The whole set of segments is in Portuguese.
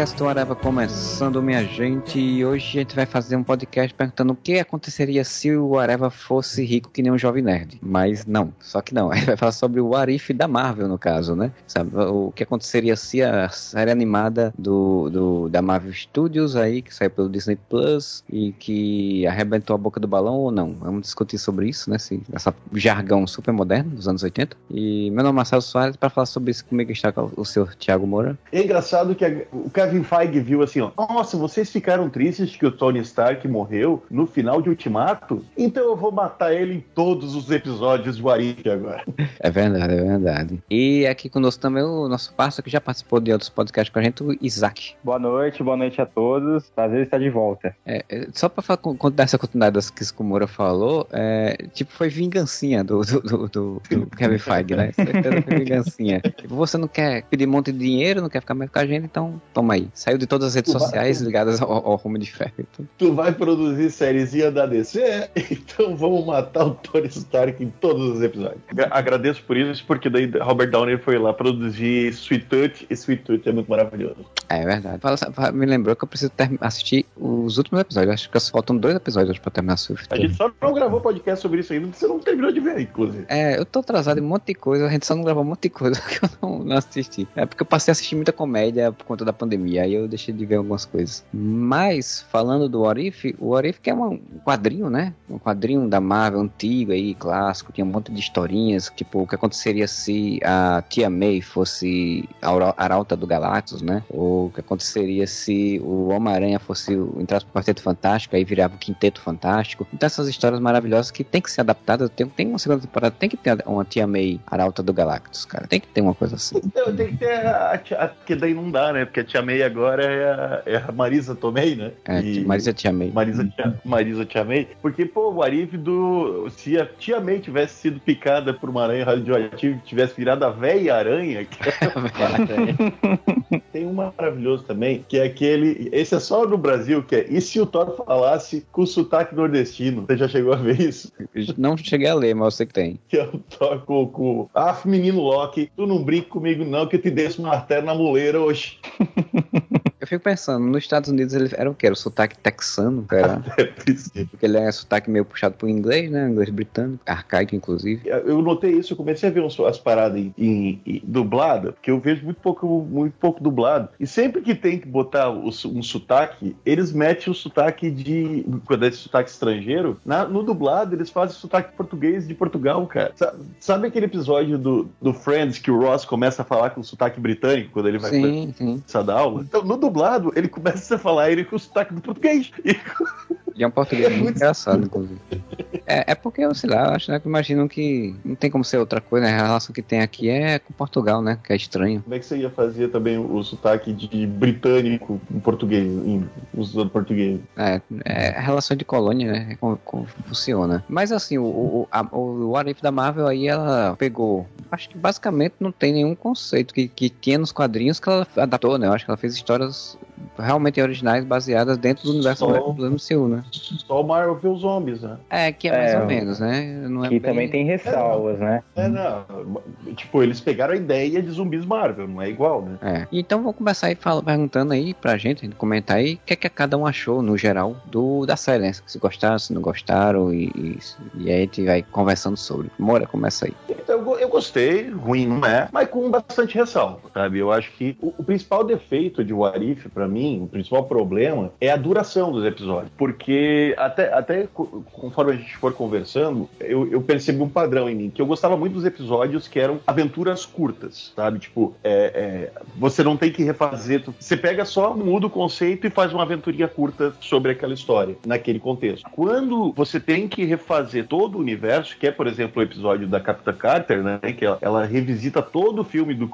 Podcast Areva começando, minha gente, e hoje a gente vai fazer um podcast perguntando o que aconteceria se o Areva fosse rico que nem um jovem nerd. Mas não, só que não. A gente vai falar sobre o Arif da Marvel, no caso, né? Sabe, o que aconteceria se a série animada do, do, da Marvel Studios aí, que saiu pelo Disney Plus e que arrebentou a boca do balão ou não. Vamos discutir sobre isso, né? Esse, essa jargão super moderno dos anos 80. E meu nome é Marcelo Soares, para falar sobre isso comigo está o senhor Thiago Moura. É engraçado que o Kevin Feige viu assim, ó. Nossa, vocês ficaram tristes que o Tony Stark morreu no final de Ultimato? Então eu vou matar ele em todos os episódios do Arif agora. É verdade, é verdade. E aqui conosco também o nosso parceiro que já participou de outros podcasts com a gente, o Isaac. Boa noite, boa noite a todos. Prazer estar de volta. É, é, só pra falar, dar essa continuidade das que o Moura falou, é, tipo, foi vingancinha do, do, do, do- do Kevin Feige, né? Certeza foi vingancinha. Tipo, você não quer pedir um monte de dinheiro, não quer ficar mais com a gente, então toma aí. Saiu de todas as redes Tu vai- sociais ligadas ao, ao Homem de Ferro. Então, Tu vai produzir sériezinha da DC? Então vamos matar o Tony Stark em todos os episódios. Gra- Agradeço por isso, porque daí Robert Downey foi lá produzir Sweet Tooth, e Sweet Tooth é muito maravilhoso. é verdade. Me lembrou que eu preciso ter- assistir os últimos episódios. Acho que só faltam dois episódios hoje pra terminar a Swift. A gente só não gravou podcast sobre isso ainda, porque você não terminou de ver, inclusive. É, eu tô atrasado em um monte de coisa, a gente só não gravou um monte de coisa que eu não, não assisti. É porque eu passei a assistir muita comédia por conta da pandemia, aí eu deixei de ver algumas coisas. Mas, falando do Orif, o Orif que é um quadrinho, né? Um quadrinho da Marvel antigo aí, clássico, tinha um monte de historinhas, tipo, o que aconteceria se a Tia May fosse a Arauta do Galactus, né? Ou o que aconteceria se o Homem-Aranha fosse entrasse pro Quarteto Fantástico, aí virava o Quinteto Fantástico. Então essas histórias maravilhosas que tem que ser adaptadas, tem, tem uma segunda temporada, tem que ter uma Tia May Arauta do Galactus, cara. Tem que ter uma coisa assim. Então, tem que ter a, tia- a, que daí não dá, né? Porque a Tia May agora é a, é a Marisa Tomei, né? É, E- Marisa Tia May. Marisa Tia, Marisa Tia May. Porque, pô, o Arif do. Se a Tia May tivesse sido picada por uma aranha radioativa e tivesse virado a véia aranha, que tem um maravilhoso também, que é aquele. Esse é só no Brasil, que é. E se o Thor falasse com sotaque nordestino? Você já chegou a ver isso? Não cheguei a ler, mas eu sei que tem. Que é o Thor com, com Ah, menino Loki, tu não brinca comigo, não, que eu te desço uma martelo na muleira hoje. Eu fico pensando, nos Estados Unidos ele era o quê? Era o sotaque texano? Era, Deve ser. porque ele é sotaque meio puxado pro inglês, né? Inglês britânico, arcaico, inclusive. Eu notei isso, eu comecei a ver uns- as paradas em, em- em dublada, porque eu vejo muito pouco, muito pouco dublado. E sempre que tem que botar o um sotaque, eles metem o sotaque de. Quando é sotaque estrangeiro, na- no dublado eles fazem sotaque português de Portugal, cara. Sa- Sabe aquele episódio do, do Friends que o Ross começa a falar com sotaque britânico quando ele vai Sim, sim. começar a dar aula? Então, no dublado, ele começa a falar ele com o sotaque do português. E E é um português É muito muito- engraçado, inclusive. É, é porque, eu sei lá, eu acho né, que imaginam que não tem como ser outra coisa, né? A relação que tem aqui é com Portugal, né? Que é estranho. Como é que você ia fazer também o sotaque de britânico em português, em, usando português? É, é a relação de colônia, né? Como, como funciona. Mas assim, o, o, a, o What If da Marvel aí, ela pegou. Acho que basicamente não tem nenhum conceito que, que tinha nos quadrinhos que ela adaptou, né? Eu acho que ela fez histórias realmente originais baseadas dentro do universo Só- do MCU, né? Só o Marvel Zombies, né? É, que é mais É, ou menos, né? Não é que bem- também tem ressalvas, né? É, não. Tipo, eles pegaram a ideia de zumbis Marvel, não é igual, né? É. Então vou começar aí fala, perguntando aí pra gente, comentar aí o que é que cada um achou no geral do da série, né? Se gostaram, se não gostaram e, e, e aí a gente vai conversando sobre. Moura, começa aí. Eu, eu gostei, ruim não é, mas com bastante ressalva, sabe? Eu acho que o, o principal defeito de What If, pra mim, o principal problema é a duração dos episódios. Porque até, até co- conforme a gente for conversando, eu, eu percebi um padrão em mim, que eu gostava muito dos episódios que eram aventuras curtas, sabe? Tipo, é, é, você não tem que refazer, você pega só, muda o conceito e faz uma aventurinha curta sobre aquela história, naquele contexto. Quando você tem que refazer todo o universo, que é, por exemplo, o episódio da Capitã Carter, né? Que ela, ela revisita todo o filme do,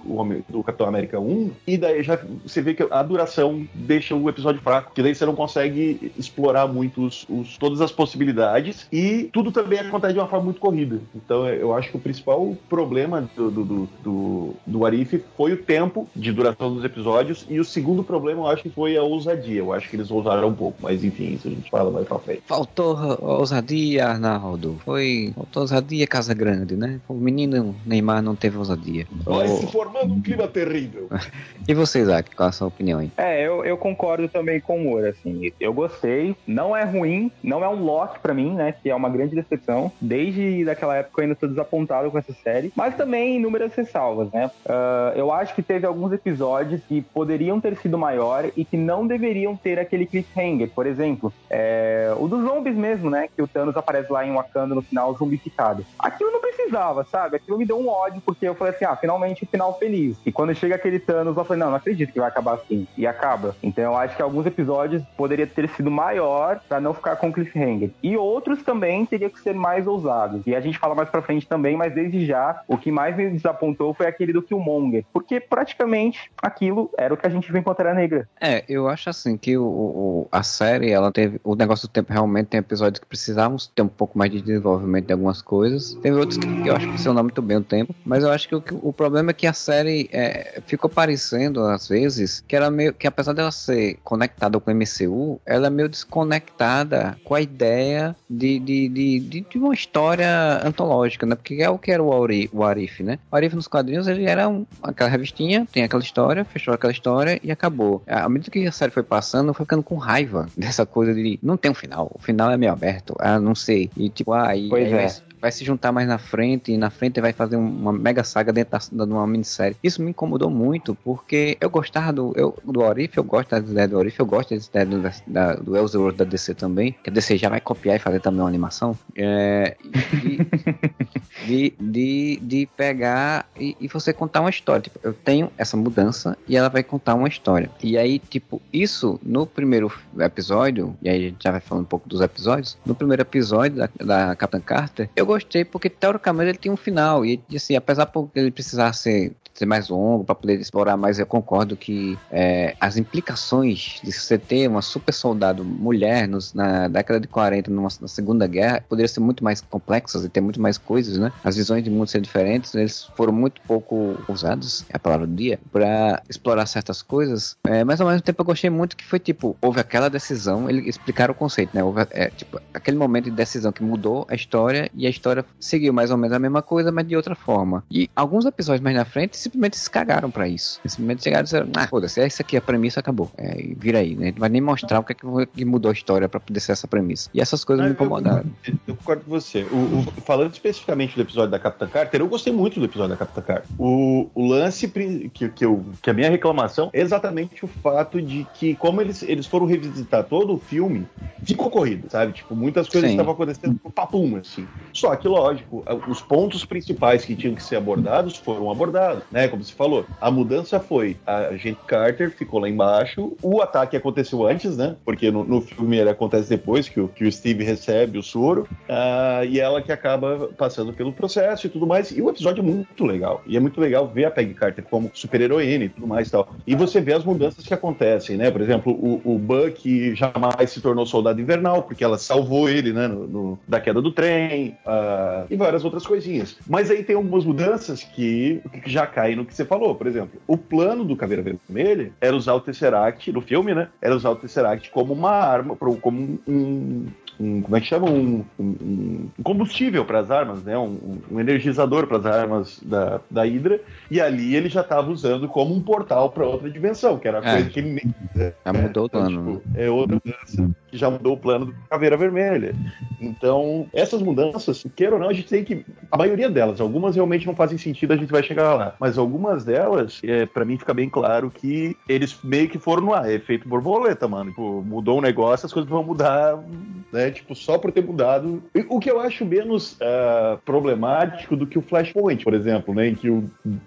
do Capitão América 1 e daí já você vê que a duração deixa o episódio fraco, que daí você não consegue explorar muito os, os, todas as possibilidades e tudo também acontece de uma forma muito corrida. Então eu acho que o principal problema do, do, do, do, do Arif foi o tempo de duração dos episódios e o segundo problema eu acho que foi a ousadia. Eu acho que eles ousaram um pouco, mas enfim, isso a gente fala mais pra frente. Faltou ousadia, Arnaldo. Foi. Faltou ousadia Casa Grande, né? O menino Neymar não teve ousadia. Vai se formando um clima terrível. e você, Isaac, qual a sua opinião aí? É, eu, eu concordo também com o Moura, assim. Eu gostei, não é ruim, não é um lock para mim, né? Que é uma grande decepção. Desde daquela época eu ainda tô desapontado com essa série. Mas também inúmeras ressalvas, né? Uh, eu acho que teve alguns episódios que poderiam ter sido maior e que não deveriam ter aquele cliffhanger. Por exemplo, é, o dos zombies mesmo, né? Que o Thanos aparece lá em Wakanda no final zombificado. Aquilo não precisava, sabe? Aquilo me deu um ódio, porque eu falei assim, ah, finalmente final feliz. E quando chega aquele Thanos, eu falei, não, não acredito que vai acabar assim. E acaba. Então eu acho que alguns episódios poderia ter sido maior para não ficar com cliffhanger. E outros também teriam que ser mais ousados. E a gente fala mais pra frente também, mas desde já, o que mais me desapontou foi aquele do Killmonger. Porque praticamente aquilo era o que a gente viu em Pantera Negra. É, eu acho assim que o, o, a série, ela teve. O negócio do tempo realmente tem episódios que precisavam ter um pouco mais de desenvolvimento de algumas coisas. Teve outros que, eu acho que funcionou muito bem o tempo. Mas eu acho que o, o problema é que a série é, ficou parecendo, às vezes, que era meio. que apesar dela ser conectada com o MCU, ela é meio desconectada com a ideia de, de, de, de, de uma história antológica, né? Porque é o que era o, Auri, o Arif, né? O Arif nos quadrinhos, ele era um, aquela revistinha, tem aquela história, fechou aquela história e acabou. À medida que a série foi passando, eu fui ficando com raiva dessa coisa de não tem um final. O final é meio aberto. Ah, não sei. E tipo, ah, e, pois aí é. Vai se juntar mais na frente e na frente vai fazer uma mega saga dentro da, de uma minissérie. Isso me incomodou muito porque eu gostava do, eu, do Orif, eu gosto das ideias do Orif, eu gosto das ideias do, da, do Elseworld da DC também, que a DC já vai copiar e fazer também uma animação. É, de, de, de, de pegar e, e, você contar uma história. Tipo, eu tenho essa mudança e ela vai contar uma história. E aí, tipo, isso no primeiro episódio, e aí a gente já vai falando um pouco dos episódios, no primeiro episódio da, da Capitã Carter, eu gostei porque teoricamente ele tinha um final. E assim, apesar de ele precisar ser ser mais longo, para poder explorar mais. Eu concordo que é, as implicações de você ter uma super soldado mulher nos, na década de 40, numa, na Segunda Guerra, poderiam ser muito mais complexas e ter muito mais coisas, né? As visões de mundo ser diferentes, eles foram muito pouco usados, é a palavra do dia, para explorar certas coisas. É, mas ao mesmo tempo eu gostei muito que foi tipo, houve aquela decisão, ele explicaram o conceito, né? Houve é, tipo, aquele momento de decisão que mudou a história e a história seguiu mais ou menos a mesma coisa, mas de outra forma. E alguns episódios mais na frente simplesmente se cagaram pra isso. Simplesmente chegaram e disseram, ah, foda-se, essa aqui é a premissa, acabou. É, vira aí, né? Não vai nem mostrar o que, é que mudou a história pra poder ser essa premissa. E essas coisas Ah, me incomodaram. Eu, eu, eu concordo com você. O, o- falando especificamente do episódio da Capitã Carter, eu gostei muito do episódio da Capitã Carter. O, o lance que, que, eu, que a minha reclamação é exatamente o fato de que, como eles, eles foram revisitar todo o filme, ficou corrido, sabe? Tipo, muitas coisas estavam acontecendo papum, assim. Só que, lógico, os pontos principais que tinham que ser abordados foram abordados, né? Como você falou, a mudança foi a gente Carter ficou lá embaixo, o ataque aconteceu antes, né? Porque no, no filme ele acontece depois que o, que o Steve recebe o soro, ah, e ela que acaba passando pelo processo e tudo mais. E o episódio é muito legal. E é muito legal ver a Peggy Carter como super-heroína e tudo mais e tal. E você vê as mudanças que acontecem, né? Por exemplo, o, o Buck jamais se tornou soldado invernal, porque ela salvou ele, né? no- no- da queda do trem, ah, e várias outras coisinhas. Mas aí tem algumas mudanças que, que já caem no que você falou. Por exemplo, o plano do Caveira Vermelha era usar o Tesseract, no filme, né? Era usar o Tesseract como uma arma, como um, um- como é que chama? Um, um- um combustível para as armas, né? Um, um energizador para as armas da, da Hydra. E ali ele já estava usando como um portal para outra dimensão, que era a É. coisa que ele nem. Já mudou o Então, plano. né? tipo, é outra mudança que já mudou o plano do Caveira Vermelha. Então, essas mudanças, queira ou não, a gente tem que. A maioria delas, algumas realmente não fazem sentido, a gente vai chegar lá. Mas algumas delas, é, para mim fica bem claro que eles meio que foram no ar. É efeito borboleta, mano. Tipo, mudou um negócio, as coisas vão mudar né? Tipo, só por ter mudado. O que eu acho menos uh, problemático do que o Flashpoint, por exemplo, né? Em que o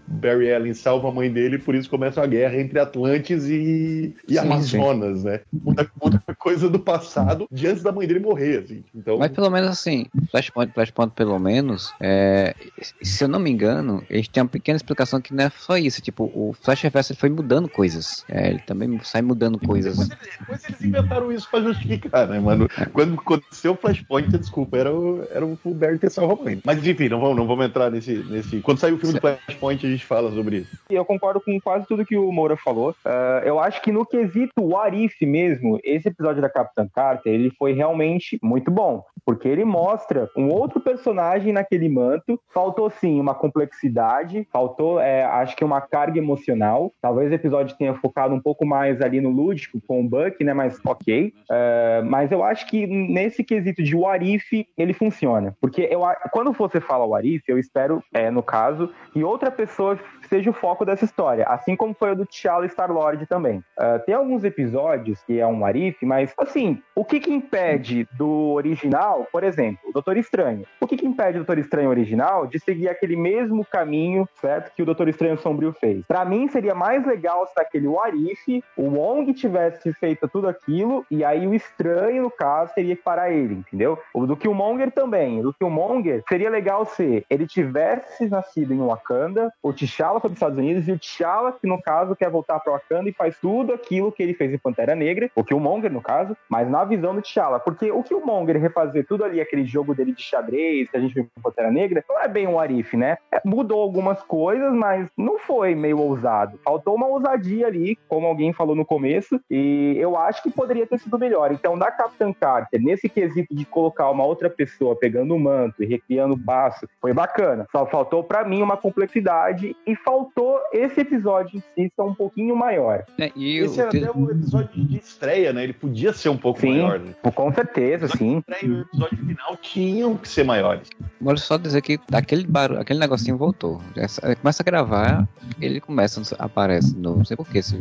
Barry Allen salva a mãe dele e por isso começa a guerra entre Atlantes e, e sim, Amazonas, sim. né? Muita, muita, coisa do passado de antes da mãe dele morrer, assim. Então... Mas pelo menos assim, Flashpoint, Flashpoint pelo menos, é, se eu não me engano, eles têm uma pequena explicação que não é só isso. Tipo, o Flash Reverso foi mudando coisas. É, ele também sai mudando coisas. Depois, eles inventaram isso pra justificar, né, mano? Quando aconteceu o Flashpoint, desculpa, era o, era o ter salvo a. Mas enfim, não vamos, não vamos entrar nesse, nesse. Quando sair o filme do Flashpoint, a gente fala sobre isso. Eu concordo com quase tudo que o Moura falou. Uh, eu acho que no quesito Arif mesmo, esse episódio da Capitã Carter, ele foi realmente muito bom. Porque ele mostra um outro personagem naquele manto. Faltou sim uma complexidade, faltou, é, acho que uma carga emocional. Talvez o episódio tenha focado um pouco mais ali no lúdico com o Buck, né? Mas ok. Uh, mas eu acho que nesse quesito de Warif, ele funciona. Porque eu, quando você fala Warif, eu espero, é, no caso, que outra pessoa seja o foco dessa história, assim como foi o do T'Challa e Star-Lord também. Uh, tem alguns episódios que é um Warif, mas, assim, o que que impede do original, por exemplo, o Doutor Estranho, o que que impede o Doutor Estranho original de seguir aquele mesmo caminho, certo, que o Doutor Estranho Sombrio fez? Para mim, seria mais legal se aquele Warif, o Wong tivesse feito tudo aquilo, e aí o Estranho, no caso, teria que parar ele, entendeu? Do que o Monger também, do que o Monger, seria legal se ele tivesse nascido em Wakanda, o T'Challa foi para os Estados Unidos, e o T'Challa, que no caso quer voltar para Wakanda e faz tudo aquilo que ele fez em Pantera Negra, o que o Monger, no caso, mas na visão do T'Challa. Porque o que o Monger refazer tudo ali, aquele jogo dele de xadrez que a gente viu em Pantera Negra, não é bem um Arif, né? É, mudou algumas coisas, mas não foi meio ousado. Faltou uma ousadia ali, como alguém falou no começo, e eu acho que poderia ter sido melhor. Então, da Capitã Carter, nesse quesito de colocar uma outra pessoa pegando o manto e recriando o passo, foi bacana. Só faltou para mim uma complexidade e faltou esse episódio em si ser um pouquinho maior. É, e esse era até o episódio de estreia, né? Ele podia ser um pouco sim, maior. Né? Com certeza, sim. E o episódio final tinham que ser maiores. Vou só dizer que aquele, barulho, aquele negocinho voltou. Começa a gravar, ele começa, aparece de novo. Não sei por que esse,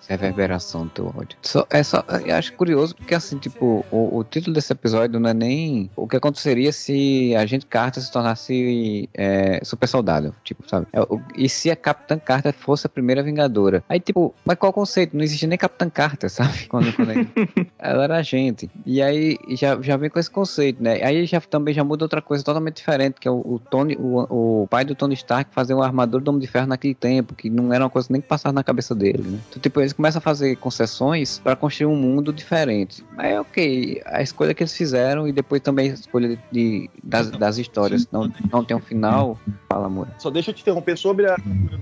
essa reverberação do teu ódio. Só, é só, eu acho curioso porque, assim, tipo, o, o, título desse episódio não é nem o que aconteceria se a gente Carter se tornasse é, super soldado. Tipo, sabe? É, o, e se a Capitã Carter fosse a primeira Vingadora? Aí, tipo, mas qual o conceito? Não existe nem Capitã Carter, sabe? Quando, quando ela era agente. E aí já, já vem com esse conceito, né? Aí já também já muda outra coisa totalmente diferente, que é o, o Tony, o, o pai do Tony Stark fazer uma armadura do Homem de Ferro naquele tempo, que não era uma coisa nem que passava na cabeça dele, né? Então, tipo, eles começam a fazer concessões para construir um mundo diferente. Mas é ok, a escolha que eles fizeram e depois também a escolha de, de das, das histórias não, não tem um final. Fala, amor. Só deixa eu te interromper sobre a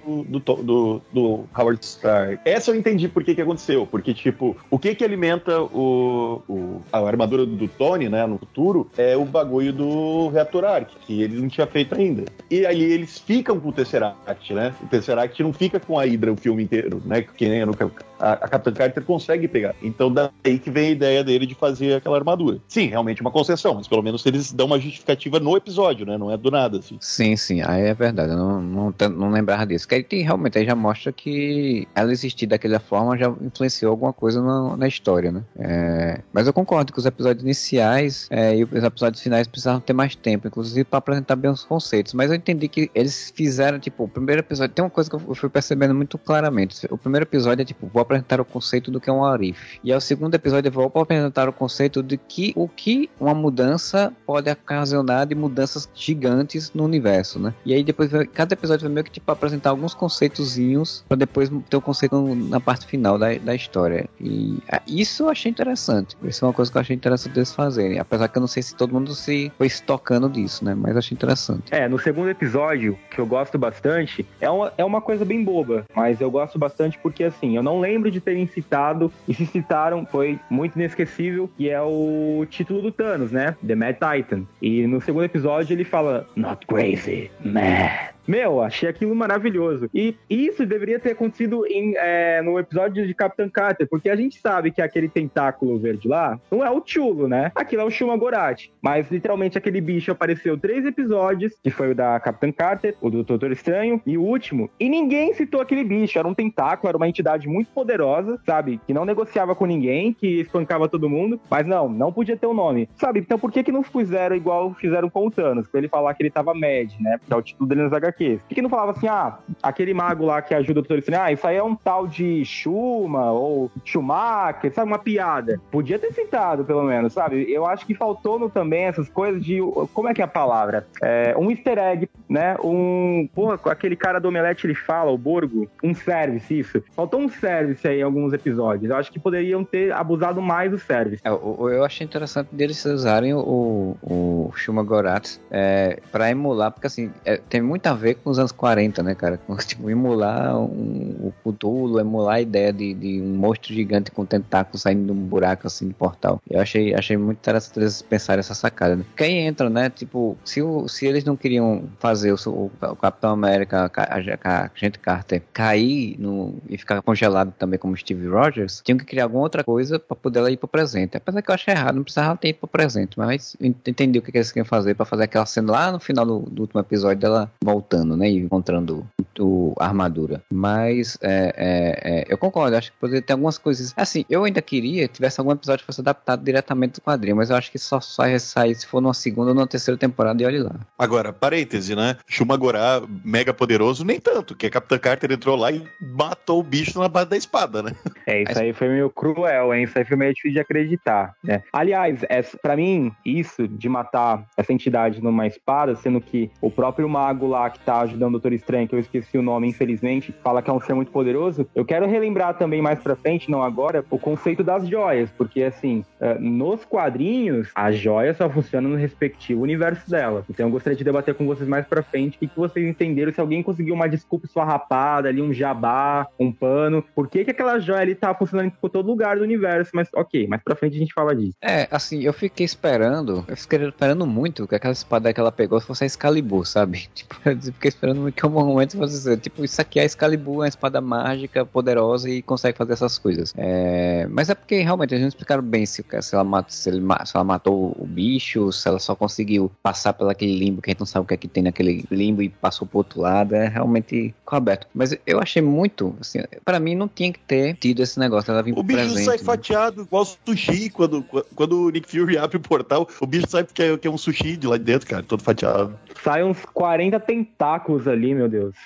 do, do, do, do, Howard Stark. Essa eu entendi por que que aconteceu. Porque, tipo, o que que alimenta o, o a armadura do Tony, né, no futuro, é o bagulho do reator Arc, que ele não tinha feito ainda. E aí eles ficam com o Tesseract, né? O Tesseract não fica com a Hydra o filme inteiro, né? Que nem no, a, a Capitã Carter consegue pegar. Então daí que vem a ideia dele de fazer aquela armadura. Sim, realmente uma concessão, mas pelo menos eles dão uma justificativa no episódio, né? Não é do nada, assim. Sim, sim, aí é verdade. Eu não, não, não lembrava disso. Que aí tem, realmente aí já mostra que ela existir daquela forma já influenciou alguma coisa na, na história, né? É, mas eu concordo que os episódios iniciais é, e os episódios finais precisavam ter mais tempo, inclusive para apresentar bem os conceitos. Mas eu entendi que eles fizeram, tipo, o primeiro episódio. Tem uma coisa que eu fui percebendo muito claramente. O primeiro episódio é tipo, vou apresentar o conceito do que é um Arif. E ao segundo episódio eu vou apresentar o conceito de que o que uma mudança pode ocasionar de mudanças gigantes no universo, né? E aí depois cada episódio vai meio que tipo apresentar alguns conceitozinhos para depois ter o conceito na parte final da, da história. E isso eu achei interessante. Isso é uma coisa que eu achei interessante eles fazerem. Apesar que eu não sei se todo mundo se foi estocando disso, né? Mas achei interessante. É, no segundo episódio, que eu gosto bastante, é uma, é uma coisa bem boba, mas eu gosto bastante porque assim, eu não lembro de ter terem citado, e se citaram, foi muito inesquecível, que é o título do Thanos, né? The Mad Titan. E no segundo episódio ele fala, Not crazy, mad. Meu, achei aquilo maravilhoso. E isso deveria ter acontecido em, é, no episódio de Capitão Carter, porque a gente sabe que aquele tentáculo verde lá não é o Chulo, né? Aquilo é o Shuma Gorath. Mas literalmente aquele bicho apareceu três episódios, que foi o da Capitã Carter, o do Doutor Estranho e o último. E ninguém citou aquele bicho. Era um tentáculo, era uma entidade muito poderosa, sabe? Que não negociava com ninguém, que espancava todo mundo. Mas não, não podia ter o um nome. Sabe? Então por que que não fizeram igual fizeram com o Thanos? Pra ele falar que ele tava mad, né? Porque é o título dele nas HQs. Por que, não falava assim, ah, aquele mago lá que ajuda o Doutor Estranho, ah, isso aí é um tal de Shuma ou Schumacher, sabe? Uma piada. Podia ter citado, pelo menos, sabe? Eu acho que faltou no, também essas coisas de. Como é que é a palavra? É, um easter egg, né? Um. Porra, aquele cara do Omelete ele fala, o Borgo. Um service, isso. Faltou um service aí em alguns episódios. Eu acho que poderiam ter abusado mais do service. É, eu, eu achei interessante deles usarem o, o Shuma Gorath é, pra emular, porque assim, é, tem muito a ver com os anos 40, né, cara? Com, tipo, emular um, o Cthulhu, emular a ideia de, de um monstro gigante com tentáculos saindo de um buraco assim de portal. Eu achei, achei muito interessante eles pensarem essa sacada. Né? Aí entra, né? Tipo, se, o, se eles não queriam fazer o, o, o Capitão América, a, a, a gente Carter, cair no, e ficar congelado também como Steve Rogers, tinham que criar alguma outra coisa para poder ela ir pro presente. Apesar que eu achei errado, não precisava ter ido pro presente, mas entendi o que, que eles queriam fazer para fazer aquela cena lá no final do, do, último episódio dela voltando, né? E encontrando o, a armadura. Mas é, é, é, eu concordo, acho que poderia ter algumas coisas. Assim, eu ainda queria que tivesse algum episódio que fosse adaptado diretamente do quadrinho, mas eu acho que só sai sair se for numa segunda ou numa terceira temporada e olhe lá. Agora, parêntese, né? Shumagorá, mega poderoso, nem tanto, que a Capitã Carter entrou lá e matou o bicho na base da espada, né? É, isso aí foi meio cruel, hein? Isso aí foi meio difícil de acreditar, né? Aliás, é, para mim, isso de matar essa entidade numa espada, sendo que o próprio mago lá tá ajudando o Doutor Estranho, que eu esqueci o nome, infelizmente, fala que é um ser muito poderoso, eu quero relembrar também mais pra frente, não agora, o conceito das joias, porque assim, eh, nos quadrinhos, a joia só funciona no respectivo universo dela. Então eu gostaria de debater com vocês mais pra frente o que, que vocês entenderam, se alguém conseguiu uma desculpa esfarrapada ali, um jabá, um pano, por que, que aquela joia ali tá funcionando por todo lugar do universo, mas ok, mais pra frente a gente fala disso. É, assim, eu fiquei esperando, eu fiquei esperando muito que aquela espada que ela pegou fosse a Excalibur, sabe? Tipo, eu fiquei esperando muito que o momento fosse dizer, tipo, isso aqui é a Excalibur, é uma espada mágica, poderosa e consegue fazer essas coisas. É, mas é porque realmente eles não explicaram bem se, se, ela matou, se, ele, se ela matou o bicho, se ela só conseguiu passar pelo aquele limbo que a gente não sabe o que é que tem naquele limbo e passou pro outro lado. É realmente coberto. Mas eu achei muito, assim, pra mim não tinha que ter tido esse negócio. Ela o bicho presente, sai né? fatiado igual sushi quando, quando o Nick Fury abre o portal. O bicho sai porque é, que é um sushi de lá de dentro, cara, todo fatiado. Sai uns 40 tentáculos ali, meu Deus.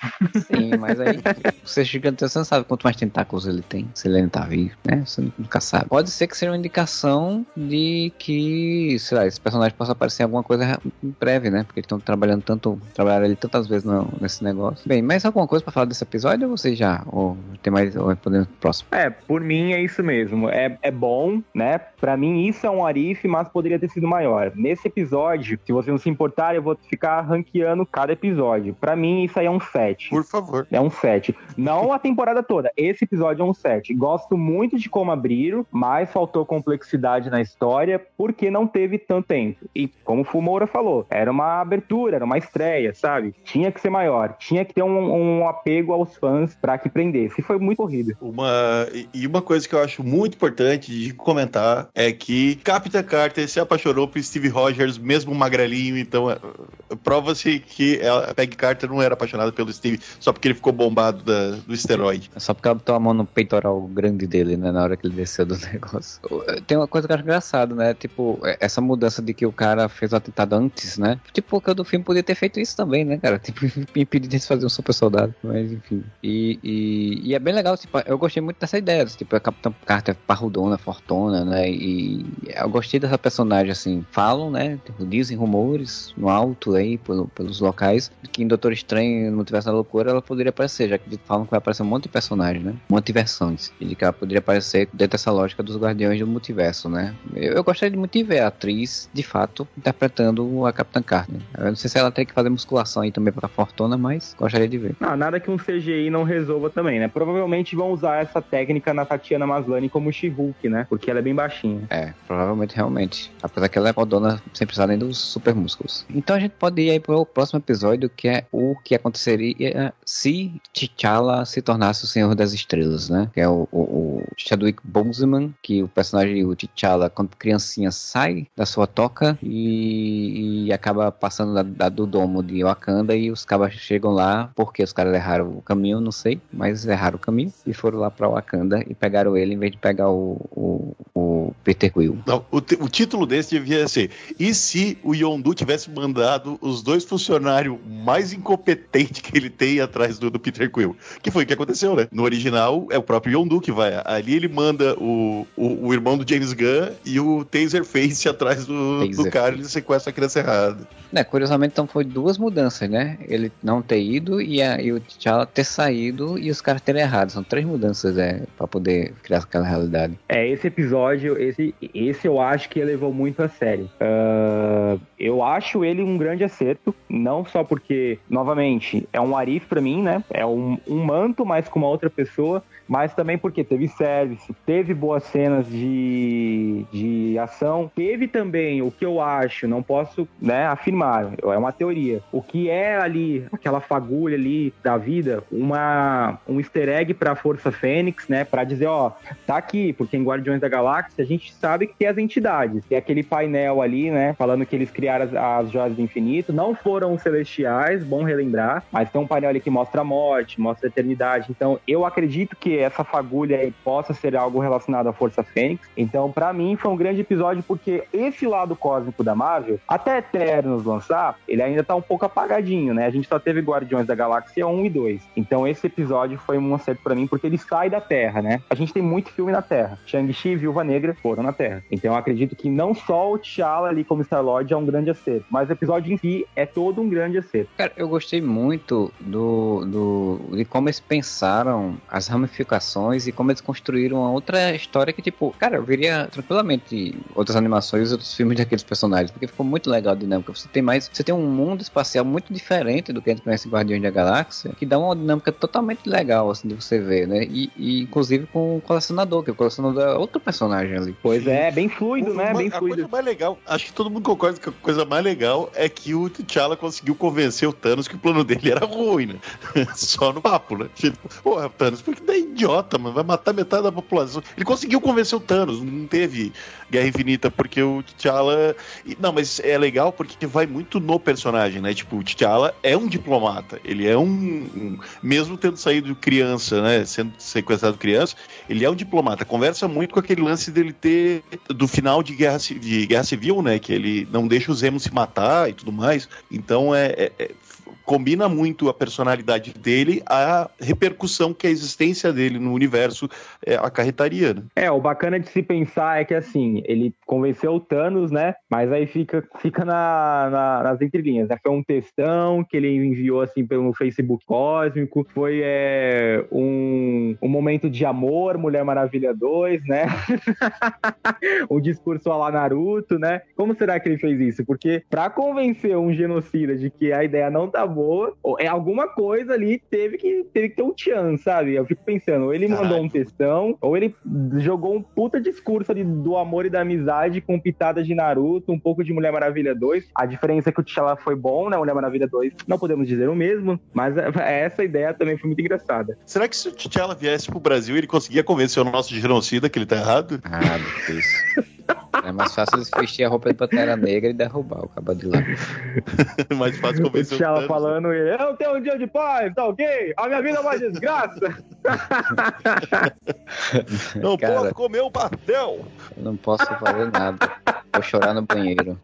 Sim, mas aí você gigante, você não sabe quanto mais tentáculos ele tem, se ele ainda tá vivo, né? Você nunca sabe. Pode ser que seja uma indicação de que, sei lá, esse personagem possa aparecer em alguma coisa em breve, né? Porque eles estão trabalhando tanto, trabalharam ele tantas vezes no, nesse negócio. Bem, mais alguma coisa pra falar desse episódio ou você já? Ou tem mais, ou podemos pro próximo? É, por mim é isso mesmo. É, é bom, né? Pra mim isso é um arife, mas poderia ter sido maior. Nesse episódio, se você não se importar, eu vou ficar ranqueando cada episódio. Pra mim isso aí é um 7. Por favor. É um 7. Não a temporada toda. Esse episódio é um 7. Gosto muito de como abriram, mas faltou complexidade na história porque não teve tanto tempo. E como o Fumoura falou, era uma abertura, era uma estreia, sabe? Tinha que ser maior. Tinha que ter um, um apego aos fãs pra que prendesse. E foi muito corrido. Uma, e uma coisa que eu acho muito importante de comentar é que Capitã Carter se apaixonou por Steve Rogers, mesmo magrelinho, então é, prova-se que a Peggy Carter não era apaixonada pelo Steve só porque ele ficou bombado da, do esteroide. É Só porque ela botou a mão no peitoral grande dele, né? Na hora que ele desceu do negócio. Tem uma coisa que eu acho engraçado, né? Tipo, essa mudança de que o cara fez o atentado antes, né? Tipo, o do filme podia ter feito isso também, né, cara? Tipo, impedir de fazer um super soldado. Mas, enfim. E, e, e, é bem legal, tipo, eu gostei muito dessa ideia. Tipo, a Capitã Carter parrudona, fortuna, né? E eu gostei dessa personagem, assim. Falam, né? Tipo, dizem rumores no alto aí, pelo, pelos locais, que em Doutor Estranho, no multiverso da loucura, ela poderia aparecer, já que falam que vai aparecer um monte de personagens, né? Um monte de versões. E de que ela poderia aparecer dentro dessa lógica dos Guardiões do Multiverso, né? Eu, eu gostaria de muito de ver a atriz, de fato, interpretando a Capitã Carter. Eu não sei se ela tem que fazer musculação aí também pra fortuna, mas gostaria de ver. Ah, nada que um CGI não resolva também, né? Provavelmente vão usar essa técnica na Tatiana Maslany como She-Hulk, né? Porque ela é bem baixinha. É, provavelmente, realmente. Apesar que ela é fodona sem precisar nem dos super músculos. Então a gente pode ir aí pro próximo episódio, que é o que aconteceria se T'Challa se tornasse o Senhor das Estrelas, né? Que é o, o, o Chadwick Boseman, que o personagem, o T'Challa, quando criancinha, sai da sua toca e, e acaba passando da, da- do domo de Wakanda e os cabas chegam lá, porque os caras erraram o caminho, não sei, mas erraram o caminho e foram lá pra Wakanda e pegaram ele em vez de pegar o, o, o Peter Quill. Não, o, o título desse devia ser: E se o Yondu tivesse mandado os dois funcionários mais incompetentes que ele tem atrás do, do Peter Quill? Que foi o que aconteceu, né? No original é o próprio Yondu que vai. Ali ele manda o, o, o irmão do James Gunn e o Taserface atrás do, do Taserface. cara e ele sequestra a criança errada. É, curiosamente, então foi duas mudanças, né? Ele não ter ido e, a, e o T'Challa ter saído e os caras terem errado. São três mudanças, é, pra poder criar aquela realidade. É, esse episódio, esse, esse eu acho que levou muito a sério. Ah, eu acho ele um grande acerto, não só porque, novamente, é um Arif pra mim, né? É um, um manto, mas com uma outra pessoa, mas também porque teve service, teve boas cenas de, de ação, teve também o que eu acho, não posso né, afirmar, é uma teoria. O que é ali, aquela fagulha ali da vida, uma, um easter egg pra Força Fênix, né? Pra dizer, ó, tá aqui, porque em Guardiões da Galáxia a gente sabe que tem as entidades. Tem aquele painel ali, né? Falando que eles criaram as, as joias do infinito. Não foram celestiais, bom relembrar. Mas tem um painel ali que mostra a morte, mostra a eternidade. Então, eu acredito que essa fagulha aí possa ser algo relacionado à Força Fênix. Então, pra mim, foi um grande episódio, porque esse lado cósmico da Marvel, até Eternos lançar, ele ainda tá um pouco apagadinho, né? A gente só teve Guardiões da Galáxia 1 e 2. Então, esse episódio foi um acerto pra mim, porque ele sai da Terra, né? A gente tem muito filme na Terra. Shang-Chi e Viúva Negra foram na Terra. Então, eu acredito que não só o T'Challa ali como Star-Lord é um grande acerto, mas o episódio em si é todo um grande acerto. Cara, eu gostei muito do, do de como eles pensaram as ramificações e como eles construíram uma outra história que, tipo, cara, eu veria tranquilamente outras animações, outros filmes daqueles personagens, porque ficou muito legal a dinâmica. Você tem mais, você tem um mundo espacial muito diferente do que a gente conhece em Guardiões da Galáxia, que dá uma dinâmica totalmente legal, assim, de você ver, né? E, e, inclusive com o colecionador, que o colecionador é outro personagem ali. Pois é, bem fluido, Uma- né? Bem a fluido. coisa mais legal, acho que todo mundo concorda que a coisa mais legal é que o T'Challa conseguiu convencer o Thanos que o plano dele era ruim, né? Só no papo, né? Tipo, porra, Thanos, por que tá idiota, mano? Vai matar metade da população. Ele conseguiu convencer o Thanos, não teve Guerra Infinita, porque o T'Challa. Não, mas é legal porque vai muito no personagem, né? Tipo, o T'Challa é um diplomata. Ele é um. um- mesmo tendo saído criança, né? Sendo sequestrado criança, ele é um diplomata. Conversa muito com aquele lance dele ter. do final de Guerra, de Guerra Civil, né? Que ele não deixa os Zemo se matar e tudo mais. Então é- é- é combina muito a personalidade dele a repercussão que a existência dele no universo é, acarretaria, né? É, o bacana de se pensar é que assim, ele convenceu o Thanos, né? Mas aí fica, fica na, na- nas entrelinhas, né? Foi um textão que ele enviou assim pelo Facebook cósmico, foi é, um, um momento de amor, Mulher Maravilha 2, né? um discurso lá Naruto, né? Como será que ele fez isso? Porque pra convencer um genocida de que a ideia não tá é alguma coisa ali teve que, teve que ter um tchan, sabe? Eu fico pensando, ou ele Caralho. mandou um textão, ou ele jogou um puta discurso ali do amor e da amizade com pitadas de Naruto, um pouco de Mulher Maravilha 2. A diferença é que o T'Challa foi bom, né? Mulher Maravilha 2, não podemos dizer o mesmo, mas é- essa ideia também foi muito engraçada. Será que se o T'Challa viesse pro Brasil, ele conseguia convencer o nosso genocida que ele tá errado? Ah, difícil. É mais fácil eles vestir a roupa de Pantera Negra e derrubar o cabo de lá. Mais fácil convencer o Thanos. falando, ele, eu tenho um dia de paz, tá ok? A minha vida é uma desgraça. Não Cara. posso comer o pastel! Eu não posso fazer nada. Vou chorar no banheiro.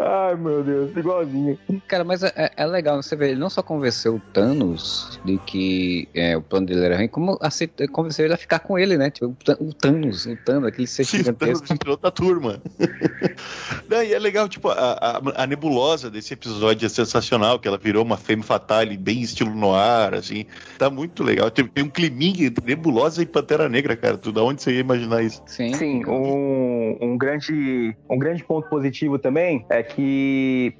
Ai, meu Deus, igualzinho. Cara, mas é, é- é legal você ver, ele não só convenceu o Thanos de que é, o plano dele era ruim, como aceitou, convenceu ele a ficar com ele, né? Tipo, o Than- o Thanos, o Thanos, aquele ser Sim, o Thanos gigantesco. virou da turma. Não, e é legal, tipo, a, a, a nebulosa desse episódio é sensacional, que ela virou uma femme fatale bem estilo noir, assim. Tá muito legal. Tem, tem um climinha entre nebulosa e Pantera Negra, cara. Tu, da onde você ia imaginar isso? Sim. Sim, um, um, grande, um grande ponto positivo também é que,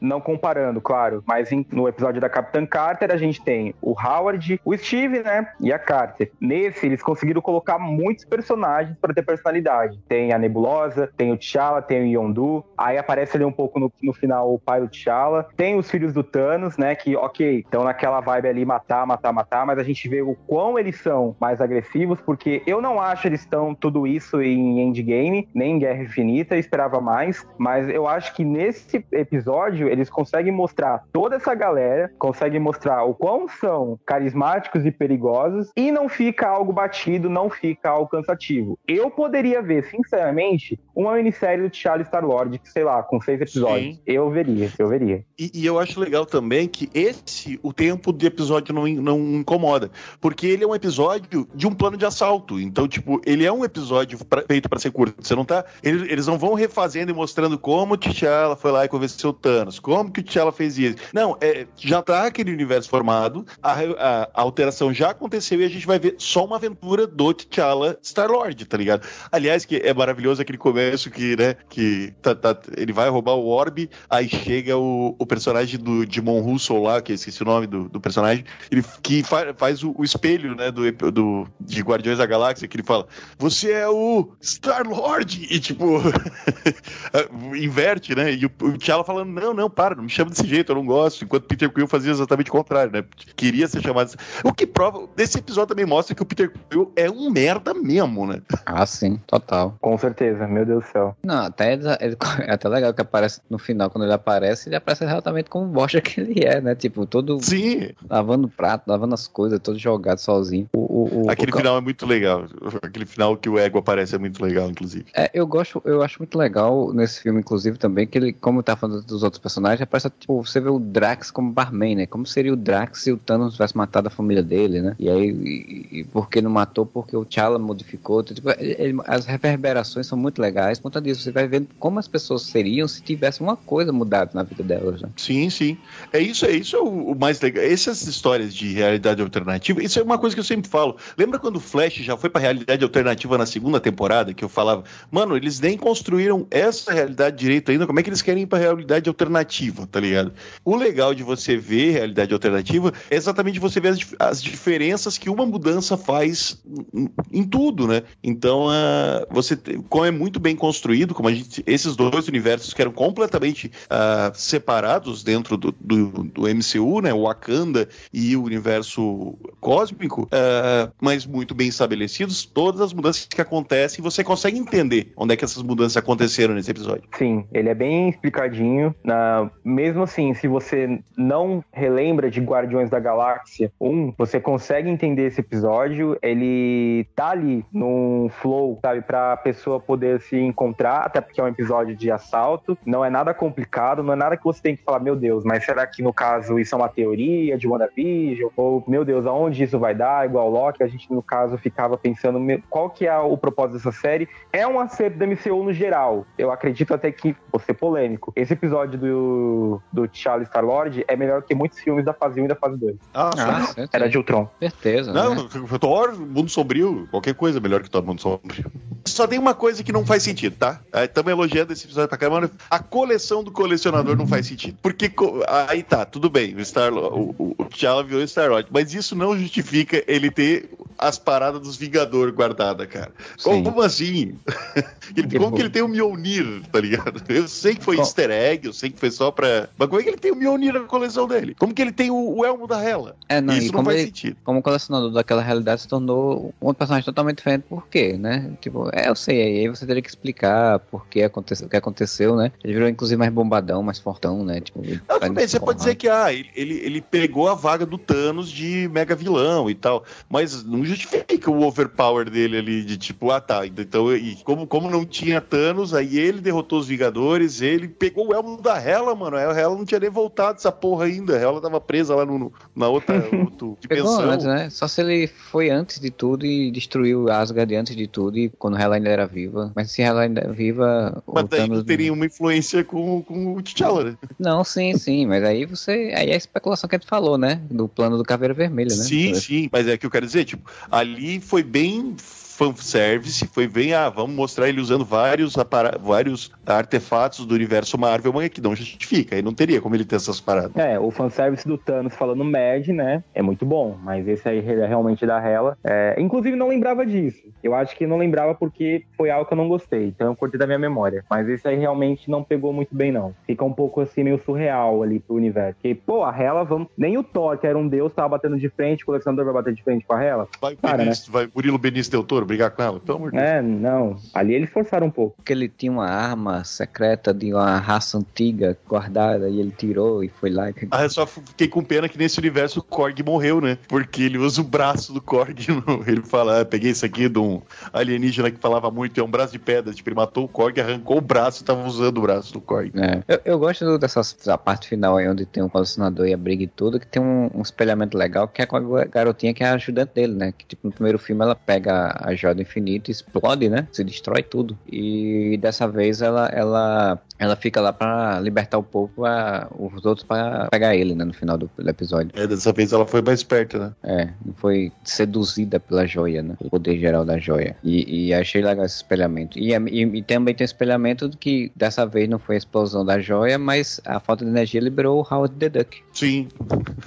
não comparando, claro, mas em- no episódio da Capitã Carter a gente tem o Howard, o Steve, né, e a Carter. Nesse, eles conseguiram colocar muitos personagens para ter personalidade. Tem a Nebulosa, tem o T'Challa, tem o Yondu, aí aparece ali um pouco no, no final o pai do T'Challa, tem os filhos do Thanos, né, que, ok, estão naquela vibe ali, matar, matar, matar, mas a gente vê o quão eles são mais agressivos, porque eu não acho eles estão tudo isso em Endgame, nem em Guerra Infinita, esperava mais, mas eu acho que nesse episódio eles conseguem mostrar toda essa galera, conseguem mostrar o quão são carismáticos e perigosos, e não fica algo batido, não fica algo cansativo. Eu poderia ver, sinceramente, uma minissérie do T'Challa e Star-Lord, sei lá, com seis episódios. Sim. Eu veria, eu veria. E, e eu acho legal também que esse, o tempo de episódio não, não incomoda. Porque ele é um episódio de um plano de assalto. Então, tipo, ele é um episódio pra- feito pra ser curto. Você não tá. Eles, eles não vão refazendo e mostrando como o T'Challa foi lá e convenceu o Thanos. Como que o T'Challa fez isso. Não, é, já tá aquele universo formado, a, a- a alteração já aconteceu e a gente vai ver só uma aventura do T'Challa Star-Lord, tá ligado? Aliás, que é maravilhoso aquele começo que, né, que tá- tá- ele vai roubar o orbe, aí chega o, o personagem do Dimon Russo lá, que eu esqueci o nome do, do personagem, ele, que fa- faz o, o espelho, né, do, do, de Guardiões da Galáxia, que ele fala, você é o Star-Lord! E, tipo, inverte, né, e o, o T'Challa falando, não, não, para, não me chama desse jeito, eu não gosto, enquanto Peter Quill fazia exatamente o contrário, né, queria ser chamado... assim. O que prova, desse episódio também mostra que o Peter Quill é um merda mesmo, né? Ah, sim, total. Com certeza, meu Deus do céu. Não, até ele- ele- é até legal que aparece no final, quando ele aparece, ele aparece exatamente como o bosta que ele é, né? Tipo, todo Sim, lavando o prato, lavando as coisas, todo jogado sozinho. O, o, o- aquele o- final é muito legal. Aquele final que o Ego aparece é muito legal, inclusive. É, eu gosto, eu acho muito legal nesse filme, inclusive, também, que ele, como tá falando dos outros personagens, aparece, tipo, você vê o Drax como barman, né? Como seria o Drax se o Thanos tivesse matado a família dele, né? E aí, e, e por que não matou? Porque o T'Challa modificou. Tipo, ele- as reverberações são muito legais. Por conta disso, você vai vendo como as pessoas seriam se tivesse uma coisa mudada na vida delas, né? Sim, sim. É isso, é isso é o, o mais legal. Essas histórias de realidade alternativa, isso é uma coisa que eu sempre falo. Lembra quando o Flash já foi pra realidade alternativa na segunda temporada, que eu falava, mano, eles nem construíram essa realidade direito ainda, como é que eles querem ir pra realidade alternativa, tá ligado? O legal de você ver realidade alternativa é exatamente você ver as, as diferenças que uma mudança faz em- tudo, né? Então, ah, você, como é muito bem construído, como a gente, esses dois universos que eram completamente ah, separados dentro do, do, do MCU, né? O Wakanda e o universo cósmico, ah, mas muito bem estabelecidos, todas as mudanças que acontecem, você consegue entender onde é que essas mudanças aconteceram nesse episódio. Sim, ele é bem explicadinho. Na... Mesmo assim, se você não relembra de Guardiões da Galáxia 1, você consegue entender esse episódio. Ele tá ali num flow, sabe, pra pessoa poder se encontrar, até porque é um episódio de assalto. Não é nada complicado, não é nada que você tem que falar, meu Deus, mas será que no caso isso é uma teoria de WandaVision? Ou, meu Deus, aonde isso vai dar? Igual Loki, a gente no caso ficava pensando, qual que é o propósito dessa série? É um acerto da MCU no geral. Eu acredito até que, vou ser polêmico, esse episódio do, do T'Challa Star-Lord é melhor que muitos filmes da fase 1 e da fase 2. Ah, Ah, certeza. Era de Ultron. certeza. Não, né? Thor, Mundo Sombrio, qualquer coisa é melhor que Thor, Mundo Sombrio. Só tem uma coisa que não faz sentido, tá? Estamos elogiando esse episódio pra caramba. A coleção do colecionador não faz sentido. Porque, aí tá, tudo bem, o, Star, o, o, o T'Challa virou Star-Lord, mas isso não justifica ele ter as paradas dos Vingadores guardadas, cara. Sim. Como assim? Ele- Que como bom. que ele tem o Mjolnir, tá ligado? Eu sei que foi Com- easter egg, eu sei que foi só pra... Mas como é que ele tem o Mjolnir na coleção dele? Como que ele tem o, o elmo da Hela? É, não, isso não faz ele, sentido. como colecionador daquela realidade se tornou um personagem totalmente diferente, por quê, né? Tipo, é, eu sei, aí você teria que explicar por que aconteceu, o que aconteceu, né? Ele virou inclusive mais bombadão, mais fortão, né? Tipo, ele Não, tudo bem, você pode dizer que ah, ele, ele, ele pegou a vaga do Thanos de mega vilão e tal, mas não justifica o overpower dele ali, de tipo, ah tá, então, e como, como não tinha Thanos, aí ele derrotou os Vingadores, ele pegou o elmo da Hela, mano, a Hela não tinha nem voltado essa porra ainda, a Hela tava presa lá no, no na outra, Pegou dimensão. antes, né? Só se ele foi antes de tudo e destruiu Asgard antes de tudo, e quando ela ainda era viva. Mas se ela ainda é viva, o Mas daí Thanos... não teria uma influência com, com o T'Challa, né? Não, sim, sim, mas aí você. Aí é a especulação que a gente falou, né? Do plano do Caveira Vermelha, né? Sim, sim, mas é que eu quero dizer, tipo, ali foi bem fanservice, foi bem, ah, vamos mostrar ele usando vários, vários artefatos do universo Marvel, mas que não justifica, aí não teria como ele ter essas paradas. É, o fanservice do Thanos falando Mad, né? É muito bom, mas esse aí é realmente da Hela. É, inclusive, não lembrava disso. Eu acho que não lembrava porque foi algo que eu não gostei. Então eu cortei da minha memória. Mas esse aí realmente não pegou muito bem, não. Fica um pouco assim, meio surreal ali pro universo. Porque, pô, a Hela, vamos. Nem o Thor, que era um deus, tava batendo de frente, o colecionador vai bater de frente com a Hela. Vai, Cara, Benício, vai Murilo Benício Del Toro brigar com ela? Pelo amor de Deus. É, não. Ali eles forçaram um pouco. Porque ele tinha uma arma secreta de uma raça antiga guardada e ele tirou e foi lá e Ah, eu só fiquei com pena que nesse universo o Korg morreu, né? Porque ele usa o braço do Korg. no- Ele fala, ah, peguei isso aqui de um alienígena que falava muito, é um braço de pedra. Tipo, ele matou o Korg, arrancou o braço e tava usando o braço do Korg. É. Eu, eu gosto da parte final aí, onde tem um colecionador e a briga e tudo, que tem um, um espelhamento legal, que é com a garotinha que é a ajudante dele, né? Que tipo, no primeiro filme ela pega a joia do infinito explode, né? Se destrói tudo. E dessa vez ela, ela, ela fica lá pra libertar o povo, a, os outros pra pegar ele, né? No final do, do episódio. É, dessa vez ela foi mais esperta, né? É, foi seduzida pela joia, né? O poder geral da joia. E, e achei legal esse espelhamento. E, e, e também tem espelhamento que dessa vez não foi a explosão da joia, mas a falta de energia liberou o Howard the Duck. Sim.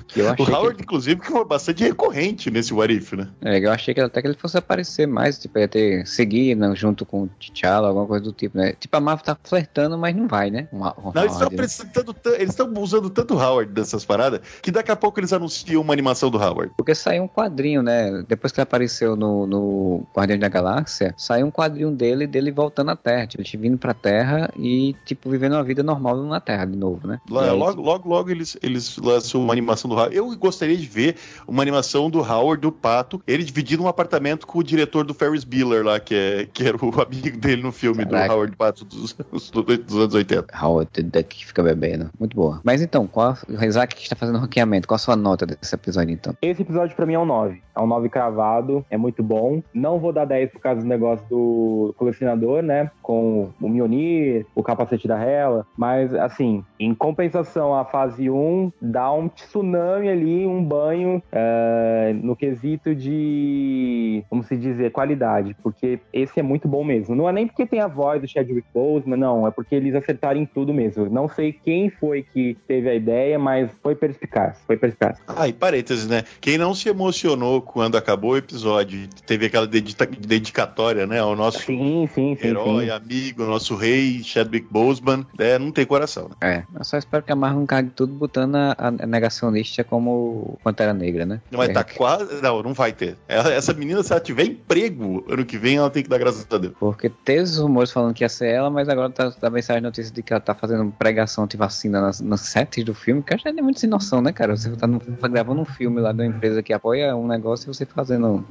Que O Howard, inclusive, que foi bastante recorrente nesse What If, né? que, é, eu achei que até que ele fosse aparecer mais, tipo, ia ter seguir né, junto com o T'Challa, alguma coisa do tipo, né? Tipo, a Marvel tá flertando, mas não vai, né? Não, eles estão né? apresentando, tan- eles estão usando tanto Howard dessas paradas que daqui a pouco eles anunciam uma animação do Howard. Porque saiu um quadrinho, né? Depois que ele apareceu no, no Guardião da Galáxia, saiu um quadrinho dele, dele voltando à Terra. Tipo, ele vindo pra Terra e, tipo, vivendo uma vida normal na Terra de novo, né? Lá- aí, logo, logo, logo eles, eles lançam uma animação do Howard. Eu gostaria de ver uma animação do Howard, do Pato, ele dividindo um apartamento com o diretor do Ferris Bueller lá, que, é, que era o amigo dele no filme Caraca. do Howard Pato dos, dos, dos anos 80. Howard que fica bebendo. Muito boa. Mas então, qual, o Isaac que está fazendo o ranqueamento, qual a sua nota desse episódio, então? Esse episódio pra mim é um 9. É um 9 cravado, é muito bom. Não vou dar 10 por causa do negócio do colecionador, né? Com o Mjolnir, o capacete da Hela. Mas, assim, em compensação, a fase 1 dá um tsunami ali, um banho eh, no quesito de, como se dizer, qualidade. Porque esse é muito bom mesmo. Não é nem porque tem a voz do Chadwick Boseman, não. É porque eles acertaram em tudo mesmo. Não sei quem foi que teve a ideia, mas foi perspicaz. Foi perspicaz. Ah, e parênteses, né? Quem não se emocionou quando acabou o episódio, teve aquela dedicatória, né, ao nosso Sim, sim, sim. herói, sim. Amigo, nosso rei, Chadwick Boseman, é, não tem coração, né? É, eu só espero que a Marvel não cague tudo botando a, a negacionista como Pantera Negra, né? Mas É, tá quase. Não, não vai ter. Ela- essa menina, se ela tiver emprego ano que vem, ela tem que dar graças a Deus. Porque teve os rumores falando que ia ser ela, mas agora tá, também sai a notícia de que ela tá fazendo pregação anti-vacina nas, nas sets do filme, que eu já é muito sem noção, né, cara? Você tá, no- tá gravando um filme lá de uma empresa que apoia um negócio e você fazendo.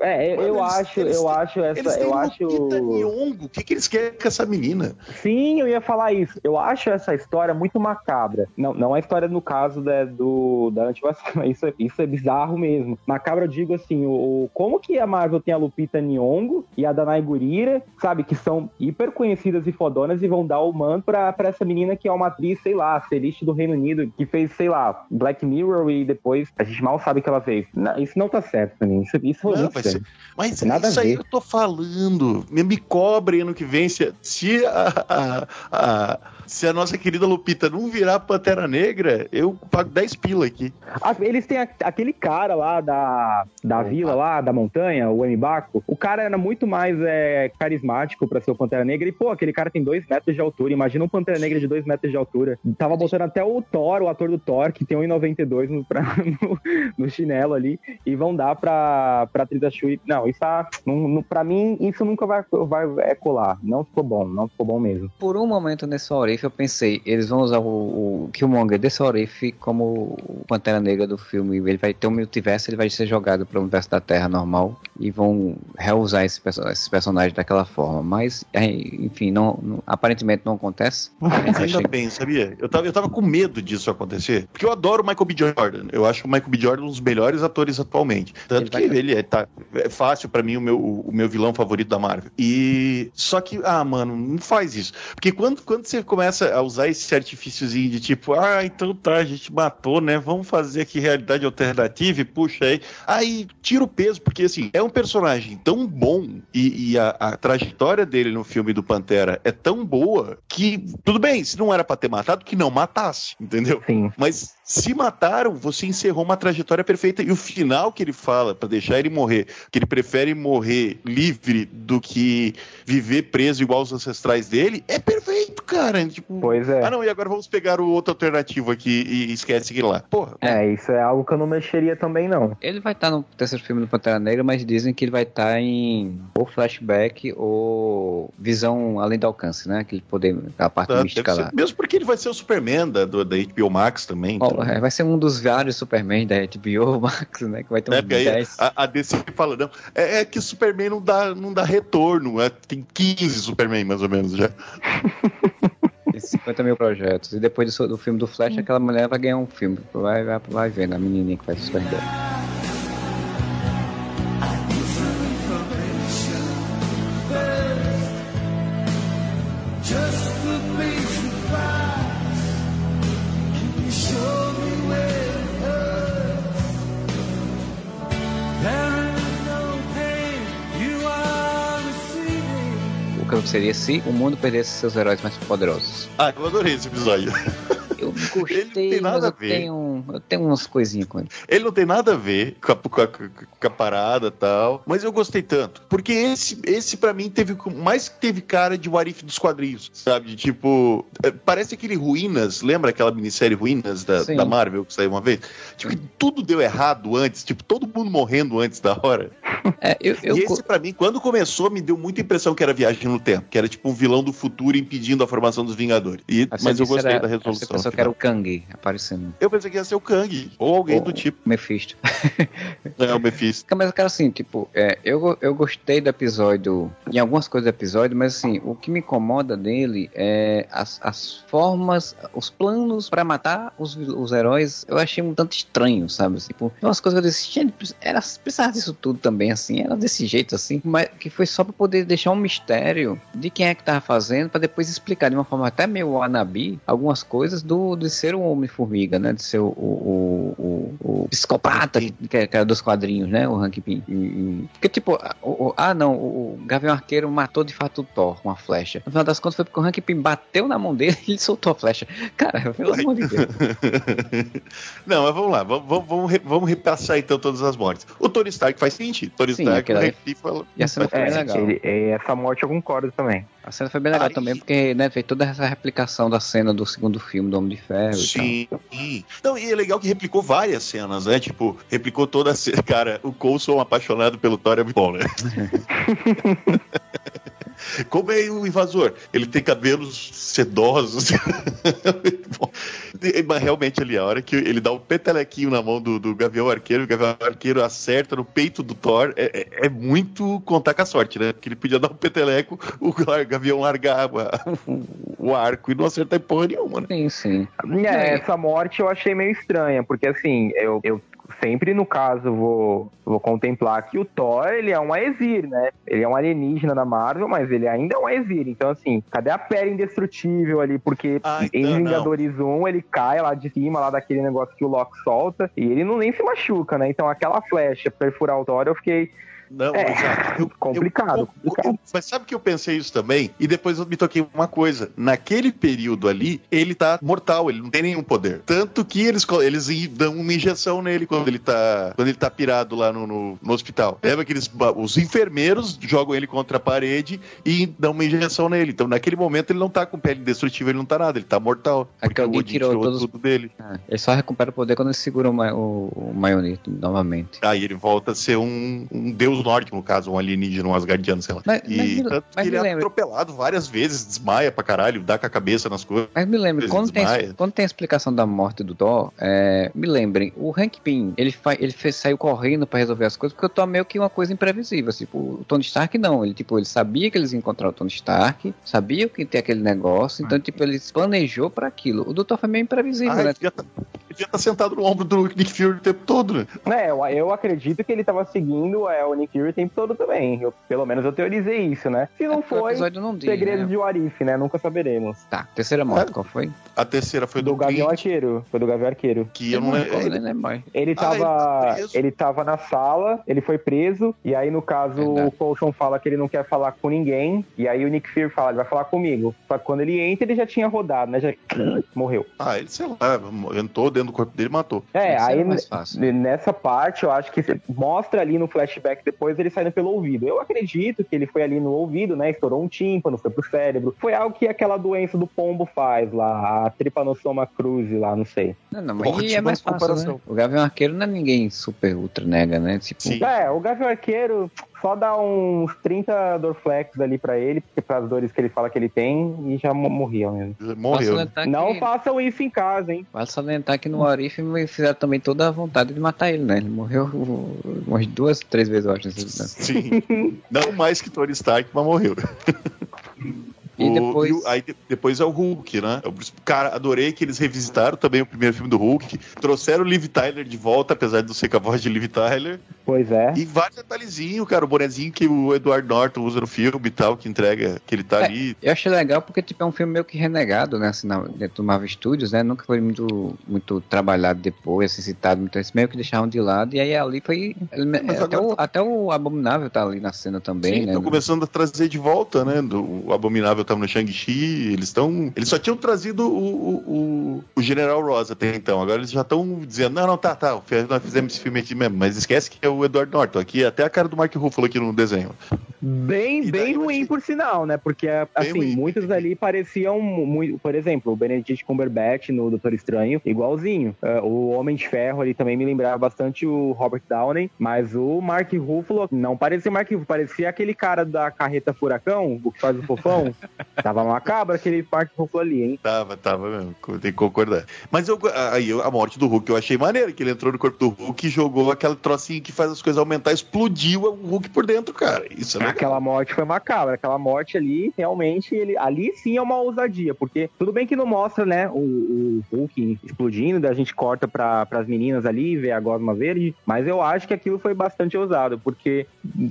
É, eu, eu eles- acho, eles eu têm- acho Eles essa, têm eu acho. Lupita Nyong'o. O que, que eles querem com essa menina? Sim, eu ia falar isso. Eu acho essa história muito macabra. Não, não a história no caso da, do, da antivacina. Isso, é- isso é bizarro mesmo. Macabra, eu digo assim, o, como que a Marvel tem a Lupita Nyong'o e a Danai Gurira, sabe, que são hiper conhecidas e fodonas e vão dar o manto pra, pra essa menina que é uma atriz, sei lá, Celeste do Reino Unido, que fez, sei lá, Black Mirror e depois a gente mal sabe o que ela fez. Não, isso não tá certo pra mim. Isso, isso foi Não, muito vai sério. ser- Mas Nada isso aí eu tô falando. Me, me cobre ano que vem. Se, se a, a- a- se a nossa querida Lupita não virar Pantera Negra, eu pago 10 pila aqui. Ah, Eles têm a- aquele cara lá da, da Opa. vila lá, da montanha, o Mbaco. O cara era muito mais é, carismático pra ser o Pantera Negra. E, pô, aquele cara tem dois metros de altura. Imagina um Pantera Negra de dois metros de altura. Tava botando até o Thor, o ator do Thor, que tem 1,92 no, pra- no, no chinelo ali. E vão dar pra, pra atriz da Shuri. Não, isso tá, não, não, pra mim, isso nunca vai, vai é, colar. Não ficou bom, não ficou bom mesmo. Por um momento nesse Orif Orif, eu pensei, eles vão usar o, o Killmonger desse Orif como o Pantera Negra do filme. Ele vai ter um multiverso, ele vai ser jogado para o universo da Terra normal e vão reusar esse, perso- esses personagens daquela forma. Mas, é, enfim, não, não- aparentemente não acontece. Ainda Achei- bem, sabia? Eu tava, eu tava com medo disso acontecer. Porque eu adoro o Michael B. Jordan. Eu acho o Michael B. Jordan um dos melhores atores atualmente. Tanto Ele vai- que ele é, tá, é fácil pra mim o meu, o meu vilão favorito da Marvel. E. Só que, ah, mano, não faz isso. Porque quando, quando você começa a usar esse artifíciozinho de tipo, ah, então tá, a gente matou, né? Vamos fazer aqui realidade alternativa e puxa aí. Aí tira o peso, porque assim, é um personagem tão bom e, e a, a trajetória dele no filme do Pantera é tão boa que, tudo bem, se não era pra ter matado, que não matasse, entendeu? Sim. Mas se mataram, você encerrou uma trajetória perfeita. E o final que ele fala, pra deixar ele morrer, que ele prefere morrer livre do que viver preso igual os ancestrais dele, é perfeito, cara. Tipo, Pois é. ah, não, e agora vamos pegar o outro alternativo aqui e esquece aquilo lá. Porra. É, isso é algo que eu não mexeria também, não. Ele vai estar no terceiro filme do Pantera Negra, mas dizem que ele vai estar em ou flashback ou visão além do alcance, né? Aquele poder, a parte Tá, mística lá. ser- mesmo porque ele vai ser o Superman da, do- da HBO Max também. Então- é, vai ser um dos vários Superman da HBO Max, né? Que vai ter É, uns porque aí 10. a, a DC fala, não, é, é que Superman não dá, não dá retorno, é, tem 15 Superman mais ou menos já. Tem 50 mil projetos. E depois do, do filme do Flash, aquela mulher vai ganhar um filme. Vai, vai, vai vendo a menininha que faz Supergirl. Seria se o mundo perdesse seus heróis mais poderosos. Ah, eu adorei esse episódio. Eu Ele gostei, não tem nada a ver. tenho, eu tenho umas coisinhas com ele. Ele não tem nada a ver com a, com a- com a parada e tal, mas eu gostei tanto. Porque esse, esse para mim, teve mais que teve cara de Warif dos quadrinhos, sabe? De tipo, é, parece aquele Ruínas, lembra aquela minissérie Ruínas da, da Marvel que saiu uma vez? Tipo, tudo deu errado antes, tipo, todo mundo morrendo antes da hora. É, eu, eu, e esse, pra mim, quando começou, me deu muita impressão que era viagem no tempo, que era tipo um vilão do futuro impedindo a formação dos Vingadores. E, você mas eu gostei era- da Você resolução. pensou que era o Kang aparecendo. Eu pensei que ia ser o Kang, ou alguém Ou- do tipo. Mephisto. É, o Mephisto. Mas, cara, assim, tipo, é, eu, eu gostei do episódio, em algumas coisas do episódio, mas, assim, o que me incomoda dele é as, as formas, os planos pra matar os, os heróis, eu achei um tanto estranho, sabe? Assim, tipo, umas coisas que eu disse, gente, era, precisava disso tudo também, assim, era desse jeito, assim, mas que foi só pra poder deixar um mistério de quem é que tava fazendo, pra depois explicar de uma forma até meio anabi algumas coisas do, de ser um Homem-Formiga, né? De ser o, o, o, o psicopata que, que era dos quadrinhos, né? O Hank Pym. E- e- Porque, tipo, o- o- ah, não, o, o Gavião Arqueiro matou de fato o Thor com a flecha. No final das contas foi porque o Hank Pym bateu na mão dele e ele soltou a flecha. Cara, pelo amor de Deus. Não, mas vamos lá, vamos, vamos, vamos, re- vamos repassar então todas as mortes. O Tony Stark faz sentido. Tony Sim, Stark, aquela o aí- Hank Pym fala- E a cena foi É, bem legal. ele- é, essa morte eu concordo também. A cena foi bem legal Aí- também, porque, né, fez toda essa replicação da cena do segundo filme do Homem de Ferro e tal. Sim. Não, e é legal que replicou várias cenas, né? Tipo, replicou toda a cena. Cara, o Coulson apaixonado pelo Thor é muito bom, né? Como é o invasor? Ele tem cabelos sedosos. Bom. Mas realmente ali, a hora que ele dá o petelequinho na mão do, do Gavião Arqueiro, o Gavião Arqueiro acerta no peito do Thor, é, é- é muito contar com a sorte, né? Porque ele podia dar um peteleco, o Gavião largava o, o arco e não acertar em porra nenhuma, né? Sim, sim. É, essa morte eu achei meio estranha, porque assim, eu, eu sempre no caso vou, vou contemplar que o Thor, ele é um Aesir, né? Ele é um alienígena da Marvel, mas ele ainda é um Aesir. Então assim, cadê a pele indestrutível ali? Porque Ah, em então, Vingadores 1 ele cai lá de cima, lá daquele negócio que o Loki solta, e ele não nem se machuca, né? Então aquela flecha perfurar o Thor, eu fiquei Não, É, exato. Eu- complicado, eu- complicado. eu- mas sabe que eu pensei isso também? E depois eu me toquei uma coisa. Naquele período ali, ele tá mortal, ele não tem nenhum poder. Tanto que eles, eles dão uma injeção nele quando ele tá, quando ele tá pirado lá no, no, no hospital. Lembra que eles, os enfermeiros jogam ele contra a parede e dão uma injeção nele. Então naquele momento ele não tá com pele indestrutível, ele não tá nada, ele tá mortal. É que Porque o alguém Odin tirou todos- tudo dele. Ah, ele só recupera o poder quando ele segura o, ma o, o maionito novamente. Aí ele volta a ser um, um deus Norte, no caso, um alienígena, um Asgardiano, sei lá. Mas- e mas me- tanto mas que ele é lembra- atropelado várias vezes, desmaia pra caralho, dá com a cabeça nas coisas. Mas me lembre, quando tem, quando tem a explicação da morte do Thor, é, me lembrem, o Hank Pym, ele, fa, ele fez, saiu correndo pra resolver as coisas, porque o Thor é meio que uma coisa imprevisível. Tipo, o Tony Stark não. Ele, tipo, ele sabia que eles iam encontrar o Tony Stark, sabia que tem aquele negócio, então, tipo, ele planejou pra aquilo. O do Thor foi meio imprevisível, Ah, né? ele devia estar tá sentado no ombro do Nick Fury o tempo todo, né? É, eu, eu acredito que ele tava seguindo é, o Nick Fury o tempo todo também. Eu- pelo menos eu teorizei isso, né? Se não É porque o foi, episódio não diz, né? de Warif, né? Nunca saberemos. Tá, terceira morte, qual foi? A terceira foi Do, do, Gavião Arqueiro. Foi do Gavião Arqueiro. que eu não não lembro. lembro mais. Ele Ah, tava, ele tá ele tava na sala, ele foi preso, e aí no caso Verdade. o Coulson fala que ele não quer falar com ninguém, e aí o Nick Fury fala, ele vai falar comigo. Só que quando ele entra, ele já tinha rodado, né? Já morreu. Ah, ele, sei lá, entrou dentro do corpo dele e matou. É, aí era mais fácil. n- nessa parte eu acho que mostra ali no flashback depois ele saindo pelo ouvido. Eu acredito que ele foi ali no ouvido, né? Estourou um tímpano, foi pro cérebro. Foi algo que aquela doença do pombo faz lá, a trypanosoma cruzi lá, não sei. Não, não, mas Ótima é mais fácil, né? comparação. O Gavião Arqueiro não é ninguém super ultra nega, né? Tipo. É, o Gavião Arqueiro só dá uns 30 Dorflex ali pra ele, porque para as dores que ele fala que ele tem, e já mo- morria mesmo. Morreu. Não que- façam isso em casa, hein? Vale salientar que no Arif me fizeram também toda a vontade de matar ele, né? Ele morreu umas duas, três vezes, eu acho. Sim. Não mais que Tony Stark, mas morreu. E O- depois- o- aí de- depois é o Hulk, né? Eu, cara, adorei que eles revisitaram também o primeiro filme do Hulk. Trouxeram o Liv Tyler de volta, apesar de não ser com a voz de Liv Tyler. Pois é. E vários detalhezinhos, cara. O bonezinho que o Edward Norton usa no filme e tal, que entrega, que ele tá É. ali. Eu achei legal porque tipo, é um filme meio que renegado, né? Assim, na- dentro do Marvel Studios, né? Nunca foi muito, muito trabalhado depois, assim, citado muito. Eles meio que deixaram de lado. E aí ali foi. ele- Mas até, agora o, até o Abominável tá ali na cena também, Sim, né? estão começando a trazer de volta, né? Do, o Abominável tava no Shang-Chi, eles estão. Eles só tinham trazido o, o, o, General Ross até então. Agora eles já estão dizendo: não, não, tá, tá, nós fizemos esse filme aqui mesmo. Mas esquece que é o Edward Norton. Aqui até a cara do Mark Ruffalo aqui no desenho. Bem, bem ruim, achei- por sinal, né? Porque, assim, muitos ali pareciam muito. Por exemplo, o Benedict Cumberbatch no Doutor Estranho, igualzinho. É, o Homem de Ferro ali também me lembrava bastante o Robert Downey, mas o Mark Ruffalo não parecia o Mark Ruffalo, parecia aquele cara da carreta Furacão, o que faz o fofão. Tava macabro aquele Mark Ruffalo ali, hein? Tava, tava mesmo. Tem que concordar. Mas eu, aí a morte do Hulk eu achei maneiro, que ele entrou no corpo do Hulk e jogou aquele trocinho que faz as coisas aumentar, explodiu o Hulk por dentro, cara. Isso é legal. Aquela morte foi macabra. Aquela morte ali, realmente, ele, ali sim é uma ousadia. Porque tudo bem que não mostra, né, o, o Hulk explodindo, daí a gente corta para as meninas ali, vê a gosma verde. Mas eu acho que aquilo foi bastante ousado. Porque,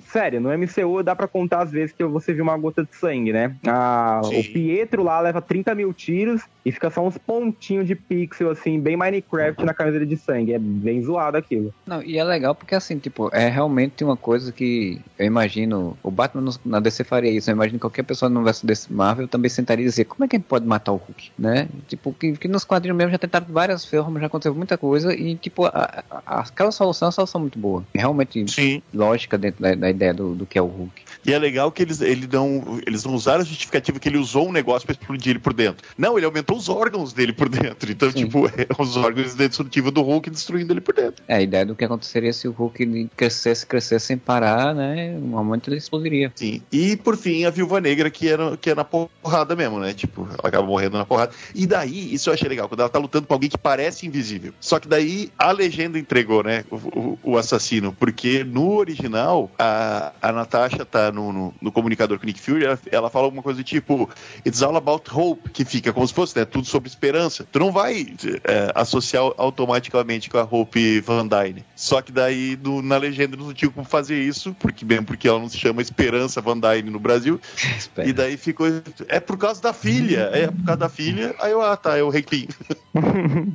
sério, no MCU dá pra contar as vezes que você viu uma gota de sangue, né? A- Sim. o Pietro lá leva 30 mil tiros e fica só uns pontinhos de pixel, assim, bem Minecraft na camiseta de sangue. É bem zoado aquilo. Não, e é legal porque assim, tipo, é realmente uma coisa que eu imagino, o Batman na DC faria isso, eu imagino que qualquer pessoa no universo desse Marvel também sentaria e dizer, como é que a gente pode matar o Hulk, né? Tipo, que, que nos quadrinhos mesmo já tentaram várias formas, já aconteceu muita coisa e, tipo, a, a- aquela solução é uma solução muito boa. Realmente Sim. lógica dentro da, da ideia do, do que é o Hulk. E é legal que eles, ele não, eles não usaram a justificativa que ele usou um negócio pra explodir ele por dentro. Não, ele aumentou os órgãos dele por dentro. Então, Sim. tipo, é os órgãos destrutivos do Hulk destruindo ele por dentro. É, a ideia do que aconteceria se o Hulk crescesse, crescesse sem parar, né? Um momento ele explodiria. Sim. E por fim, a Viúva Negra, que é, que é na porrada mesmo, né? Tipo, ela acaba morrendo na porrada. E daí, isso eu achei legal, quando ela tá lutando com alguém que parece invisível. Só que daí a legenda entregou, né? O, o- o assassino. Porque no original, a, a Natasha tá no, no, no comunicador com o Nick Fury, ela, ela fala alguma coisa do tipo: It's all about hope, que fica como se fosse, né? Tudo sobre esperança. Tu não vai é, associar automaticamente com a Hope Van Dyne. Só que daí no- na legenda não tinha como fazer isso, porque mesmo porque ela não se chama Esperança Van Dyne no Brasil. Espera. E daí ficou. É por causa da filha. É por causa da filha. Aí eu, ah, tá, é o Requiem.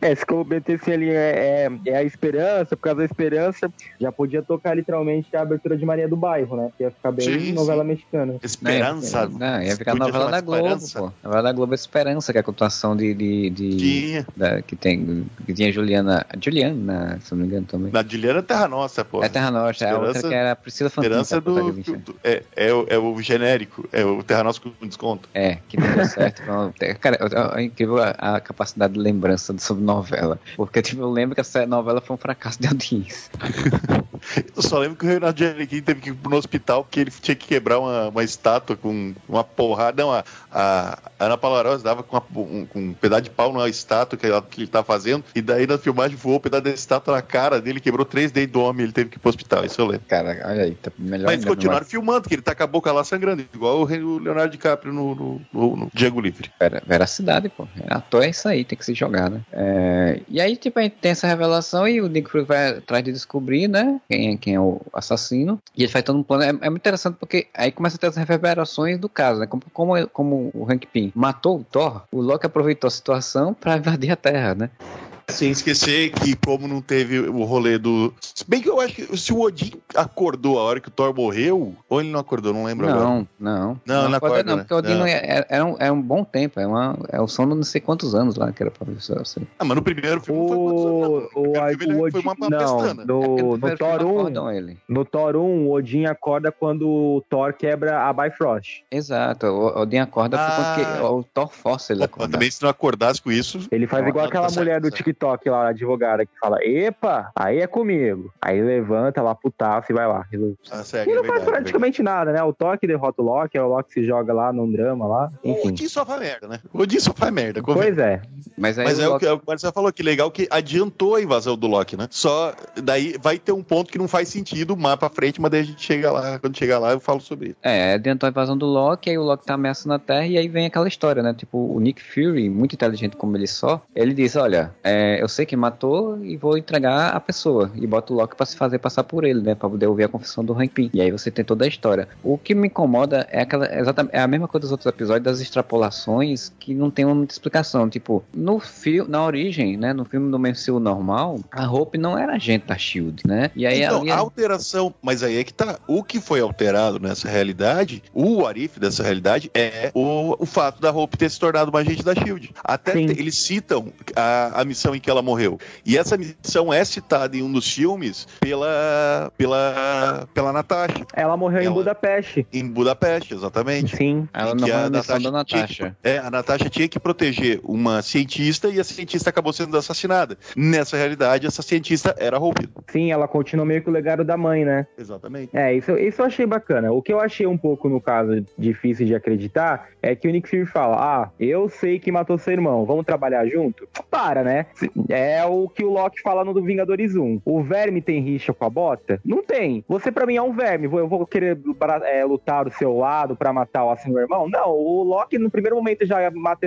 É, se cometesse ali é, é, é a esperança, por causa da esperança, já podia tocar literalmente a abertura de Maria do Bairro, né? Que ia ficar bem Sim, novela sim. mexicana. Esperança. Não, ia ficar novela da Globo, Esperança. pô. Novela da Globo é Esperança, que é a continuação de. de, de- Tinha. da- que tem. Que tinha Juliana. Juliana, se não me engano também. Na Juliana é Terra Nossa, pô. É Terra Nostra, a outra Esperança- que era a Priscila Fantasma. Esperança é do. do- é, é, o, é o genérico. É o Terra Nossa com desconto. É, que não deu certo. Cara, é- é incrível a, a capacidade de lembrança sobre novela. Porque, tipo, eu lembro que essa novela foi um fracasso de audiência. Eu só lembro que o Renato Giannichini teve que ir no hospital porque ele tinha que quebrar uma, uma estátua com uma porrada. Não, a, a Ana Paula dava com, uma- um, com um pedaço de pau na estátua que, ela, que ele tava fazendo, e daí na filmagem voou o pedaço da estátua na cara dele, quebrou três dentes do homem, ele teve que ir pro hospital, isso eu lembro. Cara, olha aí, tá melhor Mas eles continuaram filmando, que ele tá com a boca lá sangrando, igual o Leonardo DiCaprio no, no, no, no Django Livre. Vera, veracidade, pô. Ator é isso aí, tem que se jogar, né? É, e aí, tipo, a gente tem essa revelação e o Nick Fury vai atrás de descobrir, né? Quem é, quem é o assassino. E ele faz todo um plano. É, é muito interessante porque aí começa a ter as reverberações do caso, né? Como, como, como o Hank Pym matou o Thor, o Loki aproveitou a situação pra invadir a Terra, né? Sem esquecer que, como não teve o rolê do. Se bem que eu acho que se o Odin acordou a hora que o Thor morreu, ou ele não acordou, não lembro agora. Não, não. Não, não acorda acorda, não, né? porque o Odin Não. não é, é, é um, é um bom tempo, é, uma, é o som de não sei quantos anos lá que era pra ver sei. Ah, mas no primeiro filme não foi quantos anos, não. O, No o, filme o ele foi Odin, uma, uma não, pestana. É no, no primeiro Thor filme 1, acordam ele. no Thor 1, o Odin acorda quando o Thor quebra a Bifrost. Exato, o Odin acorda Ah. porque o Thor força ele a Pô, acordar. também se não acordasse com isso. Ele faz Não, igual não, aquela mulher do certo. TikTok lá, a advogada, que fala, epa, aí é comigo. Aí levanta lá, putaço e vai lá. Ah, sério, e é não faz verdade, é praticamente nada, né? O Thor que derrota o Loki, é o Loki se joga lá num drama lá. verdade. O Enfim. Odin só faz merda, né? O Odin só faz merda. convém. Pois é. Mas aí Mas o é o Loki- que, é o que o Marcelo falou, que legal que adiantou a invasão do Loki, né? Só daí vai ter um ponto que não faz sentido mais pra frente, mas daí a gente chega lá, quando chegar lá eu falo sobre isso. É, adiantou a invasão do Loki, aí o Loki tá ameaçando a Terra, e aí vem aquela história, né? Tipo, o Nick Fury, muito inteligente como ele só, ele diz, olha, é, eu sei quem matou e vou entregar a pessoa. E bota o Loki pra se fazer passar por ele, né? Pra poder ouvir a confissão do Hank Pym. E aí você tem toda a história. O que me incomoda é aquela, exatamente, é a mesma coisa dos outros episódios, das extrapolações que não tem muita explicação. Tipo, no filme, na origem, né? No filme do MCU normal, a Hope não era agente da SHIELD, né? E aí então, ali a alteração, mas aí é que tá. O que foi alterado nessa realidade, o Arif dessa realidade, é o, o fato da Hope ter se tornado uma agente da Shield. Até Sim. eles citam a, a missão em que ela morreu. E essa missão é citada em um dos filmes pela, pela, pela Natasha, Ela morreu em Ela- Budapeste. em Budapeste, exatamente. Sim. ela em não que a a missão da Natasha Natasha. É, a Natasha tinha que proteger uma cientista e a cientista acabou sendo assassinada. Nessa realidade, essa cientista era a Hope. Sim, ela continua meio que o legado da mãe, né? Exatamente. É, isso, isso eu achei bacana. O que eu achei um pouco, no caso, difícil de acreditar é que o Nick Fury fala: Ah, eu sei que matou seu irmão, vamos trabalhar junto? Para, né? É o que o Loki fala no do Vingadores 1. O verme tem rixa com a bota? Não tem. Você, pra mim, é um verme. Eu vou querer é, lutar do seu lado pra matar o assim, meu irmão? Não, o Loki, no primeiro momento, já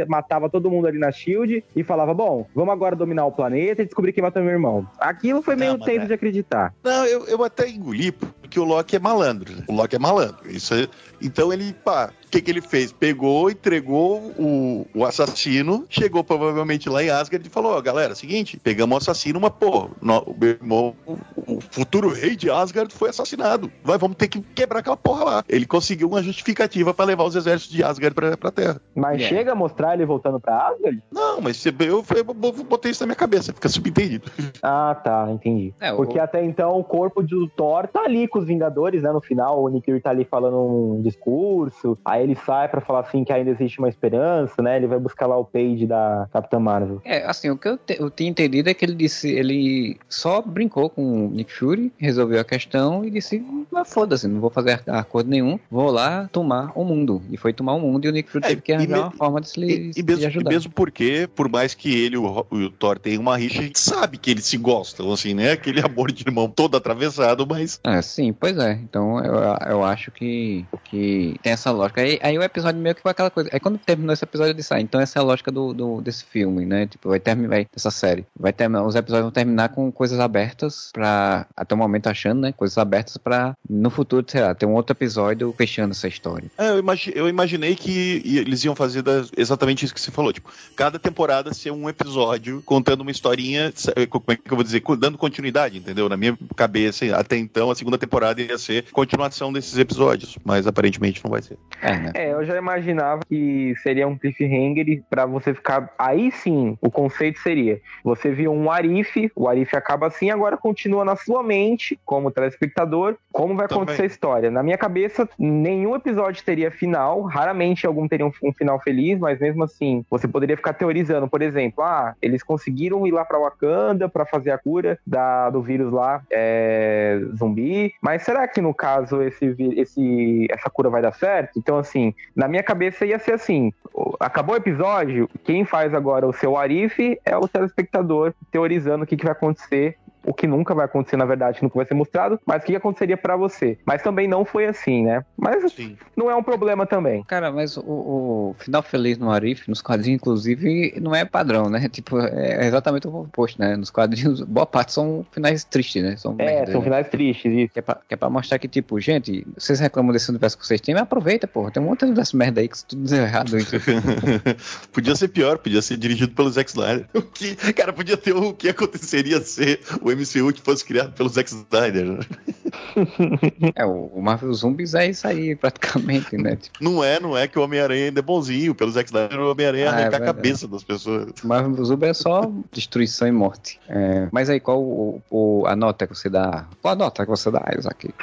matava todo mundo ali na Shield e falava: Bom, vamos agora dominar o planeta e descobrir quem matou meu irmão. Aquilo foi meio Não, tenso é. de acreditar. Não, eu, eu até engoli, porque o Loki é malandro. né? O Loki é malandro. Isso é- Então ele, pá, o que, que ele fez? Pegou, entregou o, o assassino, chegou provavelmente lá em Asgard e falou: Ó, galera, seguinte, pegamos o assassino, mas, pô, no- o meu irmão, o, o futuro rei de Asgard foi assassinado. Vai, vamos ter que quebrar aquela porra lá. Ele conseguiu uma justificativa pra levar os exércitos de Asgard pra, pra Terra. Mas É. chega a mostrar ele voltando pra Asgard? Não, mas você- eu, eu, eu botei isso na minha cabeça, fica subentendido. Ah, tá, entendi. É, o- Porque até então o corpo do Thor tá ali com os Vingadores, né? No final, o Nick Fury tá ali falando um discurso, aí ele sai pra falar assim que ainda existe uma esperança, né? Ele vai buscar lá o Page da Capitã Marvel. É, assim, o que eu, te- eu tinha entendido é que ele disse, ele só brincou com o Nick Fury, resolveu a questão e disse, ah, foda-se, não vou fazer acordo nenhum, vou lá tomar o mundo. E foi tomar o mundo e o Nick Fury É, teve que arranjar me- uma forma de se E, e se mesmo, lhe e ajudar. mesmo porque, por mais que ele e o, e o Thor tenham uma rixa, a gente sabe que eles se gostam, assim, né? Aquele amor de irmão todo atravessado, mas É, sim, pois é. Então eu, eu acho que, que tem essa lógica. Aí, aí o episódio meio que foi aquela coisa. Aí quando terminou esse episódio, eu disse, ah, então essa é a lógica do, do- desse filme, né? Tipo, vai terminar, vai, dessa série. Vai terminar, os episódios vão terminar com coisas abertas pra, até o momento achando, né? Coisas abertas pra, no futuro, sei lá, ter um outro episódio fechando essa história. é, eu, imagi- eu imaginei que eles iam fazer exatamente isso que você falou. Tipo, cada temporada ser um episódio contando uma historinha, sa- como é que eu vou dizer? Dando continuidade, entendeu? Na minha cabeça, até então, a segunda temporada temporada ia ser continuação desses episódios, mas aparentemente não vai ser. É, né? É, eu já imaginava que seria um cliffhanger pra você ficar. Aí sim, o conceito seria: você viu um Arif, o Arif acaba assim, agora continua na sua mente, como telespectador, como vai Também. acontecer a história. Na minha cabeça, nenhum episódio teria final, raramente algum teria um, um final feliz, mas mesmo assim, você poderia ficar teorizando, por exemplo, ah, eles conseguiram ir lá pra Wakanda pra fazer a cura da, do vírus lá, é, zumbi, mas será que no caso esse, esse, essa cura vai dar certo? Então, assim, na minha cabeça ia ser assim: acabou o episódio, quem faz agora o seu Arif é o telespectador teorizando o que, que vai acontecer. O que nunca vai acontecer, na verdade, nunca vai ser mostrado, mas o que aconteceria pra você. Mas também não foi assim, né? Mas Sim. não é um problema também. Cara, mas o, o final feliz no Arif, nos quadrinhos, inclusive, não é padrão, né? Tipo, é exatamente o oposto, né? Nos quadrinhos, boa parte são finais tristes, né? São É, merdas, são né? finais tristes, isso. Que é, pra, que é pra mostrar que, tipo, gente, vocês reclamam desse universo que vocês têm, mas aproveita, porra. Tem um monte dessa merda aí que tudo deu errado. Isso. podia ser pior, podia ser dirigido pelo Zack Snyder. O que, cara, podia ter o que aconteceria ser o MCU que fosse criado pelo Zack Snyder. né? é, o, Marvel Zombies é isso aí, praticamente, né? Tipo, Não é, não é que o Homem-Aranha ainda é bonzinho. Pelo Zack Snyder, o Homem-Aranha Ah, é arranca a verdade. cabeça das pessoas. o Marvel Zombies é só destruição e morte. É, mas aí, qual o, o- a nota que você dá? Qual a nota que você dá, Isaac?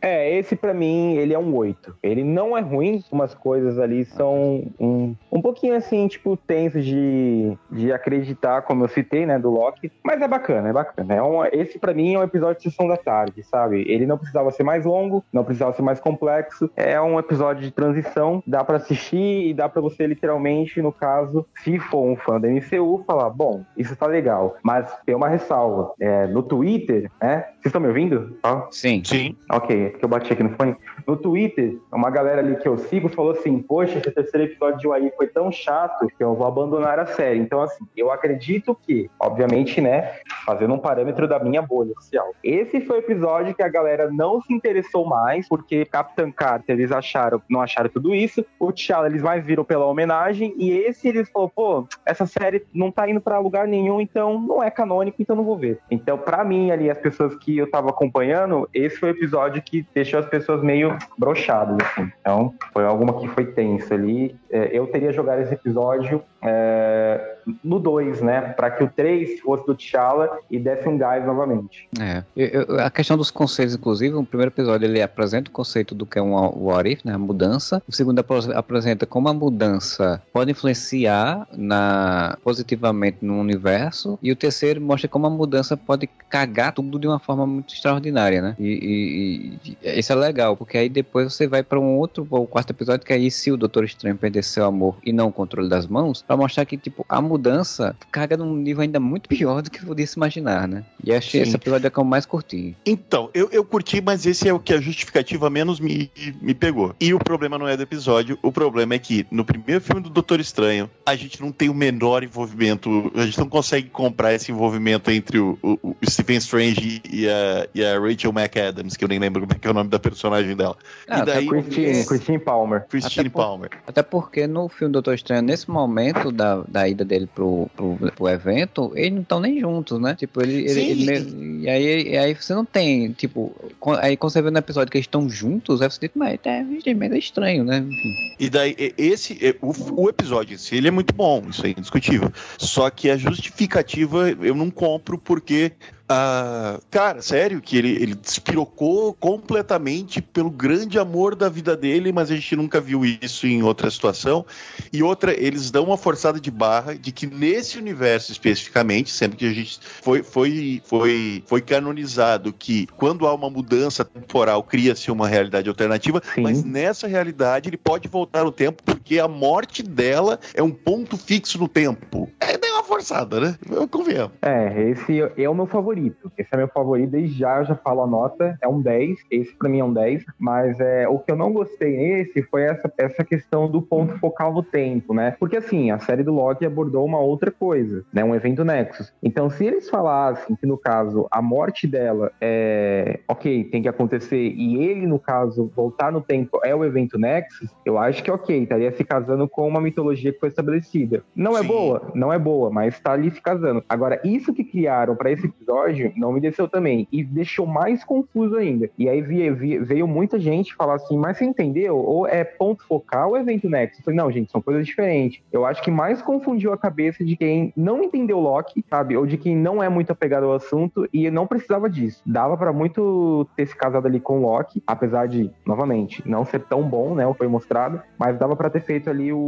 É, esse pra mim, ele é um 8. Ele não é ruim, umas coisas ali são um, um pouquinho assim, tipo, tenso de, de acreditar, como eu citei, né, do Loki. Mas é bacana, é bacana. É um, esse pra mim é um episódio de sessão da tarde, sabe? Ele não precisava ser mais longo, não precisava ser mais complexo. É um episódio de transição, dá pra assistir e dá pra você literalmente, no caso, se for um fã da MCU, falar, bom, isso tá legal. Mas tem uma ressalva. É, no Twitter, né? Vocês estão me ouvindo? Ó. Sim. Sim. Ok, é porque eu bati aqui no fone. No Twitter, uma galera ali que eu sigo falou assim: Poxa, esse terceiro episódio de Wai foi tão chato que eu vou abandonar a série. Então, assim, eu acredito que, obviamente, né, fazendo um parâmetro da minha bolha oficial. Esse foi o episódio que a galera não se interessou mais, porque Capitã Carter eles acharam, não acharam tudo isso. O T'Challa eles mais viram pela homenagem. E esse eles falaram: pô, essa série não tá indo pra lugar nenhum, então não é canônico, então não vou ver. Então, pra mim, ali, as pessoas que eu tava acompanhando, esse foi o episódio que deixou as pessoas meio broxadas, assim. Então, foi alguma que foi tensa ali. É, eu teria jogado esse episódio é, no 2, né? Pra que o 3 fosse do T'Challa e desse um gás novamente. É. Eu- eu- a questão dos conceitos, inclusive, o primeiro episódio ele apresenta o conceito do que é um what if, né, a mudança. O segundo apresenta como a mudança pode influenciar na, positivamente no universo. E o terceiro mostra como a mudança pode cagar tudo de uma forma muito extraordinária, né? E, e- e isso é legal, porque aí depois você vai para um outro, o quarto episódio, que aí se o Doutor Estranho perder seu amor e não o controle das mãos, pra mostrar que, tipo, a mudança caga num nível ainda muito pior do que podia se imaginar, né? E achei Sim. esse episódio é que eu mais curti. Então, eu, eu curti, mas esse é o que a justificativa menos me, me pegou. E o problema não é do episódio, o problema é que no primeiro filme do Doutor Estranho, a gente não tem o menor envolvimento, a gente não consegue comprar esse envolvimento entre o, o- o Stephen Strange e a, e a Rachel McAdams, que eu nem lembro como é que é o nome da personagem dela. Ah, e daí, Christine, Christine Palmer. Christine Até por- Palmer. Até porque no filme Doutor Estranho, nesse momento da, da ida dele pro, pro, pro evento, eles não estão nem juntos, né? Tipo, ele. ele, ele meio- e, aí, e aí você não tem, tipo. Aí quando você vê no episódio que eles estão juntos, aí você diz, mas é, é meio estranho, né? Enfim. E daí, esse, o, o episódio em si, ele é muito bom, isso é indiscutível. Só que a justificativa eu não compro porque. Ah, cara, sério, que ele, ele despirocou completamente pelo grande amor da vida dele, mas a gente nunca viu isso em outra situação. E outra, eles dão uma forçada de barra de que nesse universo especificamente, sempre que a gente foi, foi, foi, foi canonizado que quando há uma mudança temporal cria-se uma realidade alternativa, Sim. mas nessa realidade ele pode voltar no tempo porque a morte dela é um ponto fixo no tempo. É deu uma forçada, né? Eu convenho. É, esse é o meu favorito. Esse é meu favorito, desde já eu já falo a nota, é um 10. Esse pra mim é um 10. Mas é, o que eu não gostei nesse foi essa, essa questão do ponto focal no tempo, né? Porque assim, a série do Loki abordou uma outra coisa, né? Um evento Nexus. Então, se eles falassem que, no caso, a morte dela é ok, tem que acontecer, e ele, no caso, voltar no tempo é o evento Nexus, eu acho que ok, estaria se casando com uma mitologia que foi estabelecida. Não é Sim. boa, não é boa, mas tá ali se casando. Agora, isso que criaram pra esse episódio não me desceu também. E deixou mais confuso ainda. E aí veio, veio- muita gente falar assim, mas você entendeu? Ou é ponto focal ou evento nexo? Eu falei, não, gente, são coisas diferentes. Eu acho que mais confundiu a cabeça de quem não entendeu Loki, sabe? Ou de quem não é muito apegado ao assunto e não precisava disso. Dava pra muito ter se casado ali com Loki, apesar de, novamente, não ser tão bom, né? O que foi mostrado, mas dava pra ter feito ali o,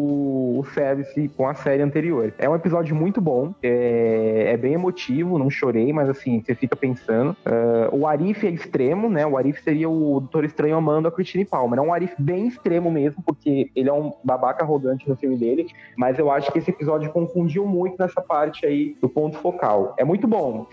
o service com a série anterior. É um episódio muito bom, é, é bem emotivo, não chorei, mas assim, você fica pensando. Ah, o Arif é extremo, né? O Arif seria o Doutor Estranho amando a Christine Palmer. É um Arif bem extremo mesmo, porque ele é um babaca arrogante no filme dele, mas eu acho que esse episódio confundiu muito nessa parte aí do ponto focal. É muito bom.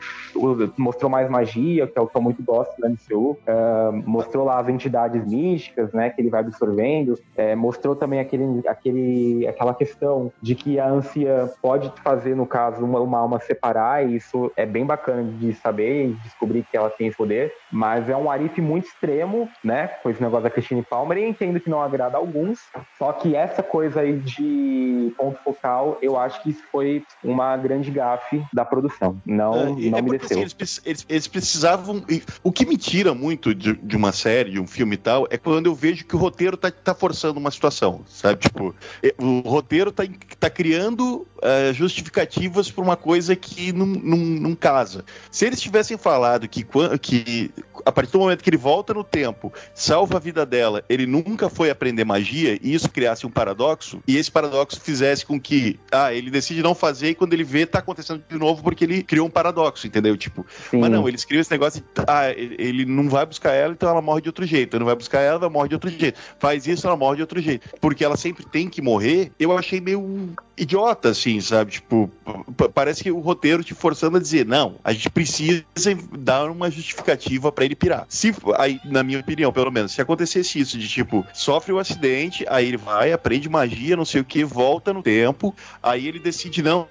Mostrou mais magia, que é o que eu muito gosto do MCU. Ah, mostrou lá as entidades místicas, né? Que ele vai absorvendo. É, mostrou também aquele, aquele, aquela questão de que a anciã pode fazer, no caso, uma, uma alma separar, e isso é bem bacana de saber e descobrir que ela tem esse poder. Mas é um Arif muito extremo, né? Com esse negócio da Christine Palmer, e entendo que não agrada a alguns. Só que essa coisa aí de ponto focal, eu acho que isso foi uma grande gafe da produção. Não, É, não é me desceu. assim, eles, eles- eles precisavam. O que me tira muito de, de uma série, de um filme e tal, é quando eu vejo que o roteiro tá, tá forçando uma situação, sabe? Tipo, o roteiro tá, tá criando é, justificativas pra uma coisa que não, não, não casa. Se eles tivessem falado que, que a partir do momento que ele volta no tempo, salva a vida dela, ele nunca foi aprender magia, e isso criasse um paradoxo, e esse paradoxo fizesse com que, ah, ele decide não fazer, e quando ele vê, tá acontecendo de novo porque ele criou um paradoxo, entendeu? Tipo, Sim. mas não, eles criam esse negócio de, ah, ele ele não vai buscar ela, então ela morre de outro jeito. Ele não vai buscar ela, ela morre de outro jeito. Faz isso, ela morre de outro jeito. Porque ela sempre tem que morrer, eu achei meio idiota, assim, sabe? Tipo, parece que o roteiro te forçando a dizer, não, a gente precisa dar uma justificativa pra ele pirar. Se, aí, na minha opinião, pelo menos, se acontecesse isso, de tipo, sofre o acidente, aí ele vai, aprende magia, não sei o que, volta no tempo, aí ele decide não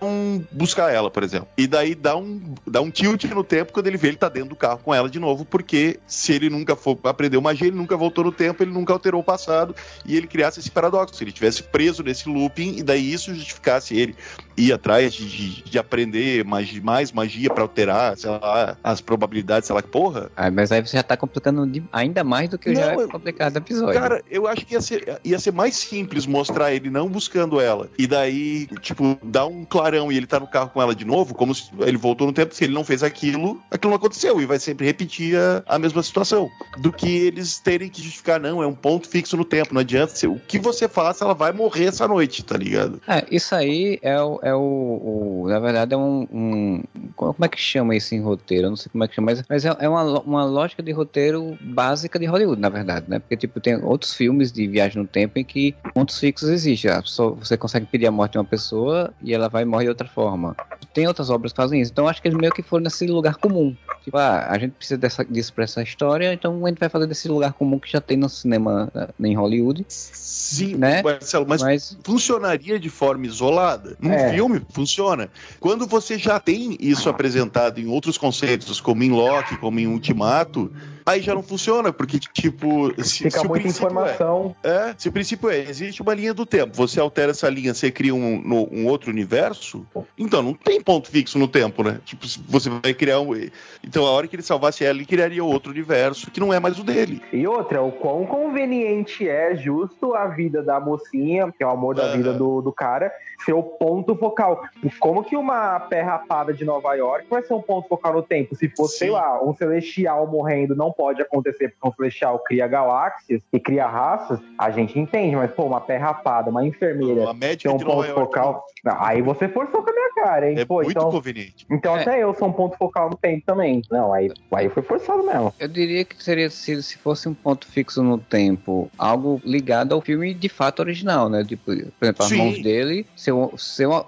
buscar ela, por exemplo. E daí dá um, dá um tilt no tempo quando ele vê ele tá dentro do carro com ela de novo, porque se ele nunca for aprendeu magia, ele nunca voltou no tempo, ele nunca alterou o passado, e ele criasse esse paradoxo. Se ele tivesse preso nesse looping, e daí isso justificasse ele ir atrás de, de, de aprender magia, mais magia pra alterar, sei lá, as probabilidades, sei lá que porra. Ah, mas aí você já tá complicando ainda mais do que Não, já é complicado o episódio. Cara, eu acho que ia ser, ia ser mais simples mostrar ele não buscando ela. E daí, tipo, dar um clarão e ele tá no carro com ela de novo, como se ele voltou no tempo. Se ele não fez aquilo, aquilo não aconteceu. E vai sempre repetir a, a mesma situação. Do que eles terem que justificar, não, é um ponto fixo no tempo. Não adianta. ser- O que você faça, ela vai morrer essa noite, tá ligado? É, isso aí é o. É o, o- na verdade, é um, um- Como é que chama isso em roteiro? Eu não sei como é que chama, mas, mas é, é uma, uma lógica de roteiro básica de Hollywood, na verdade, né? Porque, tipo, tem outros filmes de viagem no tempo em que pontos fixos existem. A pessoa- você consegue pedir a morte de uma pessoa e ela vai e morre de outra forma. Tem outras obras que fazem isso. Então, acho que eles meio que foram nesse lugar comum. Tipo, ah, a gente precisa dessa, disso pra essa história, então a gente vai fazer desse lugar comum que já tem no cinema eh, em Hollywood, Sim, Né? Marcelo, mas mas funcionaria de forma isolada. Num É. filme, funciona. Quando você já tem isso apresentado em outros conceitos, como em Loki, como em Ultimato, aí já não funciona, porque, tipo, se, Fica se muita princípio informação. É, é, se o princípio é, existe uma linha do tempo, você altera essa linha, você cria um, no- um outro universo, então não tem ponto fixo no tempo, né? Tipo, você vai criar um. Então, a hora que ele salvasse ela, ele criaria outro universo que não é mais o dele. E outra, o quão conveniente é justo a vida da mocinha, que é o amor da Aham. vida do, do cara, ser o ponto focal. Como que uma pé rapada de Nova York vai ser um ponto focal no tempo? Se fosse, sei Sim. lá, um celestial morrendo, não pode acontecer, porque um celestial cria galáxias e cria raças, a gente entende, mas, pô, uma pé rapada, uma enfermeira, A ter médica um de Nova ponto York focal. Não, aí você forçou com a minha cara, hein? é pô, muito então, conveniente. então É. até eu sou um ponto focal no tempo também. Não, aí, aí foi forçado mesmo. Eu diria que seria se, se fosse um ponto fixo no tempo, algo ligado ao filme de fato original, né? Tipo, por exemplo, as Sim. mãos dele ser o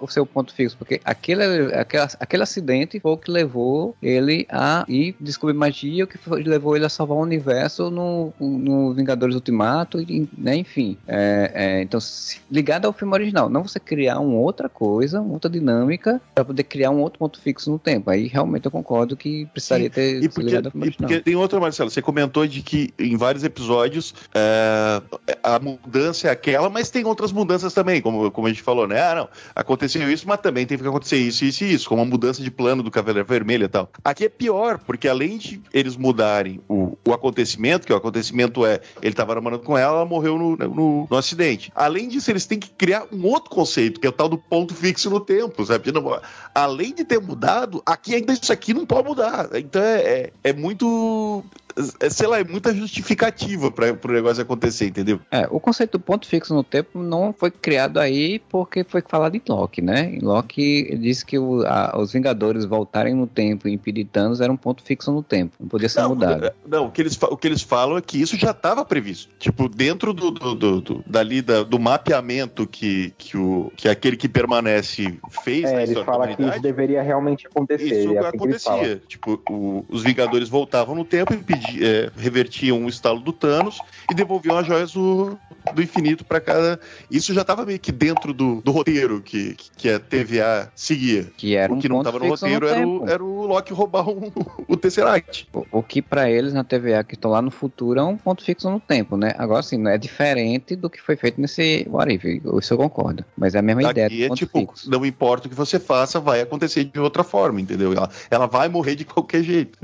o seu ponto fixo, porque aquele, aquele, aquele acidente foi o que levou ele a ir descobrir magia, o que foi, levou ele a salvar o universo no, no Vingadores Ultimato, e, né? Enfim. É, é, então, se- ligado ao filme original, não você criar uma outra coisa, uma outra dinâmica, para poder criar um outro ponto fixo no tempo. Aí realmente eu concordo que precisaria ter E porque, ligado ao filme original. porque tem outra, Marcelo, você comentou de que em vários episódios é, a mudança é aquela, mas tem outras mudanças também, como, como a gente falou, né? Ah, não, aconteceu isso, mas também teve que acontecer isso, isso e isso, como a mudança de plano do Cavaleiro Vermelho e tal. Aqui é pior, porque além de eles mudarem o, o acontecimento, que o acontecimento é ele estava namorando com ela, ela morreu no, no, no, acidente. Além disso, eles têm que criar um outro conceito, que é o tal do ponto fixo no tempo, sabe? Não, além de ter mudado, aqui ainda isso aqui não pode mudar. Então é, é, é muito sei lá, é muita justificativa para o negócio acontecer, entendeu? É, o conceito do ponto fixo no tempo não foi criado aí porque foi falado em Loki, né? Em Loki disse que o, a, os Vingadores voltarem no tempo e impedir Thanos era um ponto fixo no tempo, não podia ser não, mudado. Não, o que, eles, o que eles falam é que isso já estava previsto. Tipo, dentro do, do, do, do dali da, do mapeamento que, que, o, que aquele que permanece fez é, na eles falam que isso deveria realmente acontecer. Isso é assim acontecia. Tipo, o, os Vingadores voltavam no tempo e impediam é, revertiam o estalo do Thanos e devolviam as joias do, do infinito para cada. Isso já estava meio que dentro do, do roteiro que, que a TVA seguia. Que era o que um não estava no roteiro no era, o, era o Loki roubar um, o Tesseract. O, o que para eles na TVA que estão lá no futuro é um ponto fixo no tempo, né? Agora sim, é diferente do que foi feito nesse What If, isso eu concordo. Mas é a mesma Daqui ideia. É, tipo, fixo. não importa o que você faça, vai acontecer de outra forma, entendeu? Ela, ela vai morrer de qualquer jeito.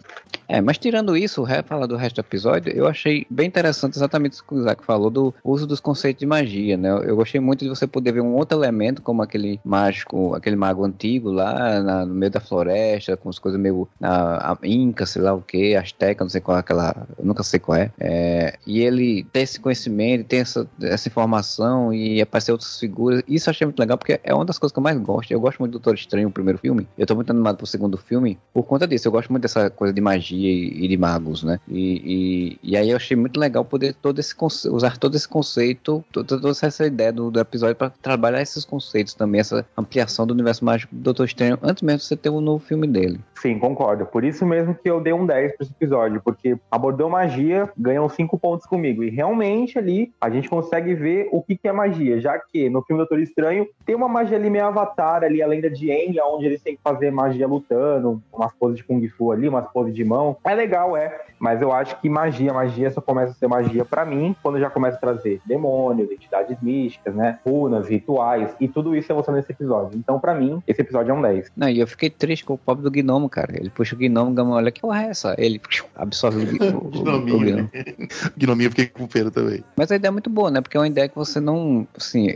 É, mas tirando isso, falar do resto do episódio, eu achei bem interessante exatamente o que o Isaac falou do uso dos conceitos de magia, né? Eu gostei muito de você poder ver um outro elemento, como aquele mágico, aquele mago antigo lá na, no meio da floresta, com as coisas meio na, Inca, sei lá o que, Azteca, não sei qual é aquela, nunca sei qual é. é e ele tem esse conhecimento, tem essa, essa informação e aparecer outras figuras. Isso eu achei muito legal, porque é uma das coisas que eu mais gosto. Eu gosto muito do Doutor Estranho, o primeiro filme. Eu tô muito animado pro segundo filme por conta disso. Eu gosto muito dessa coisa de magia e, e de magos, né? E, e, e, aí eu achei muito legal poder todo esse usar todo esse conceito, toda, toda essa ideia do, do episódio para trabalhar esses conceitos também, essa ampliação do universo mágico do Doutor Estranho, antes mesmo de você ter um novo filme dele. Sim, concordo. Por isso mesmo que eu dei um 10 para esse episódio, porque abordou magia, ganhou 5 pontos comigo. E realmente ali a gente consegue ver o que, que é magia, já que no filme Doutor Estranho tem uma magia ali meio avatar ali, a lenda de Aang, onde eles têm que fazer magia lutando, umas poses de Kung Fu ali, umas poses de mão. É legal, é. Mas eu acho que magia, magia só começa a ser magia para mim quando já começa a trazer demônios, entidades místicas, né? Runas, rituais, e tudo isso é mostrado nesse episódio. Então, para mim, esse episódio é um 10. Não, e eu fiquei triste com o pobre do gnomo, cara. Ele puxa o gnomo, gnomo olha que porra é essa? Ele absorve o, o, gnominho. O, gnomo. gnominho eu fiquei com pena também. Mas a ideia é muito boa, né? Porque é uma ideia que você não. Assim,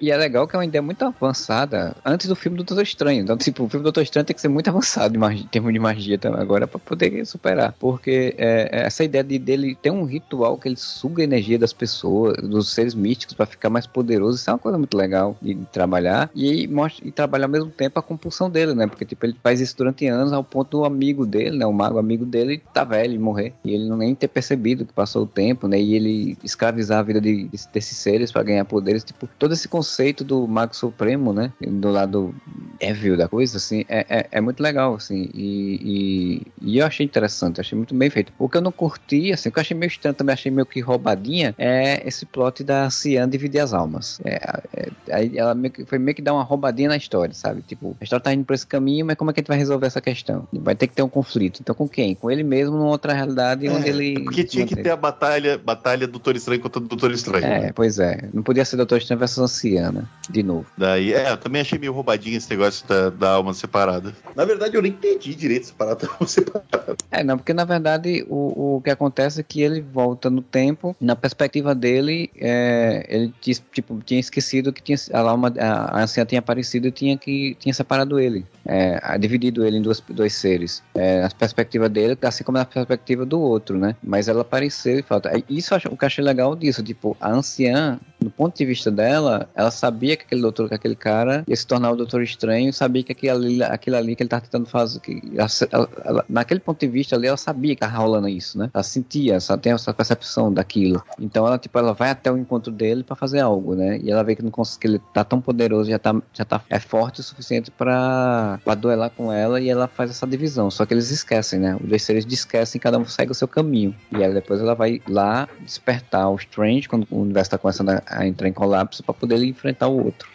e é legal que é uma ideia muito avançada antes do filme do Doutor Estranho. Então, tipo, o filme do Doutor Estranho tem que ser muito avançado em, magia, em termos de magia também agora para poder superar. Porque é, é, essa ideia de dele ter um ritual que ele suga a energia das pessoas, dos seres místicos para ficar mais poderoso, isso é uma coisa muito legal de, de trabalhar. E, mostra, e trabalhar ao mesmo tempo a compulsão dele, né? Porque, tipo, ele faz isso durante anos ao ponto do amigo dele, né? O mago amigo dele tá velho e morrer. E ele não nem ter percebido que passou o tempo, né? E ele escravizar a vida de, de, desses seres para ganhar poderes. Tipo, todo esse conceito do mago supremo, né? Do lado evil da coisa, assim, é, é, é muito legal, assim. E, e, e, eu achei interessante, achei muito bem feito. O que eu não curti, assim, o que eu achei meio estranho, também achei meio que roubadinha, é esse plot da Cian dividir as almas. É, é, aí ela meio que, foi meio que dar uma roubadinha na história, sabe? Tipo, a história tá indo por esse caminho, mas como é que a gente vai resolver essa questão? Vai ter que ter um conflito. Então com quem? Com ele mesmo numa outra realidade é, onde ele. Porque tinha que ter a batalha, batalha do Doutor Estranho contra o Doutor Estranho. É, né? pois é. Não podia ser Doutor Estranho versus Anciana, de novo. Daí, é, eu também achei meio roubadinho esse negócio da, da alma separada. Na verdade, eu nem entendi direito separado da alma separada. É, não, porque na verdade o, o que acontece é que ele volta no tempo, na perspectiva dele, é, ele tipo, tinha esquecido que tinha, a alma, a, a anciã tinha aparecido e tinha, que, tinha separado ele, é, dividido ele em duas, dois seres. É, na perspectiva dele, assim como na perspectiva do outro, né? Mas ela apareceu e falta. Isso o que eu achei legal disso, tipo, a anciã, do ponto de vista dela, ela sabia que aquele doutor, que aquele cara ia se tornar o doutor estranho, sabia que aquilo ali, aquilo ali que ele estava tentando fazer, que ela, ela, naquele ponto de vista ali, ela sabia que estava rolando isso, né? Ela sentia, ela tem essa percepção daquilo. Então ela, tipo, ela vai até o encontro dele para fazer algo, né? E ela vê que, não que ele tá tão poderoso, já tá, já tá é forte o suficiente para duelar com ela e ela faz essa divisão. Só que eles esquecem, né? Os dois seres esquecem, cada um segue o seu caminho. E aí depois ela vai lá despertar o Strange quando o universo tá começando a, a entrar em colapso para poder enfrentar o outro.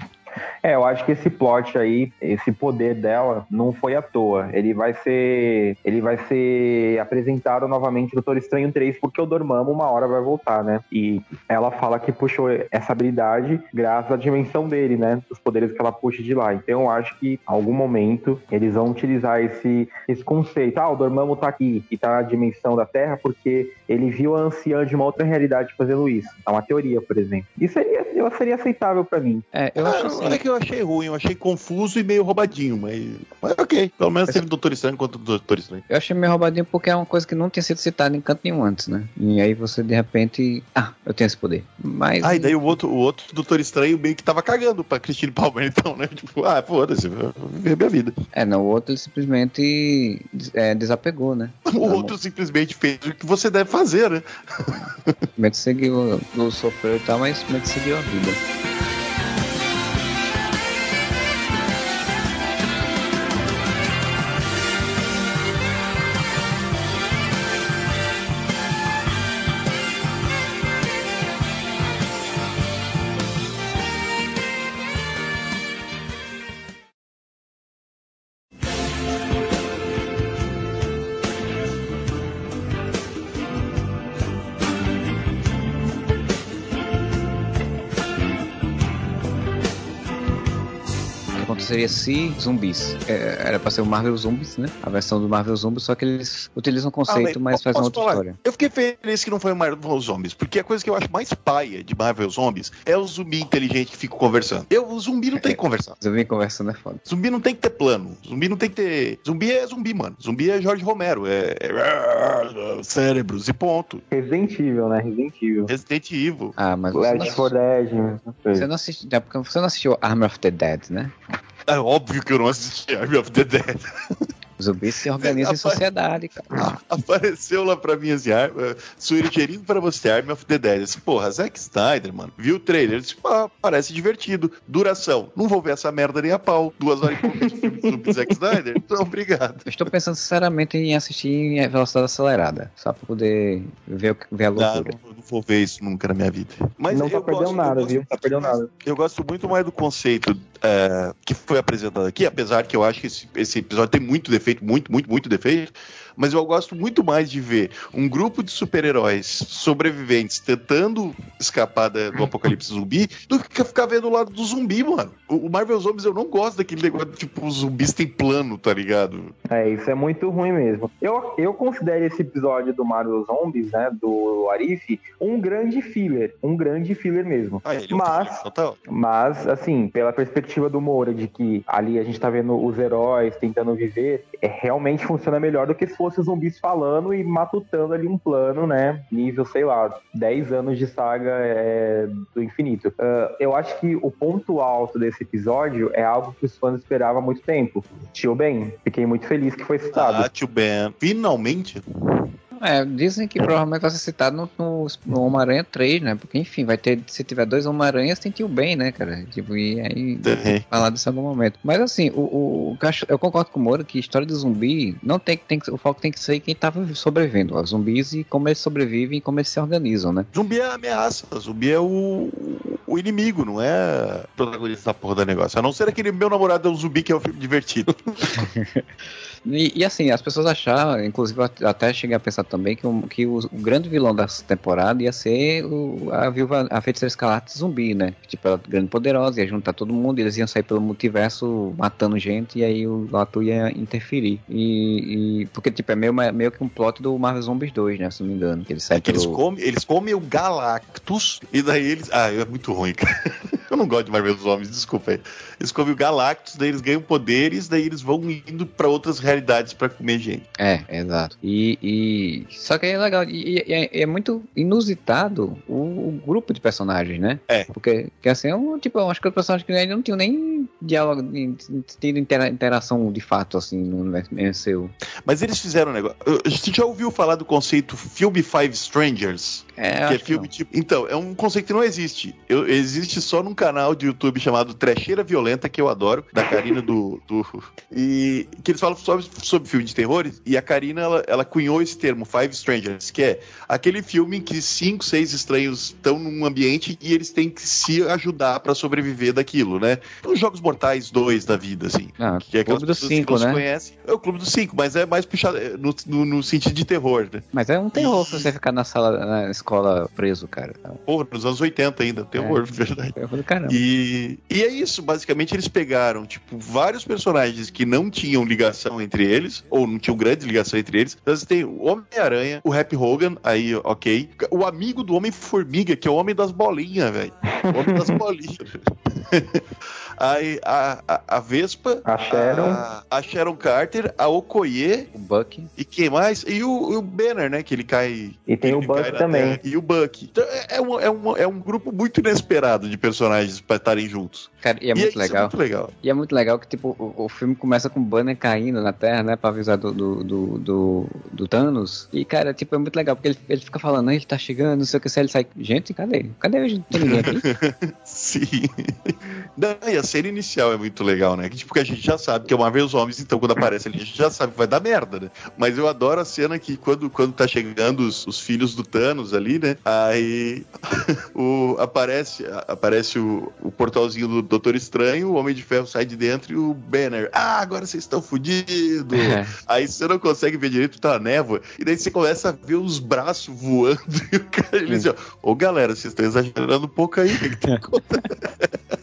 É, eu acho que esse plot aí, esse poder dela, não foi à toa. Ele vai ser. Ele vai ser apresentado novamente no Doutor Estranho 3, porque o Dormammu uma hora vai voltar, né? E ela fala que puxou essa habilidade graças à dimensão dele, né? Dos poderes que ela puxa de lá. Então eu acho que em algum momento eles vão utilizar esse, esse conceito. Ah, o Dormammu tá aqui e tá na dimensão da Terra porque ele viu a anciã de uma outra realidade fazendo isso. É uma teoria, por exemplo. Isso seria, eu seria aceitável pra mim. É, eu Ah, acho não assim. é que eu achei ruim, eu achei confuso e meio roubadinho, mas, mas ok. Pelo menos teve Doutor Estranho contra o Doutor Estranho. Eu achei meio roubadinho porque é uma coisa que não tinha sido citada em canto nenhum antes, né? E aí você de repente. Ah, eu tenho esse poder. Mas. Ah, e daí o outro, o outro Doutor Estranho meio que tava cagando pra Christine Palmer, então, né? Tipo, ah, foda-se, vou viver minha vida. É, não, o outro ele simplesmente é, desapegou, né? O outro simplesmente fez o que você deve fazer, né? Simplesmente seguiu, não sofreu e tal, mas simplesmente seguiu a vida. O aconteceria se zumbis? É, era pra ser o Marvel Zombies, né? A versão do Marvel Zombies, só que eles utilizam o conceito, mas fazem outra falar? história. Eu fiquei feliz que não foi Marvel Zombies, porque a coisa que eu acho mais paia de Marvel Zombies é o zumbi inteligente que fica conversando. Eu, o zumbi não tem que conversar. Eu vim conversando é foda. Zumbi não tem que ter plano. Zumbi não tem que ter. Zumbi é zumbi, mano. Zumbi é Jorge Romero. É. é- cérebros e ponto. Resident Evil, né? Resident Evil. Resident Evil. Ah, mas você não, Left 4 Dead, você não assistiu, é você não assistiu Army of the Dead, né? É óbvio que eu não assisti Army of the Dead. Zumbis se organizam em sociedade, cara. Apareceu lá pra mim assim, Ar- uh, sugerindo pra você Army of the Dead. Assim, Porra, Zack Snyder, mano. Viu o trailer? Disse, ah, parece divertido. Duração. Não vou ver essa merda nem a pau. Duas horas e pouco de filme sobre Zack Snyder? Então, obrigado. Eu estou pensando sinceramente em assistir em velocidade acelerada, só pra poder ver, ver a Não, loucura. não, eu não vou ver isso nunca na minha vida. Mas não tá perdendo gosto- nada, gosto viu? Tá perdendo nada. Eu gosto muito mais do conceito é, que foi apresentado aqui, apesar que eu acho que esse, esse episódio tem muito defeito, muito, muito, muito defeito. Mas eu gosto muito mais de ver um grupo de super-heróis sobreviventes tentando escapar da- do apocalipse zumbi do que ficar vendo o lado do zumbi, mano. O, Marvel Zombies eu não gosto daquele negócio, tipo, os zumbis têm plano, tá ligado? É, isso é muito ruim mesmo. Eu, eu considero esse episódio do Marvel Zombies, né, do Arif, um grande filler. Um grande filler mesmo. Ah, ele é Mas- total. Mas, assim, pela perspectiva do Moura, de que ali a gente tá vendo os heróis tentando viver, é, realmente funciona melhor do que se fosse os zumbis falando e matutando ali um plano, né? Nível, sei lá, 10 anos de saga é, do infinito. Ah, eu acho que o ponto alto desse episódio é algo que os fãs esperavam há muito tempo. Tio Ben, fiquei muito feliz que foi citado. Ah, tio Ben. Finalmente. É, dizem que provavelmente vai ser citado no, no, no Homem-Aranha 3, né? Porque, enfim, vai ter, se tiver dois Homem-Aranhas, tem tio bem, né, cara? Tipo, e aí falar disso em algum momento. Mas assim, o, o, eu concordo com o Moura que história de zumbi não tem, que- tem o foco tem que ser quem tá sobrevivendo, os zumbis e como eles sobrevivem e como eles se organizam, né? Zumbi é a ameaça, zumbi é o, o inimigo, não é o protagonista da porra do negócio. A não ser aquele meu namorado é um zumbi que é um filme divertido. E, e, assim, as pessoas acharam, inclusive eu até cheguei a pensar também que, o, que o, o grande vilão dessa temporada ia ser o, a viúva, a feiticeira escarlate zumbi, né? Tipo, ela grande e poderosa, ia juntar todo mundo, eles iam sair pelo multiverso matando gente e aí o Latu ia interferir. E, e- porque, tipo, é meio, meio que um plot do Marvel Zombies 2, né? Se não me engano. Que eles saem É que eles pelo... comem, eles comem o Galactus e daí eles. Ah, é muito ruim, cara. Eu não gosto de Marvel Zombies, desculpa aí. Eles comem o Galactus, daí eles ganham poderes, daí eles vão indo pra outras realidades pra comer gente. É, exato. E, e- Só que é legal. E, e é, é muito inusitado o, o grupo de personagens, né? É. Porque, que assim, é um, tipo, eu acho que os personagens que não tinham nem diálogo, nem tido intera- interação de fato, assim, no MCU. Mas eles fizeram um negócio. A gente já ouviu falar do conceito Filme Five Strangers? É, que é filme não. tipo. Então, é um conceito que não existe. Eu- existe só num canal de YouTube chamado Trecheira Violenta, que eu adoro, da Karina do. do e que eles falam sobre, sobre filme de terror. E a Karina, ela, ela cunhou esse termo, Five Strangers, que é aquele filme em que cinco, seis estranhos estão num ambiente e eles têm que se ajudar pra sobreviver daquilo, né? Os Jogos Mortais 2 da vida, assim. Ah, Que é Clube dos Cinco, né? conhecem. É o Clube dos Cinco, mas é mais puxado é, no, no, no sentido de terror, né? Mas é um terror se você ficar na sala, na escola preso, cara. É Porra, nos anos 80 ainda, terror, verdade. terror do caramba. E, e é isso, basicamente eles pegaram, tipo, vários personagens que não tinham ligação entre eles, ou não tinham grande ligação entre eles. Então você tem o Homem-Aranha, o Happy Hogan, aí, ok. O amigo do Homem-Formiga, que é o Homem das Bolinhas, velho. O Homem das Bolinhas. Aí a, a, a Vespa, A Sharon. a, a Sharon Carter, a Okoye O Buck. e quem mais? E o, o Banner, né? Que ele cai. E tem o Buck também. terra. E o Buck. Então, é, é um, é, um, é um grupo muito inesperado de personagens pra estarem juntos. Cara, e é e muito legal. É muito legal. E é muito legal que, tipo, o, o filme começa com o banner caindo na Terra, né? Pra avisar do, do, do, do, do Thanos. E, cara, tipo, é muito legal, porque ele, ele fica falando, "Ah, ele tá chegando, não sei o que, se ele sai. Gente, cadê? Cadê hoje? Não tem ninguém aqui? Sim. E a cena inicial é muito legal, né? Que, tipo, que a gente já sabe que é uma vez os homens, então quando aparece ali, a gente já sabe que vai dar merda, né? Mas eu adoro a cena que quando, quando tá chegando os, os filhos do Thanos ali, né? Aí o, aparece, aparece o, o portalzinho do Doutor Estranho, o Homem de Ferro sai de dentro e o Banner. Ah, agora vocês estão fodidos! É. Aí você não consegue ver direito, tá a névoa, e daí você começa a ver os braços voando e o cara ele diz: ó, Ô galera, vocês estão exagerando um pouco aí, o que, que tá acontecendo?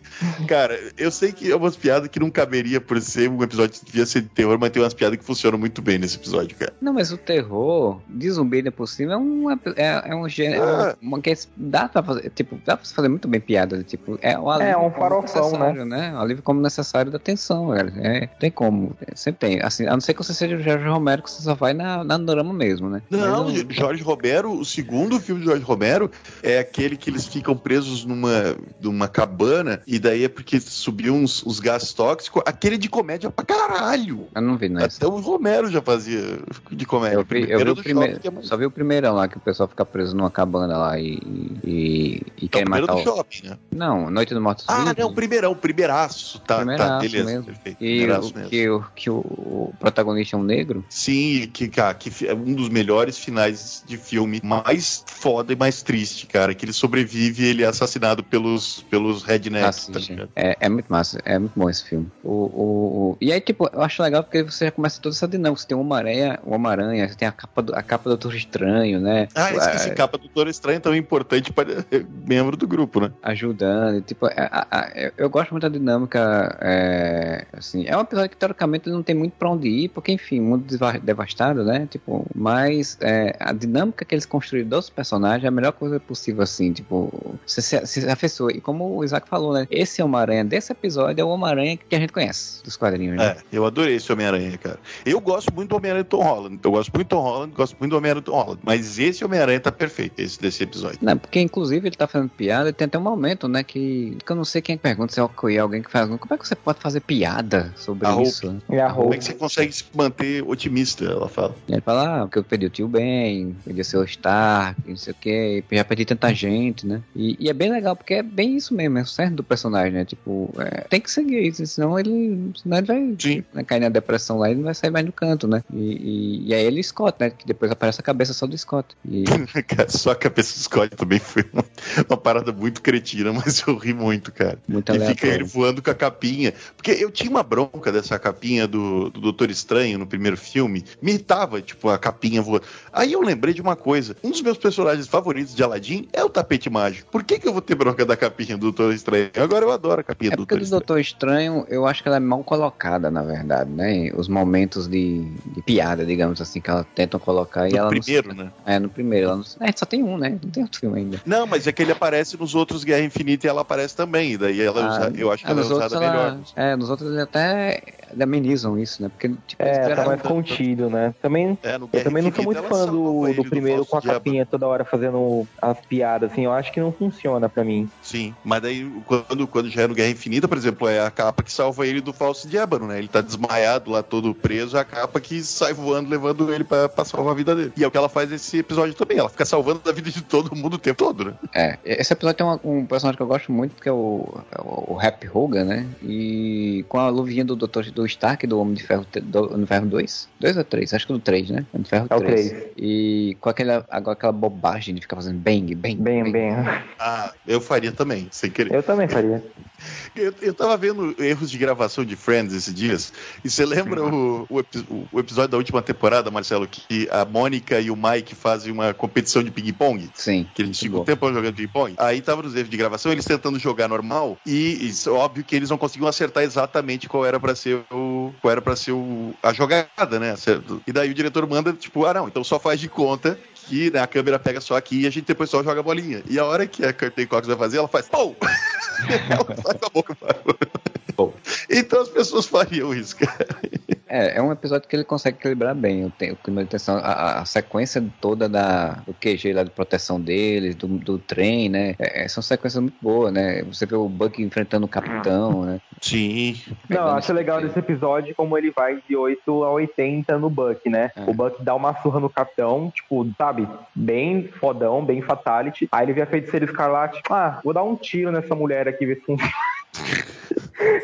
Cara, eu sei que é umas piadas que não caberia por ser um episódio que devia ser de terror, mas tem umas piadas que funcionam muito bem nesse episódio, cara. Não, mas o terror de zumbi ainda por cima é um, é, é um gênero. Ah. Uma, que dá pra fazer. Tipo, dá pra fazer muito bem piada. Tipo, é um alívio É, um como farofão, necessário, né? Um alívio como necessário da tensão, velho. É, tem como. É, sempre tem. Assim, a não ser que você seja o Jorge Romero, que você só vai na, na drama mesmo, né? Não, Mas o- Jorge Romero, o segundo filme de Jorge Romero é aquele que eles ficam presos numa, numa cabana e daí é porque subiu uns, uns gases tóxicos. Aquele de comédia pra caralho. Eu não vi, não. Até o Romero já fazia de comédia. Eu, vi- eu vi Primeiro o primeiro, é muito- só vi o primeirão lá, que o pessoal fica preso numa cabana lá e, e, e É o quer primeiro matar do o... shopping, né? Não, Noite do Mortos Ah, não, primeirão, primeiraço. Tá, tá, Primeiraço beleza. mesmo. Perfeito. E Primeiraço o, mesmo. que, o, que o, o protagonista é um negro? Sim, que, cara, que é um dos melhores finais de filme mais foda e mais triste, cara. Que ele sobrevive e ele é assassinado pelos, pelos rednecks, tá É, é muito massa, é muito bom esse filme. O, o, o- E aí, tipo, eu acho legal porque você já começa toda essa dinâmica. Você tem o Homem-Aranha, o Homem-Aranha, você tem a capa do, a capa do Doutor Estranho, né? Ah, esqueci, É, capa do Doutor Estranho tão importante para membro do grupo, né? ajudando. Tipo, é- a- a- eu- gosto muito da dinâmica. É, assim, é um episódio que teoricamente não tem muito pra onde ir, porque, enfim, mundo deva- devastado, né? Tipo, mas é, a dinâmica que eles construíram dos personagens é a melhor coisa possível, assim. Tipo, você se, se afeiçoa. E como o Isaac falou, né? Esse Homem-Aranha desse episódio é o Homem-Aranha que a gente conhece dos quadrinhos, né? É, eu adorei esse Homem-Aranha, cara. Eu gosto muito do Homem-Aranha do Tom Holland. Eu gosto muito do Tom Holland, gosto muito do Homem-Aranha do Tom Holland. Mas esse Homem-Aranha tá perfeito, esse desse episódio. Não, porque inclusive ele tá fazendo piada e tem até um momento, né, que, que eu não sei quem pergunta, se é o Koei, alguém que faz. Como é que você pode fazer piada sobre A isso? E a Como é que você consegue se manter otimista? Ela fala. E ele fala, ah, porque eu perdi o tio Ben, perdi o seu Stark, não sei o que, já perdi tanta gente, né? E, e é bem legal, porque é bem isso mesmo, é o certo do personagem, né? Tipo, é, tem que seguir isso, senão ele, senão ele vai Sim. né, cair na depressão lá e não vai sair mais do canto, né? E, e, e aí ele Scott, né? Que depois aparece a cabeça só do Scott. E, Cara, só a cabeça do Scott também foi uma, uma parada muito cretina, mas eu ri muito, cara. muito E fica aleatório. ele voando com a capinha. Porque eu tinha uma bronca dessa capinha do, do Doutor Estranho no primeiro filme. Me irritava, tipo, a capinha voando. Aí eu lembrei de uma coisa. Um dos meus personagens favoritos de Aladdin é o tapete mágico. Por que, que eu vou ter bronca da capinha do Doutor Estranho? Agora eu adoro a capinha É do porque Doutor do Estranho. Doutor Estranho, eu acho que ela é mal colocada, na verdade, né? Os momentos de, de piada, digamos assim, que ela tentam colocar e No ela primeiro, não. né? É, no primeiro. Ela não, é, só tem um, né? Não tem outro filme ainda. Não, mas é que ele aparece nos outros Guerra Infinita e ela aparece também. E daí ela Ah, usa- eu acho que é, ela é nos usada outros ela- melhor. É, nos outros ele até amenizam isso, né? Porque, tipo, eles É, tá mais contido, né? Também, É, eu também não sou muito fã do, do primeiro com a capinha toda hora fazendo as piadas, assim. Eu acho que não funciona pra mim. Sim, mas daí quando, quando já é no Guerra Infinita, por exemplo, é a capa que salva ele do falso diabo, né? Ele tá desmaiado lá, todo preso, é a capa que sai voando, levando ele pra, pra salvar a vida dele. E é o que ela faz nesse episódio também. Ela fica salvando a vida de todo mundo o tempo todo, né? É, esse episódio tem uma- um personagem que eu gosto muito, que é o, é o, o Happy Hogan, né? E com a luvinha do Dr. do Stark, do Homem de Ferro, do, Ferro 2. 2 ou 3? Acho que do 3, né? Homem de Ferro É o 3. 3. E com aquela, agora aquela bobagem de ficar fazendo bang, bang, Bem, bem. Ah, eu faria também, sem querer. Eu também faria. Eu, eu tava vendo erros de gravação de Friends esses dias, e você lembra o, o, o episódio da última temporada, Marcelo, que a Mônica e o Mike fazem uma competição de ping-pong? Sim. Que eles ficam um tempo jogando ping-pong. Aí tava nos erros de gravação, eles tentando jogar normal, e isso, é óbvio que eles não conseguiam acertar exatamente qual era pra ser o. qual era para ser o, a jogada, né? Certo? E daí o diretor manda, tipo, ah, não, então só faz de conta que né, a câmera pega só aqui e a gente depois só joga a bolinha. E a hora que a Curtin Cox vai fazer, ela faz. Pou! ela faz a boca. Pou. Então as pessoas fariam isso, cara. É, é um episódio que ele consegue equilibrar bem o, o clima de tensão, a, a- a sequência toda da, do QG lá de proteção deles, do, do trem, né? É, são sequências muito boas, né? Você vê o Buck enfrentando o capitão, né? Sim. Não, eu acho legal esse- desse episódio como ele vai de 8 a 80 no Buck, né? É. O Buck dá uma surra no capitão, tipo, sabe? Bem fodão, bem fatality. Aí ele vê a feiticeira escarlate. Ah, vou dar um tiro nessa mulher aqui, ver se funciona.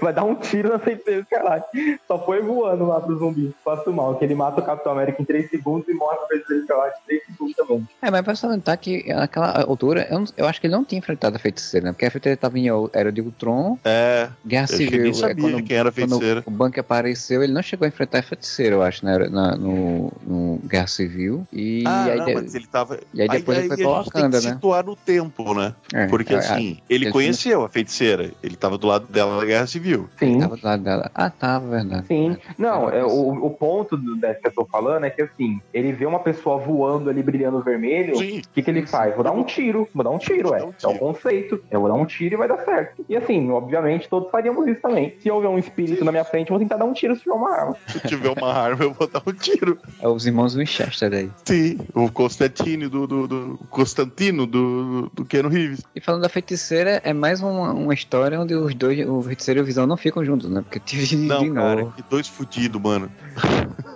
Vai dar um tiro na feiticeira escarlate. Só foi voando lá pro zumbi. Faço mal, que ele mata o Capitão América em 3 segundos e morre a feiticeira escarlate em 3 segundos também. É, mas pra salientar que naquela altura, eu, não- eu acho que ele não tinha enfrentado a feiticeira, né? Porque a feiticeira tava em Era de Ultron, É, Guerra eu Civil. nem é, sabia quando- quem era a feiticeira. o Banco apareceu, ele não chegou a enfrentar a feiticeira, eu acho, né? Na, no, no Guerra Civil. E Ah, aí, não, de- mas ele tava. e aí depois ele foi a pra Wakanda, que né? situar no tempo, né? é, Porque é, assim, ele ele conheceu a feiticeira. Ele tava do lado dela na Guerra Civil. Sim. Tava do lado dela. Ah, tava, verdade. Sim. Não, é, o, o ponto do, dessa que eu tô falando é que assim, ele vê uma pessoa voando ali brilhando vermelho. Sim. O que, que ele faz? Vou dar um tiro, vou dar um tiro, é. um É o conceito. Eu vou dar um tiro e vai dar certo. E assim, obviamente, todos faríamos isso também. Se houver um espírito na minha frente, eu vou tentar dar um tiro se tiver uma arma. Se tiver uma arma, eu vou dar um tiro. É os irmãos Winchester aí. Sim, o Constantino do, do, do Constantino do, do Keanu Reeves. E falando da feiticeira, é mais uma, uma história onde os dois, o feiticeiro e o Visão, não ficam juntos, né? Porque de, Não, de cara, novo, que dois fudidos, mano.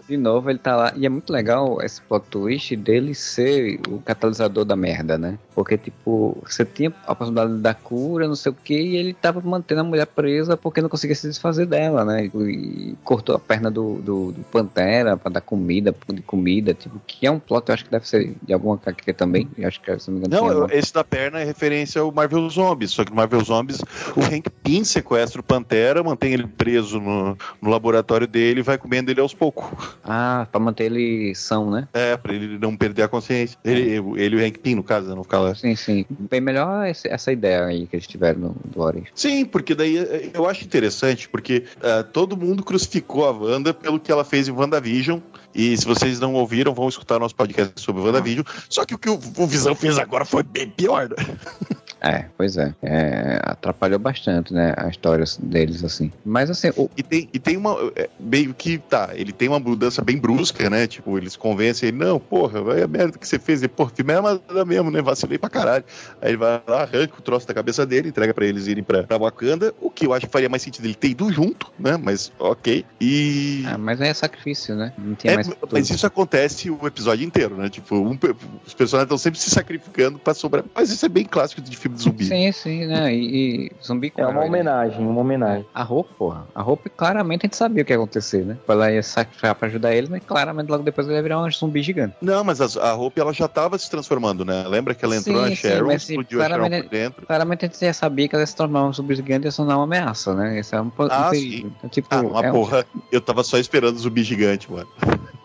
de novo ele tá lá. E é muito legal esse plot twist dele ser o catalisador da merda, né? Porque, tipo, você tinha a possibilidade da cura, não sei o que, e ele tava mantendo a mulher presa porque não conseguia se desfazer dela, né? E cortou a perna do, do, do Pantera pra dar comida, de comida, tipo, que é um plot, eu acho que deve ser de alguma HQ também. Eu acho que, se não me engano, Não, eu- esse da perna é referência ao Marvel Zombies. Só que no Marvel Zombies, o Hank Pym sequestra o Pantera, mantém ele preso no, no laboratório dele e vai comendo ele aos poucos. Ah, pra manter ele são, né? É, pra ele não perder a consciência. Ele, ele e o Hank Pym, no caso, né, não Sim, sim. Bem melhor essa ideia aí que eles tiveram no, do Origin. Sim, porque daí eh, eu acho interessante, porque eh, todo mundo crucificou a Wanda pelo que ela fez em WandaVision. E se vocês não ouviram, vão escutar nosso podcast sobre WandaVision. Só que o que o, o Visão fez agora foi bem pior, né? É, pois é. É, Atrapalhou bastante, né? A história deles, assim. Mas assim, o, E tem, e tem uma. é, meio que tá, ele tem uma mudança bem brusca, né? Tipo, eles convencem ele, não, porra, vai a merda que você fez. E, porra, fiz merda mesmo, né? Vacilei pra caralho. Aí ele vai lá, arranca o troço da cabeça dele, entrega pra eles irem pra, pra Wakanda, o que eu acho que faria mais sentido ele ter ido junto, né? Mas ok. E. ah, mas aí é sacrifício, né? Não tinha É, mais. mas isso acontece o episódio inteiro, né? Tipo, um os personagens estão sempre se sacrificando pra sobrar. Mas isso é bem clássico de filme de zumbi. Sim, sim, né? E, e zumbi com É uma herói, né? homenagem, uma homenagem. A roupa, porra. A roupa, claramente a gente sabia o que ia acontecer, né? Ela ia sacrificar pra ajudar eles, mas claramente logo depois ele ia virar um zumbi gigante. Não, mas as- a roupa ela já tava se transformando, né? Lembra que ela entrou Sim, na sim, Sharon, mas, sim, explodiu a Sharon claramente- por dentro. Claramente a gente já sabia que ela ia se tornar um zumbi gigante e ia se tornar uma ameaça, né? Esse é um, um Ah, sim. Então, tipo, Ah, uma é um- porra. Eu tava só esperando o zumbi gigante, mano.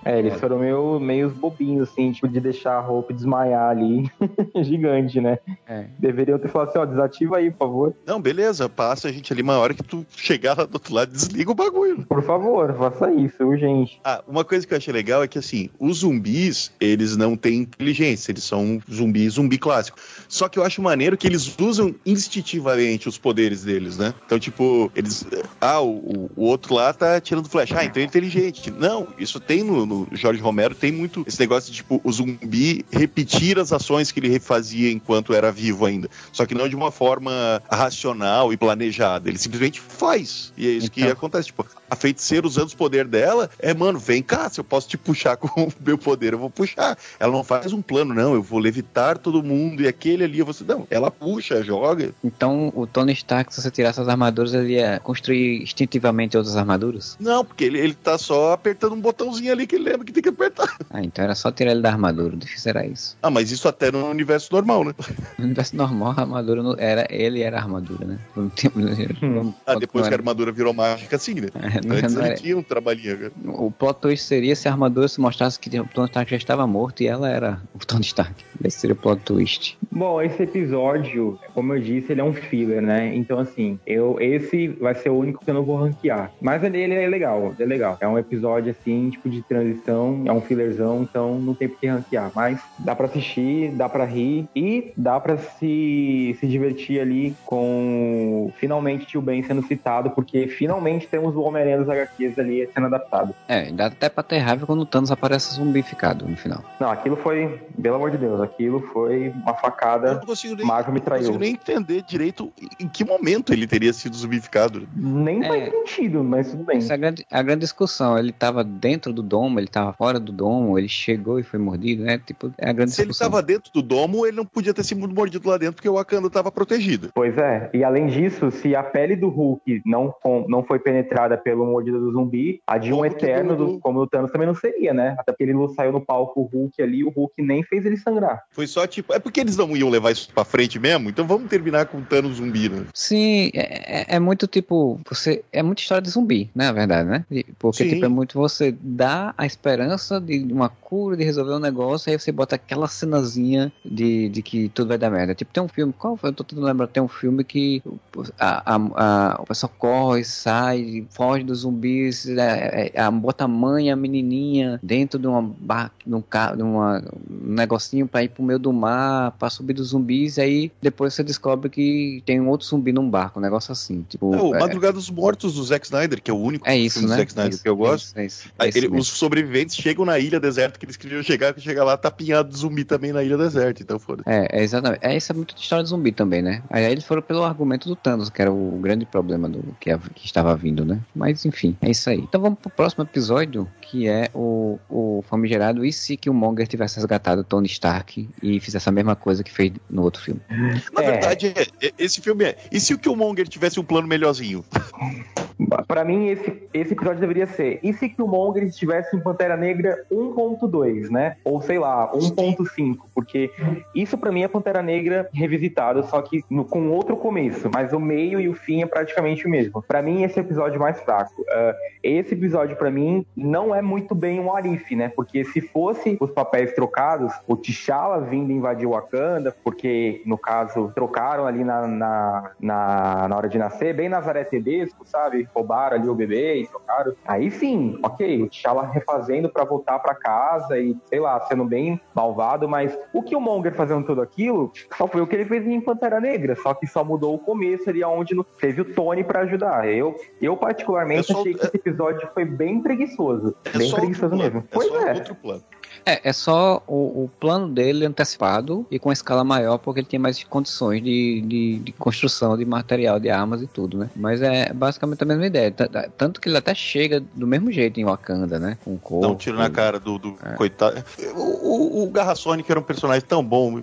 É, eles foram meio, meio bobinhos, assim, tipo, de deixar a roupa desmaiar ali. Gigante, né? É. Deveriam ter falado assim, ó, desativa aí, por favor. Não, beleza, passa a gente ali uma hora que tu chegar lá do outro lado, desliga o bagulho. Por favor, faça isso, urgente. Ah, uma coisa que eu achei legal é que, assim, os zumbis, eles não têm inteligência, eles são zumbi, zumbi clássico. Só que eu acho maneiro que eles usam instintivamente os poderes deles, né? Então, tipo, eles. Ah, o, o outro lá tá tirando flecha. Ah, então é inteligente. Não, isso tem no, no Jorge Romero, tem muito esse negócio de, tipo, o zumbi repetir as ações que ele fazia enquanto era vivo ainda. Só que não de uma forma racional e planejada. Ele simplesmente faz. E é isso que Então. acontece. Tipo, a feiticeira usando os poderes dela é, mano, vem cá, se eu posso te puxar com o meu poder, eu vou puxar. Ela não faz um plano, não, eu vou levitar todo mundo e aquele ali, eu vou... Não, ela puxa, joga. Então, o Tony Stark, se você tirasse as armaduras, ele ia construir instintivamente outras armaduras? Não, porque ele, ele tá só apertando um botãozinho ali que ele lembra que tem que apertar. Ah, então era só tirar ele da armadura. O difícil era isso. Ah, mas isso até no universo normal, né? No universo normal, a armadura não era ele era a armadura, né? Ah, depois que a armadura virou mágica, assim, né? É, Antes não ele era- tinha um trabalhinho, cara. O plot twist seria se a armadura se mostrasse que o Tony Stark já estava morto e ela era o Tony Stark. Esse seria o plot twist. Bom, esse episódio, como eu disse, ele é um filler, né? Então, assim, eu esse vai ser o único que eu não vou ranquear. Mas ele, ele é legal, ele é legal. É um episódio, assim, tipo de transição, é um fillerzão, então não tem por que ranquear. Mas dá pra assistir, dá pra rir e dá pra se, se divertir ali com finalmente Tio Ben sendo citado, porque finalmente temos o Homem-Aranha dos HQs ali sendo adaptado. É, dá até pra ter raiva quando o Thanos aparece zumbificado no final. Não, aquilo foi, pelo amor de Deus, aquilo foi uma Eu facada. não consigo nem, Marvel me não consigo traiu. nem entender direito em que momento ele teria sido zumbificado. Nem É. faz sentido, mas tudo bem. Essa é a grande, a grande discussão. Ele tava dentro do domo, ele tava fora do domo, ele chegou e foi mordido, né? Tipo, é a grande Se ele discussão. estava dentro do domo, ele não podia ter sido mordido lá dentro porque o Wakanda estava protegido. Pois é, e além disso, se a pele do Hulk não, com- não foi penetrada pelo mordida do zumbi, a de um eterno, do- como o Thanos, também não seria, né? Até porque ele saiu no palco o Hulk ali, o Hulk nem fez ele sangrar. Foi só tipo. É porque eles não iam levar isso pra frente mesmo? Então vamos terminar com o Thanos zumbi, né? Sim, é, é- é muito tipo, você é muita história de zumbi, né, na verdade, né? Porque Sim. tipo é muito você dá a esperança de uma cura, de resolver um negócio, aí você bota aquela cenazinha de, de que tudo vai dar merda. Tipo, tem um filme, qual foi? Eu tô tentando lembrar, tem um filme que a, a, a, o pessoal corre, sai, foge dos zumbis, é, é, a, bota a mãe a menininha dentro de uma barra, de um carro, de uma, um negocinho pra ir pro meio do mar, pra subir dos zumbis, e aí depois você descobre que tem um outro zumbi num barco, um negócio assim. Tipo, É, o é, Madrugada dos Mortos do Zack Snyder, que é o único é isso, né? do Zack Snyder Isso, que eu é gosto. isso, é é Aí ele- os sobreviventes chegam na ilha deserta que eles queriam chegar, que chega lá, tá pinhado de zumbi também na ilha deserta. Então foda É, é exatamente. É, isso é muito de história de zumbi também, né? Aí eles foram pelo argumento do Thanos, que era o grande problema do que, que estava vindo, né? Mas enfim, é isso aí. Então vamos pro próximo episódio, que é o, o famigerado E se que o Monger tivesse resgatado Tony Stark e fizesse a mesma coisa que fez no outro filme? Na É. verdade, é- é- esse filme é. E se o Killmonger tivesse um plano melhorzinho? Pra mim, esse, esse episódio deveria ser. E se Killmonger estivesse em Pantera Negra 1.2, né? Ou sei lá, 1.5. Porque isso pra mim é Pantera Negra revisitado, só que no- com outro começo. Mas o meio e o fim é praticamente o mesmo. Pra mim, esse é o episódio mais fraco. Ah, esse episódio, pra mim, não é muito bem um Arif, né? Porque se fosse os papéis trocados, o T'Challa vindo invadir Wakanda, porque, no caso, trocaram ali na, na, na, na hora de nascer, bem Nazaré Tedesco, sabe? Roubaram ali o bebê e trocaram. Aí sim, ok, o T'Challa refazendo pra voltar pra casa e, sei lá, sendo bem malvado, mas o Killmonger fazendo tudo aquilo só foi o que ele fez em Pantera Negra, só que só mudou o começo ali, onde teve o Tony pra ajudar. Eu, eu particularmente, Só- achei que esse episódio foi bem preguiçoso. É bem preguiçoso mesmo. É pois é. outro plano. É, é só o, o plano dele antecipado e com escala maior, porque ele tinha mais condições de, de, de construção de material, de armas e tudo, né? Mas é basicamente a mesma ideia. Tanto que ele até chega do mesmo jeito em Wakanda, né? Com o corpo. Dá um tiro na cara do, do É. coitado. O, o, o Garra Sonic era um personagem tão bom,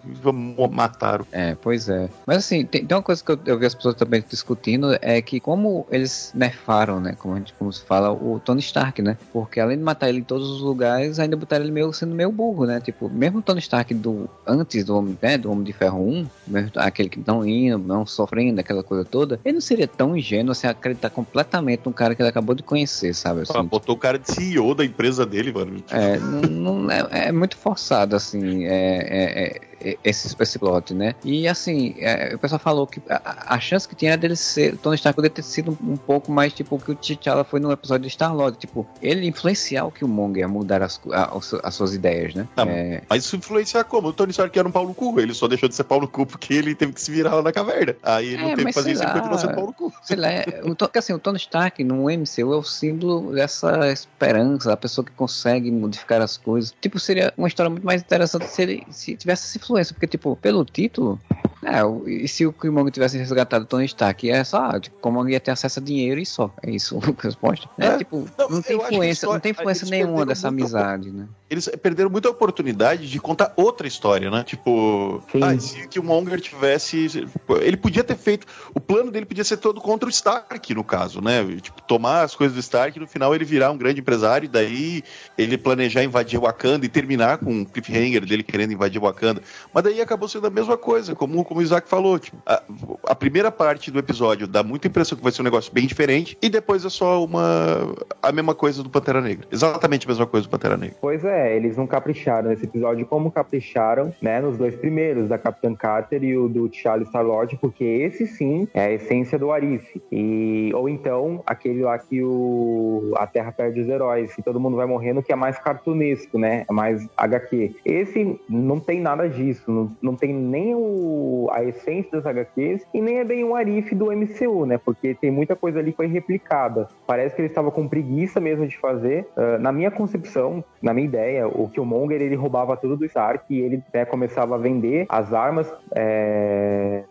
mataram. É, pois é. Mas assim, tem, tem uma coisa que eu, eu vi as pessoas também discutindo, é que como eles nerfaram, né, como a gente como se fala, o Tony Stark, né? Porque além de matar ele em todos os lugares, ainda botaram ele meio sendo meio burro, né? Tipo, mesmo o Tony Stark do antes do Homem, né, do Homem de Ferro 1, mesmo aquele que não ia, não sofrendo, aquela coisa toda, ele não seria tão ingênuo assim acreditar completamente num cara que ele acabou de conhecer, sabe? Assim, Ah, botou o cara de CEO da empresa dele, mano. é, não, não- é, é muito forçado, assim, é- é- é- esse, esse plot, né? E assim, é, o pessoal falou que a, a chance que tinha era dele ser, Tony Stark poderia ter sido um, um pouco mais tipo o que o T'Challa foi no episódio de Star-Lord, tipo, ele influenciar o Killmonger a mudar as, a- as, as suas ideias, né? Ah, É, Mas isso influenciar como? O Tony Stark era um pau no cu. Ele só deixou de ser pau no cu porque ele teve que se virar lá na caverna. Aí ele É, não teve que fazer isso e lá. continuou sendo pau no cu. sei lá, é, porque, assim, o Tony Stark no MCU é o símbolo dessa esperança, a pessoa que consegue modificar as coisas. Tipo, seria uma história muito mais interessante se ele se tivesse essa influência, porque, tipo, pelo título, é, e se o Killmonger tivesse resgatado o Tony Stark, é só, tipo, como ia ter acesso a dinheiro e só. É isso a resposta. É, É. tipo, Não, não, tem influência, não tem influência nenhuma dessa amizade, né? Eles perderam muita oportunidade de contar outra história, né? Tipo, Sim. ah, se o Killmonger tivesse. Ele podia ter feito. O plano dele podia ser todo contra o Stark, no caso, né? Tipo, tomar as coisas do Stark e no final ele virar um grande empresário, e daí ele planejar invadir Wakanda e terminar com um cliffhanger dele querendo invadir Wakanda. Mas daí acabou sendo a mesma coisa, como, como o Isaac falou. Tipo, a, a primeira parte do episódio dá muita impressão que vai ser um negócio bem diferente, e depois é só uma. a mesma coisa do Pantera Negra. Exatamente a mesma coisa do Pantera Negra. Pois é, eles não capricharam nesse episódio como capricharam, né, nos dois primeiros, da Capitã Carter e o do T'Challa Star-Lord, porque esse sim é a essência do Arif. E ou então aquele lá que o a Terra perde os heróis, e todo mundo vai morrendo, que é mais cartunesco, né? É mais HQ. Esse não tem nada disso, não, não tem nem o, a essência das HQs e nem é bem um Arif do MCU, né? Porque tem muita coisa ali que foi replicada. Parece que ele estava com preguiça mesmo de fazer. Ah, na minha concepção, na minha ideia, o Killmonger ele roubava tudo do Stark e ele né, começava a vender as armas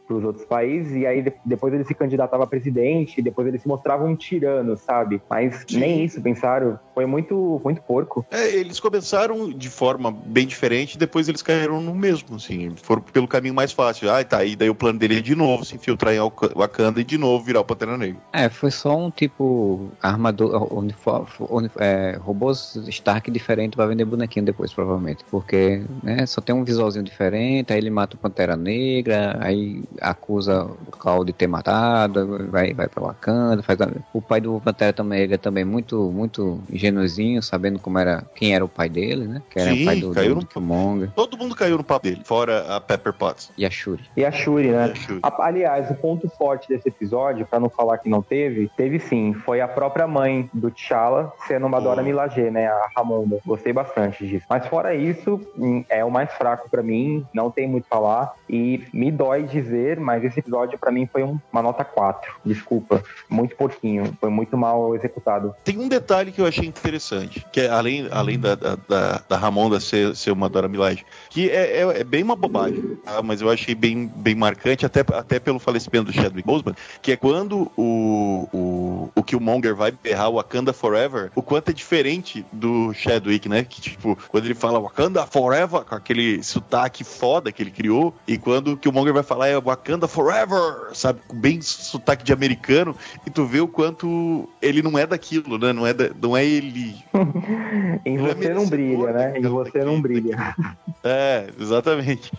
para os outros países e aí de- depois ele se candidatava a presidente e depois ele se mostrava um tirano, sabe? Mas Sim. nem isso, pensaram. Foi muito, muito porco. É, eles começaram de forma bem diferente, depois eles caíram no mesmo, assim, foram pelo caminho mais fácil. Ah, tá, e daí o plano dele é de novo se infiltrar em Waka- Wakanda e de novo virar o Pantera Negra. É, foi só um tipo armador, uniforme, é, robôs Stark diferente pra vender bonequinho depois, provavelmente. Porque, né, só tem um visualzinho diferente, aí ele mata o Pantera Negra, aí acusa o Cal de ter matado, vai, vai pra Wakanda, faz a- o pai do Pantera também, ele é também muito, muito ingenuozinho, sabendo como era, quem era o pai dele, né, que era Sim, o pai do, caiu do, no- do Killmonger Todo mundo caiu no papo dele, fora a Pepper Potts. e a Shuri. E a Shuri, né? A Shuri. A- Aliás, o ponto forte desse episódio, pra não falar que não teve, teve sim. Foi a própria mãe do T'Challa sendo uma Oh. Dora Milaje, né? A Ramonda. Gostei bastante disso. Mas fora isso, hum, é o mais fraco pra mim. Não tem muito a falar. E me dói dizer, mas esse episódio pra mim foi um- uma nota 4. Desculpa. Muito pouquinho. Foi muito mal executado. Tem um detalhe que eu achei interessante, que é além, além da, da, da, da Ramonda ser, ser uma Dora Milaje, que é, é, é bem uma bobagem, tá? mas eu achei bem, bem marcante, até, até pelo falecimento do Chadwick Boseman, que é quando o, o, o Killmonger vai berrar Wakanda Forever, o quanto é diferente do Chadwick, né? Que tipo, quando ele fala Wakanda Forever, com aquele sotaque foda que ele criou, e quando o Killmonger vai falar é Wakanda Forever, sabe? Bem sotaque de americano, e tu vê o quanto ele não é daquilo, né? Não é, da- não é ele. Em Ele é você não brilha, né? Em você não brilha. É, exatamente.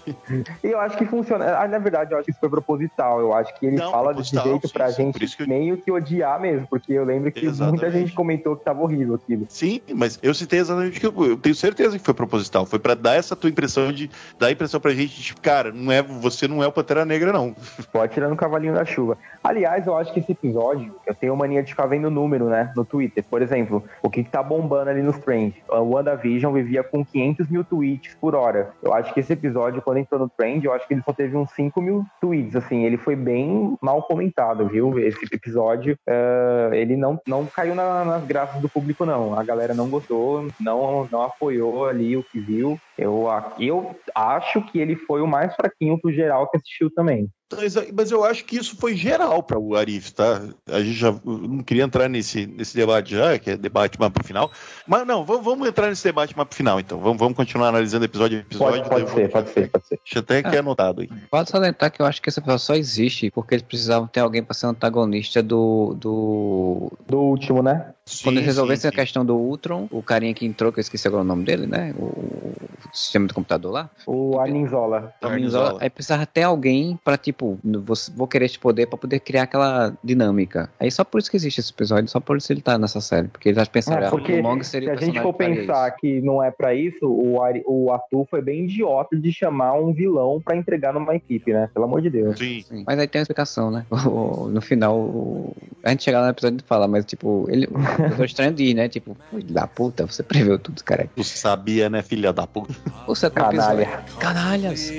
E eu acho que funciona. Ah, Na verdade, eu acho que isso foi proposital. Eu acho que ele Não, fala desse jeito sim, pra sim, gente eu- meio que odiar mesmo, porque eu lembro que muita Exatamente. gente comentou que tava horrível aquilo. Sim, mas eu citei exatamente que eu, eu tenho certeza que foi proposital. Foi pra dar essa tua impressão de dar a impressão pra gente, de, tipo, cara, não é, você não é o Pantera Negra, não. Pode tirar no cavalinho da chuva. Aliás, eu acho que esse episódio, eu tenho mania de ficar vendo número, né, no Twitter. Por exemplo, o que, que tá bombando ali nos trends. A WandaVision vivia com 500 mil tweets por hora. Eu acho que esse episódio, quando entrou no trend, eu acho que ele só teve uns 5 mil tweets, assim. Ele foi bem mal comentado, viu? Esse episódio, eh, ele não, não caiu na- nas graças do público, não. A galera não gostou, não, não apoiou ali o que viu. Eu, eu acho que ele foi o mais fraquinho pro geral que assistiu também. Mas, mas eu acho que isso foi geral para o Arif, tá? A gente já eu não queria entrar nesse, nesse debate já, que é debate mais pro final. Mas não, vamos, vamos entrar nesse debate mais pro final, então. Vamos, vamos continuar analisando episódio a episódio. Pode, pode ser, vou- pode ser, pode ser. Deixa até que é anotado aí. Pode salientar que eu acho que esse episódio só existe porque eles precisavam ter alguém para ser antagonista do, do. Do último, né? Quando Sim, resolvessem sim, a questão do Ultron, o carinha que entrou, que eu esqueci agora o nome dele, né? O, sistema do computador lá. O Aninzola. O Arnizola. Minzola, Aí precisava ter alguém pra, tipo, vou, vou querer este poder pra poder criar aquela dinâmica. Aí só por isso que existe esse episódio, só por isso ele tá nessa série. Porque eles já pensaram, É, ah, porque o Mong Se seria a o gente for pensar que não é pra isso, o, Ari- o Arthur foi bem idiota de chamar um vilão pra entregar numa equipe, né? Pelo amor de Deus. Sim. Sim. Mas aí tem uma explicação, né? O- no final, o- a gente chegar no episódio e fala, mas tipo, ele. O Doutor Estranho diz, né? Tipo, filho da puta, você preveu tudo, cara. Tu sabia, né, filha da puta? O sétimo Canalha. Canalhas!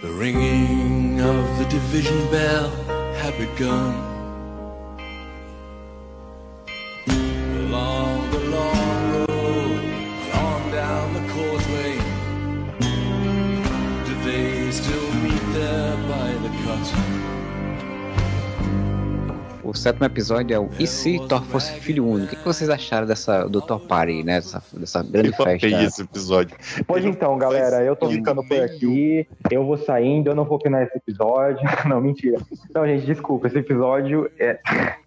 The ringing of the division bell had begun. Along the long road, on down the causeway. Do they still meet there by the cut? O sétimo episódio é o E se Thor fosse filho único? O que vocês acharam dessa, do Thor Party, né? Dessa, dessa grande Eu festa? esse episódio. Pois Ele então, galera, eu tô ficando por aqui. Eu vou saindo, eu não vou opinar esse episódio. Não, mentira. Não, gente, desculpa. Esse episódio é.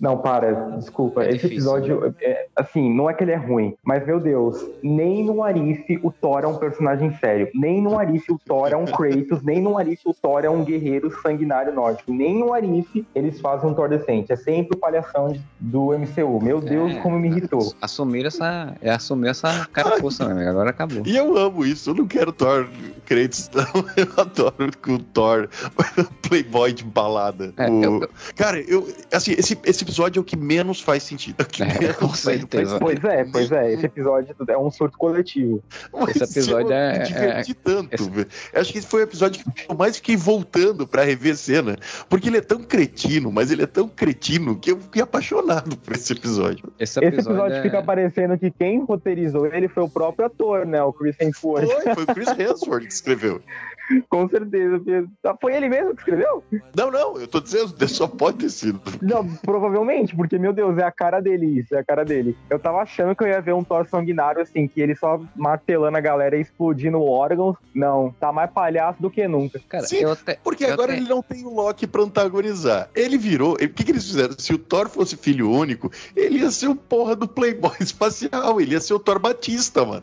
Não, para, desculpa. É esse difícil, episódio, é, assim, não é que ele é ruim, mas meu Deus, nem no Arif o Thor é um personagem sério. Nem no Arif o Thor é um Kratos, nem no Arif o Thor é um guerreiro sanguinário nórdico. Nem no Arif eles fazem um Thor decente. É sempre o palhação do MCU. Meu Deus, É, como me irritou. Assumir essa. É assumir essa carapuça mesmo. Agora acabou. E eu amo isso, eu não quero Thor Kratos, não. Eu adoro que o Thor Playboy de balada. É, O- eu- eu- Cara, eu. Assim, esse, esse episódio é o que menos faz sentido. É É, menos com certeza. Pois é, pois é. Esse episódio é um surto coletivo. Mas Esse episódio eu é- me diverti tanto, esse- Acho que esse foi o episódio que eu mais fiquei voltando pra rever cena. Porque ele é tão cretino, mas ele é tão cretino que eu fiquei apaixonado por esse episódio. Esse Esse episódio, episódio é- fica parecendo que quem roteirizou ele foi o próprio ator, né? O Chris Hemsworth. Foi, foi o Chris Hemsworth que escreveu. Com certeza. porque- Foi ele mesmo que escreveu? Não, não, eu tô dizendo, só pode ter sido. Não, provavelmente, porque, meu Deus, é a cara dele isso, é a cara dele. Eu tava achando que eu ia ver um Thor sanguinário, assim, que ele só martelando a galera e explodindo órgãos. Não, tá mais palhaço do que nunca. Cara, Sim, eu até. Porque eu agora até- ele não tem o Loki pra antagonizar. Ele virou. O que, que eles fizeram? Se o Thor fosse filho único, ele ia ser o porra do Playboy espacial. Ele ia ser o Thor Batista, mano.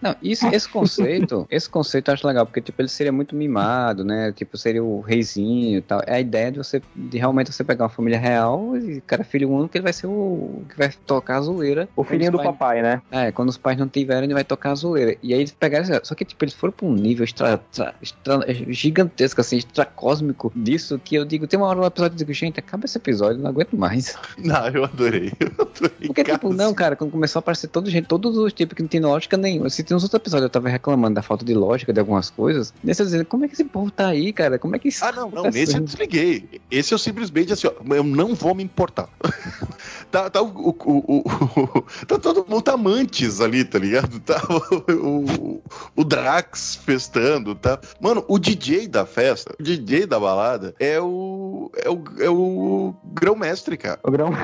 Não, isso, esse conceito, esse conceito eu acho legal, porque tipo, ele seria muito mimado, né? Tipo, seria o reizinho e tal. É a ideia de você, de realmente você pegar uma família real e cara, filho único, ele vai ser o que vai tocar a zoeira. O filhinho do os papai, né? pais- É, quando os pais não tiverem, ele vai tocar a zoeira. E aí eles pegaram, assim, só que tipo, eles foram pra um nível extra, extra- extra- gigantesco, assim, extracósmico disso, que eu digo, tem uma hora no episódio que eu digo, gente, acaba esse episódio, não aguento mais. Não, eu adorei. Eu adorei. Porque, tipo, não, cara, quando começou a aparecer todo gente, todos os tipos que não tem lógica nenhuma. Se tem uns outros episódios eu tava reclamando da falta de lógica de algumas coisas, nesse dizendo, como é que esse povo tá aí, cara? Como é que isso Ah, não, não, acontecendo? nesse eu desliguei. Esse eu simplesmente assim, ó, eu não vou me importar. tá, tá, o, o, o- o- tá todo mundo amantes ali, tá ligado? Tá o, o, o Drax festando, tá? Mano, o DJ da festa, o DJ da balada é o. é o, é o grão-mestre, cara. O grão.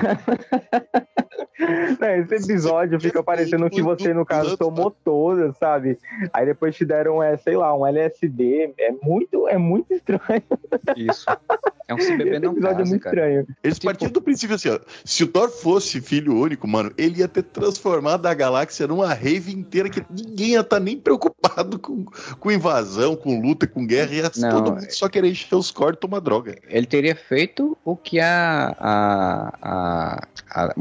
Não, esse episódio fica parecendo que você, no caso, tomou todas, sabe? Aí depois te deram, é, sei lá, um LSD. É muito, é muito estranho. Isso. É um se beber Esse não episódio é case, muito cara. estranho. Eles Tipo- partiram do princípio assim, ó. Se o Thor fosse filho único, mano, ele ia ter transformado a galáxia numa rave inteira que ninguém ia estar nem preocupado com, com invasão, com luta, com guerra. Ia Não, todo mundo só querer encher os cortes e tomar droga. Ele teria feito o que a a, a, a, a,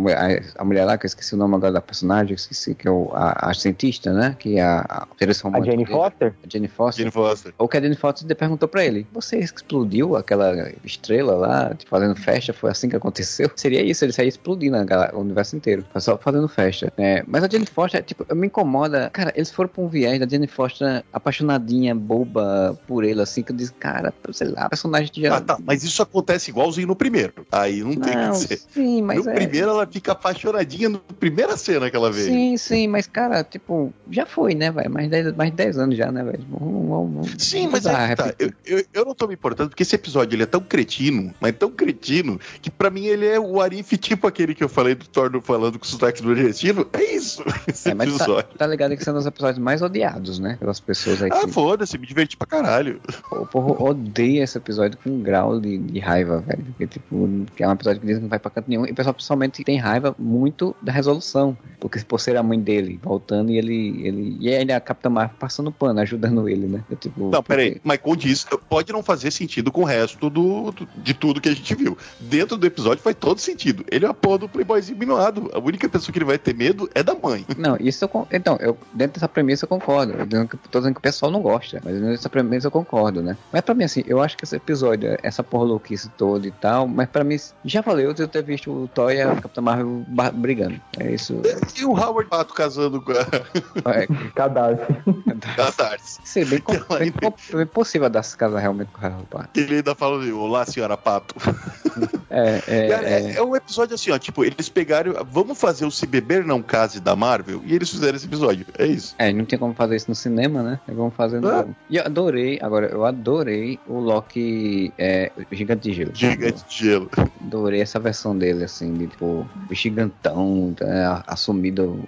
a mulher lá, que eu esqueci o nome agora da personagem, esqueci, que é o, a, a cientista, né? Que é a, a, A dele, Foster? a Jane Foster. Jane Foster. A Jane Foster perguntou pra ele: Você explodiu aquela estrela lá, fazendo festa? Foi assim que aconteceu? Seria isso, ele saía explodindo o universo inteiro. Foi só fazendo festa. né? mas a Jane Foster, tipo, me incomoda. Cara, eles foram pra um viés da Jane Foster apaixonadinha, boba por ele, assim, que eu disse, cara, sei lá, a personagem já. Ah, tá, mas isso acontece igualzinho no primeiro. Aí não tem Não, que ser. sim, mas no é. primeiro ela fica apaixonadinha na primeira cena que ela veio. Sim, sim, mas cara, tipo, já foi, né, velho? Mais 10 mais 10 anos já, né, velho? Vamos- vamos- vamos- Sim, mas aí que tá. repetir. Eu, eu, eu não tô me importando porque esse episódio ele é tão cretino, mas tão cretino, que pra mim ele é o Arif tipo aquele que eu falei do Thor no- falando com o sotaque nordestino. É isso, esse É, mas tá, episódio. tá ligado que são os episódios mais odiados, né? Pelas pessoas aí Ah, que foda-se, me diverti pra caralho. o povo odeia esse episódio com um grau de, de raiva, velho. Porque, tipo, é um episódio que diz que não vai pra canto nenhum. E o pessoal, pessoalmente, tem raiva muito da resolução. Porque por ser a mãe dele, voltando, e ele. ele e ainda a Capitã Marvel passando pano, ajudando ele, né? Eu, tipo, Não, peraí, porque- mas diz, pode não fazer sentido com o resto do, do- de tudo que a gente viu. Dentro do episódio faz todo sentido. Ele é a porra do playboyzinho mimado. A única pessoa que ele vai ter medo é da mãe. Não, isso eu, então, eu, dentro dessa premissa eu concordo. Eu que- tô dizendo que o pessoal não gosta, mas dentro dessa premissa eu concordo, né? Mas pra mim, assim, eu acho que esse episódio, essa porra louquice toda e tal, mas pra mim, já valeu eu ter visto o Thor e a Capitã Marvel brigando. É isso. E o Howard Pato casando com a, É, a Darcy. Ser bem, com- Então, bem, aí- com- bem possível dar se casar realmente com o Potter. Ele ainda fala assim, olá, senhora Pato. É, é, Cara, é, é, é um episódio assim, ó, tipo, eles pegaram, vamos fazer o Se Beber Não Case da Marvel, e eles fizeram esse episódio. É isso. é, não tinha como fazer isso no cinema, né? Vamos fazer no. É. E eu adorei, agora, eu adorei o Loki é, Gigante de Gelo. Gigante de gelo. Adorei essa versão dele, assim, de tipo, gigantão, né, assumido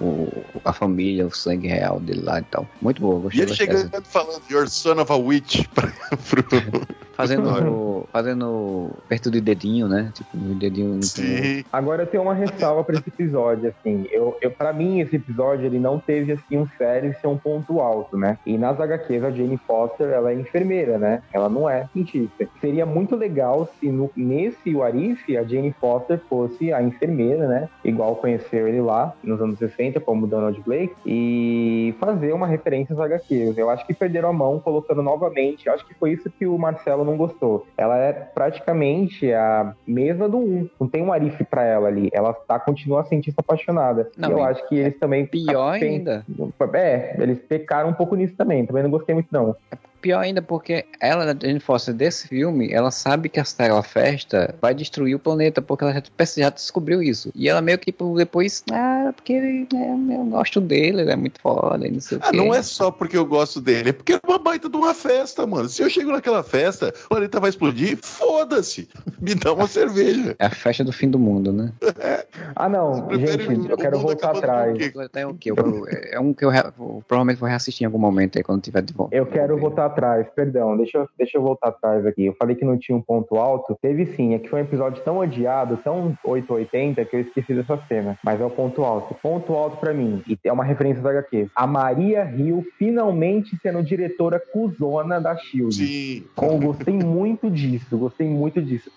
o- o- a família, o sangue real dele lá e tal. Muito boa, E gostei ele bastante. chegando falando, Your son of a witch, pra, pro... Fazendo, fazendo perto do dedinho, né? Tipo, o dedinho. Sim. Agora eu tenho uma ressalva pra esse episódio, assim. Eu, eu, pra mim, esse episódio, ele não teve, assim, um sério ser um ponto alto, né? E nas HQs, a Jane Foster, ela é enfermeira, né? Ela não é cientista. Seria muito legal se no, nesse Warif, a Jane Foster fosse a enfermeira, né? Igual conheceu ele lá, nos anos 60, como Donald Blake, e fazer uma referência às HQs. Eu acho que perderam a mão colocando novamente. Eu acho que foi isso que o Marcelo não gostou. Ela é praticamente a mesma do 1. Não tem um Arif pra ela ali. Ela tá, continua a cientista apaixonada. Não, e eu acho que eles também. Pior ainda. É, eles pecaram um pouco nisso também. Também não gostei muito, não. Pior ainda porque ela, a Jane Foster, desse filme, ela sabe que aquela festa vai destruir o planeta, porque ela já, já descobriu isso. E ela meio que por depois, ah, porque ele, né, eu gosto dele, ele é muito foda, não sei o Ah, quê. não é só porque eu gosto dele, é porque é uma baita de uma festa, mano. Se eu chego naquela festa, o planeta vai explodir, foda-se. Me dá uma cerveja. É a festa do fim do mundo, né? Ah, não, gente, eu quero voltar atrás. Tem o quê? É um que eu, eu provavelmente vou reassistir em algum momento aí, quando tiver de volta. Eu quero voltar atrás, perdão, deixa eu, deixa eu voltar atrás aqui. Eu falei que não tinha um ponto alto. Teve sim, é que foi um episódio tão odiado, tão 880, que eu esqueci dessa cena. Mas é o ponto alto. Ponto alto pra mim, e é uma referência da HQ. A Maria Hill finalmente sendo diretora cuzona da SHIELD. Sim. Eu gostei muito disso, gostei muito disso.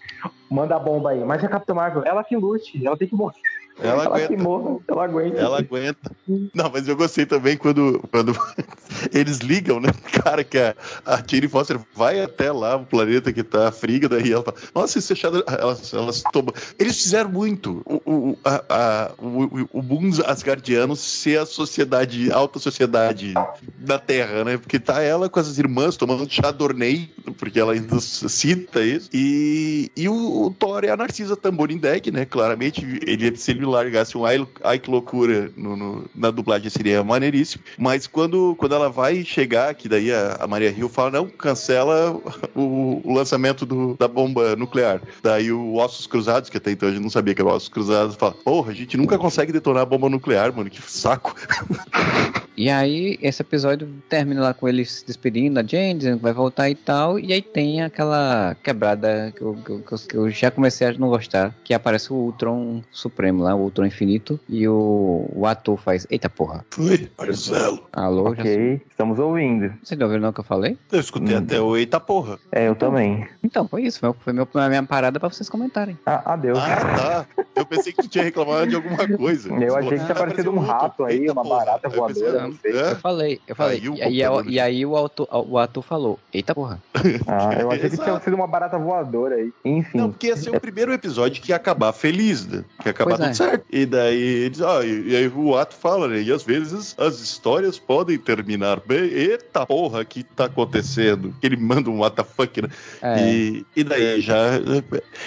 Manda a bomba aí. Mas a Capitã Marvel, ela que lute, ela tem que morrer. Ela Ela aguenta. morra, ela aguenta. Ela aguenta. Não, mas eu gostei também quando, quando eles ligam, né? Cara, que a, a Foster vai até lá, o planeta que tá fria, daí ela fala, nossa, esse fechado, elas, elas tomam. Eles fizeram muito o, o, a, a, o, o mundo asgardiano ser a sociedade, alta sociedade da Terra, né? Porque tá ela com as irmãs tomando chardonnay, porque ela ainda cita isso, e, e o, o Thor é a Narcisa Tamborindeg, né? Claramente, ele, se ele largasse um ai, ai que loucura no, no- na dublagem seria maneiríssimo, mas quando, quando ela vai chegar, que daí a, a Maria Hill fala, não, cancela o, o lançamento do- da bomba nuclear. Daí o Ossos Cruzados, que até então a gente não sabia que era o Ossos Cruzados, fala, porra, a gente nunca consegue detonar a bomba nuclear, mano, que saco. E aí, esse episódio termina lá com ele se despedindo da Jane, dizendo que vai voltar e tal. E aí tem aquela quebrada que eu- que eu- que eu já comecei a não gostar. Que aparece o Ultron Supremo lá, o Ultron Infinito. E o, o ator faz. Eita porra. Foi, Marcelo. Alô, já Ok, estamos ouvindo. Você não ouviu não o que eu falei? Eu escutei Hum. até o eita porra. É, eu também. Então, foi isso. Foi, foi meu, a minha parada pra vocês comentarem. Ah, adeus. Ah, tá. Eu pensei que tu tinha reclamado de alguma coisa. Eu achei que tinha Ah, aparecido um rato aí, Eita uma porra. barata eu pensei, voadora, não sei. é? Eu falei, eu falei. Aí e, aí, computador- e aí o, autor, o ator falou: Eita porra. Ah, eu achei que tinha sido uma barata voadora aí. Enfim. Não, porque ia ser o primeiro episódio que ia acabar feliz, né? Que ia acabar Pois tudo é. certo. E daí eles, ah, e, e aí o ato fala, né? E às vezes as histórias podem terminar bem. Eita porra, que tá acontecendo? Ele manda um what the fuck, né? É, E, e daí já.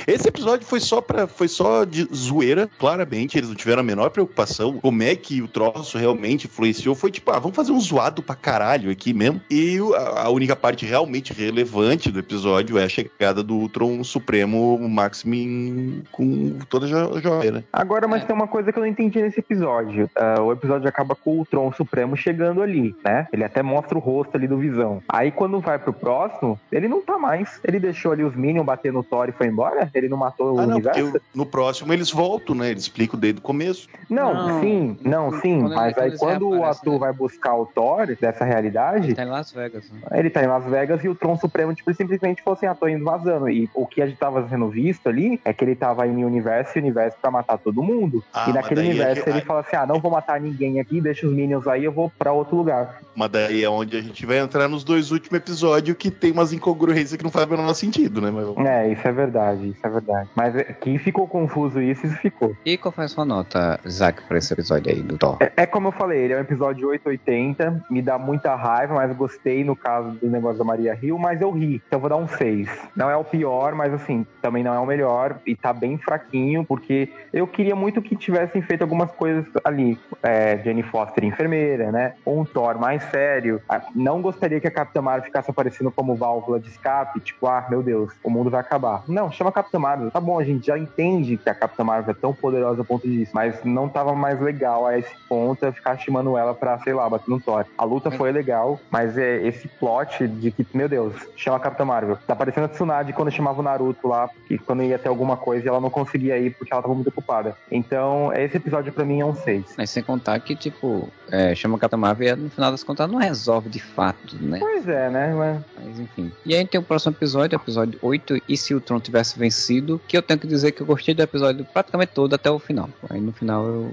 Esse episódio foi só para foi só de zoeira, claramente. Eles não tiveram a menor preocupação. Como é que o troço realmente influenciou? Foi tipo, ah, vamos fazer um zoado pra caralho aqui mesmo. E a, a única parte realmente relevante do episódio é a chegada do Ultron Supremo Maximin com toda a jo- joia, né? Agora, mas É. tem uma coisa que eu não entendi nesse episódio. Ah, o episódio acaba com o Tron Supremo chegando ali, né? Ele até mostra o rosto ali do Visão. Aí quando vai pro próximo, ele não tá mais. Ele deixou ali os Minions bater no Thor e foi embora? Ele não matou o Ah, não, universo? porque o- no próximo eles voltam, né? Eles explicam desde o começo. Não, Não. sim, não, sim. Quando ele- mas aí quando o ator né? vai buscar o Thor dessa realidade, Tá em Las Vegas. Né? ele tá em Las Vegas e o Tron Supremo, tipo, ele simplesmente falou assim, ah, tô indo vazando. E o que a gente tava sendo visto ali é que ele tava indo em universo e universo pra matar todo mundo. Ah, e naquele é universo que- ele fala assim, ah, não vou matar ninguém aqui, deixa os Minions aí, eu vou pra outro lugar. Mas daí é onde a gente vai entrar nos dois últimos episódios que tem umas incongruências que não fazem o menor sentido, né? Mas, É, isso é verdade, isso é verdade. Mas é, que ficou confuso isso, isso ficou. E qual foi a sua nota, Zack, pra esse episódio aí do Thor? É, é como eu falei, ele é um episódio 880, me dá muita raiva, mas gostei no caso do negócio da Maria Hill, mas eu ri, então eu vou dar um 6. Não é o pior, mas assim, também não é o melhor, e tá bem fraquinho, porque eu queria muito que tivessem feito algumas coisas ali. É, Jane Foster enfermeira, né? Um Thor mais sério. Ah, Não gostaria que a Capitã Marvel ficasse aparecendo como válvula de escape, tipo, ah, meu Deus, o mundo vai acabar. Não, chama a Capitã Marvel. Tá bom, a gente já entende que a Capitã Marvel é tão poderosa a ponto disso, mas não tava mais legal a esse ponto ficar chamando ela pra, sei lá, bater no Thor. A luta foi legal, mas é esse plot de que, meu Deus, chama a Capitã Marvel. Tá parecendo a Tsunade quando chamava o Naruto lá, porque quando ia ter alguma coisa e ela não conseguia ir porque ela tava muito ocupada. Então, esse episódio pra mim é um 6. Mas sem contar que, tipo, é, chama o Capitão Marvel e no final das contas não resolve de fato, né? Pois é, né? Mas Mas enfim. E aí tem o próximo episódio, episódio 8, e se o Tron tivesse vencido, que eu tenho que dizer que eu gostei do episódio praticamente todo até o final. Aí no final eu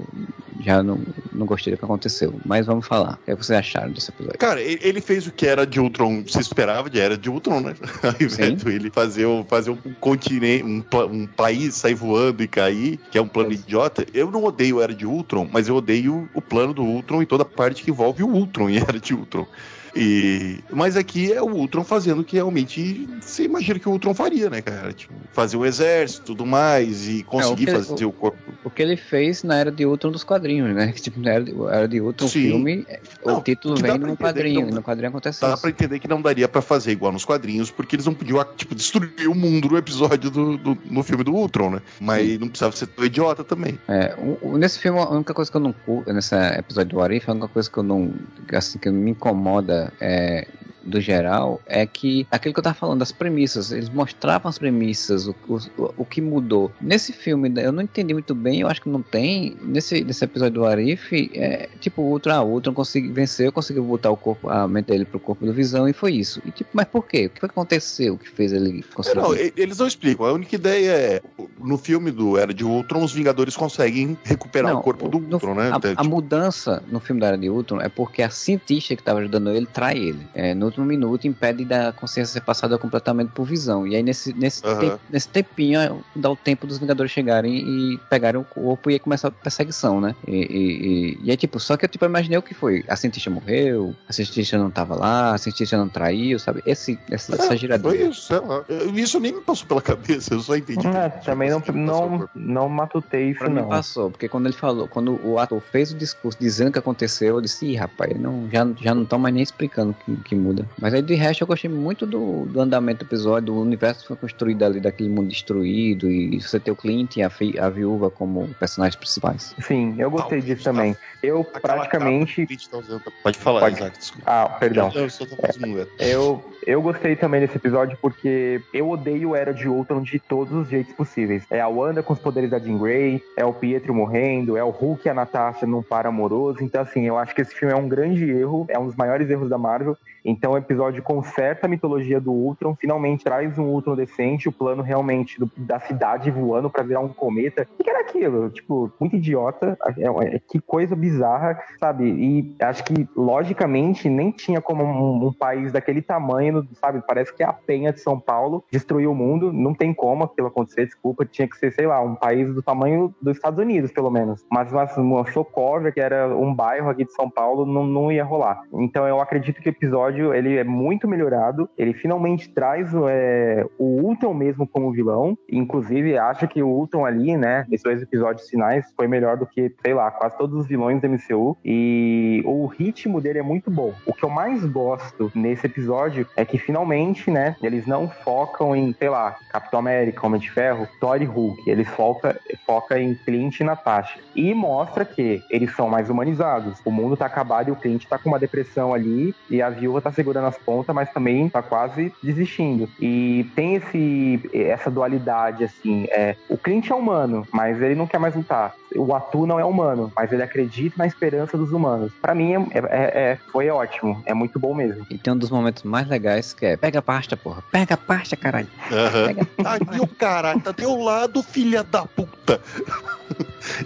já não, não gostei do que aconteceu. Mas vamos falar. O que vocês acharam desse episódio? Cara, ele fez o que era de Ultron, se esperava de era de Ultron, né? Ao invés de ele fazer, o- fazer um continente, um, um país sair voando e cair, que é um plano idiota. Eu não odeio Era de Ultron, mas eu odeio o plano do Ultron e toda a parte que envolve o Ultron em Era de Ultron. E, mas aqui é o Ultron fazendo o que realmente você imagina que o Ultron faria, né, cara? Tipo, fazer o exército e tudo mais e conseguir É, o fazer o corpo. O que ele fez na Era de Ultron dos quadrinhos, né? Tipo, na Era de, Era de Ultron, o Sim. filme, Não, o título vem no quadrinho, não- e no quadrinho acontece Dá isso. pra entender que não daria pra fazer igual nos quadrinhos, porque eles não podiam, tipo, destruir o mundo no episódio do, do- no filme do Ultron, né? Mas não precisava ser tão idiota também. É, o- o- nesse filme, a única coisa que eu não nesse episódio do Arif, a única coisa que eu não, assim, que me incomoda é, do geral, é que aquilo que eu tava falando, das premissas, eles mostravam as premissas, o, o, o que mudou. Nesse filme, eu não entendi muito bem, eu acho que não tem, nesse, nesse episódio do Arif, é, tipo, o Ultron conseguiu vencer, conseguiu botar o corpo, a mente dele pro corpo do Visão, e foi isso. E tipo, mas por quê? O que aconteceu que fez ele conseguir? não, eles não explicam. A única ideia é, no filme do Era de Ultron, os Vingadores conseguem recuperar Não, o corpo do no- Ultron, né? A, Até, a tipo, mudança no filme da Era de Ultron é porque a cientista que estava ajudando ele trai ele. É, no último minuto impede da consciência ser passada completamente por visão. E aí nesse, nesse, tem- nesse tempinho é, dá o tempo dos Vingadores chegarem e pegarem o corpo e aí começa a perseguição, né? E, e, e, e aí tipo, só que eu tipo, imaginei o que foi. A cientista morreu, a cientista não tava lá, a cientista não traiu, sabe? Esse, essa, essa é, foi giradinha. isso, sei lá. Isso nem me passou pela cabeça, eu só entendi. é, também não, não, por- não matutei isso, Pra mim não. passou, porque quando ele falou, quando o ator fez o discurso dizendo o que aconteceu, eu disse, ih, rapaz, não, já, já não estão mais nem explicando o que, que muda. Mas aí de resto eu gostei muito do, do andamento do episódio, do universo que foi construído ali, daquele mundo destruído, e você ter o Clint e a, fi- a viúva como personagens principais. Sim, eu gostei Ah, disso também. Eu Aquela praticamente. tá usando. Pode falar, Pode. Isaac, desculpa. Ah, perdão. Eu, eu um Eu, eu gostei também desse episódio porque eu odeio Era de Ultron de todos os jeitos possíveis. É a Wanda com os poderes da Jean Grey, é o Pietro morrendo, é o Hulk e a Natasha num par amoroso. Então, assim, eu acho que esse filme é um grande erro, é um dos maiores erros da Marvel. Então o episódio conserta a mitologia do Ultron, finalmente traz um Ultron decente, o plano realmente do- da cidade voando pra virar um cometa. O que era aquilo? Tipo, muito idiota. É- é- que coisa bizarra, sabe? E acho que, logicamente, nem tinha como um, um país daquele tamanho, sabe? Parece que é a penha de São Paulo destruiu o mundo. Não tem como aquilo acontecer, desculpa. Tinha que ser, sei lá, um país do tamanho dos Estados Unidos, pelo menos. Mas uma, uma que era um bairro aqui de São Paulo, não, não ia rolar. Então eu acredito que o episódio ele é muito melhorado. Ele finalmente traz é, o Ultron mesmo como vilão. Inclusive, acho que o Ultron ali, né, nesses dois episódios finais, foi melhor do que, sei lá, quase todos os vilões do MCU. E o ritmo dele é muito bom. O que eu mais gosto nesse episódio é que finalmente, né, eles não focam em, sei lá, Capitão América, Homem de Ferro, Thor e Hulk. Eles foca, foca em Clint e Natasha. E mostra que eles são mais humanizados. O mundo tá acabado e o Clint tá com uma depressão ali e a viúva tá segurando as pontas, mas também tá quase desistindo. E tem esse essa dualidade, assim. É, o Clint é humano, mas ele não quer mais lutar. O Atu não é humano, mas ele acredita na esperança dos humanos. Pra mim, é, é- é- foi ótimo. É muito bom mesmo. E tem um dos momentos mais legais que é pega a pasta, porra. Pega a pasta, caralho. Aham. Pega. Ai, meu caralho, tá teu lado, filha da puta.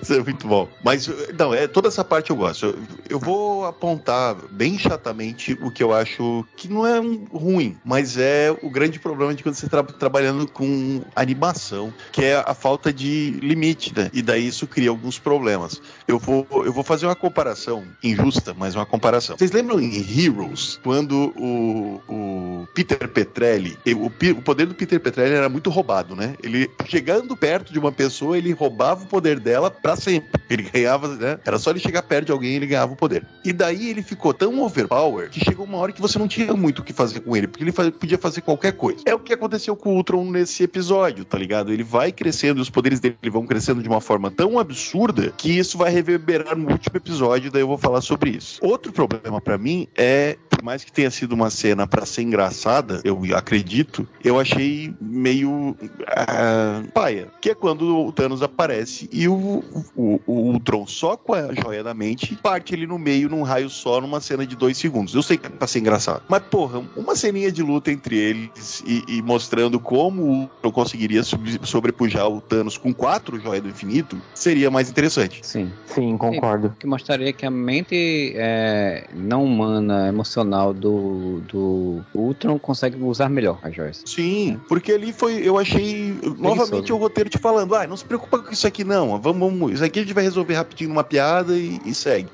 Isso é muito bom. Mas, não, é, toda essa parte eu gosto. Eu, eu vou apontar bem chatamente o que eu acho que não é um ruim, mas é o grande problema de quando você está trabalhando com animação, que é a falta de limite, né? E daí isso cria alguns problemas. Eu vou, eu vou fazer uma comparação injusta, mas uma comparação. Vocês lembram em Heroes, quando o, o Peter Petrelli, o, o poder do Peter Petrelli era muito roubado, né? Ele chegando perto de uma pessoa, ele roubava o poder dela pra sempre. Ele ganhava, né? Era só ele chegar perto de alguém ele ganhava o poder. E daí ele ficou tão overpower que chegou uma hora que você não tinha muito o que fazer com ele, porque ele podia fazer qualquer coisa. É o que aconteceu com o Ultron nesse episódio, tá ligado? Ele vai crescendo e os poderes dele vão crescendo de uma forma tão absurda que isso vai reverberar no último episódio, daí eu vou falar sobre isso. Outro problema pra mim é, por mais que tenha sido uma cena pra ser engraçada, eu acredito, eu achei meio ah, paia, que é quando o Thanos aparece e o, o, o Ultron só com a joia da mente parte ele no meio num raio só numa cena de dois segundos. Eu sei que é pra ser engraçado, mas porra, uma ceninha de luta entre eles e, e mostrando como o Ultron conseguiria sobrepujar o Thanos com quatro joias do infinito seria mais interessante. Sim. Sim, concordo. Que mostraria que a mente é, não humana, emocional do, do Ultron consegue usar melhor as joias. Sim, porque ali foi, eu achei novamente o roteiro te falando, ah, não se preocupa com isso aqui não, vamos, vamos isso aqui a gente vai resolver rapidinho numa piada e, e segue.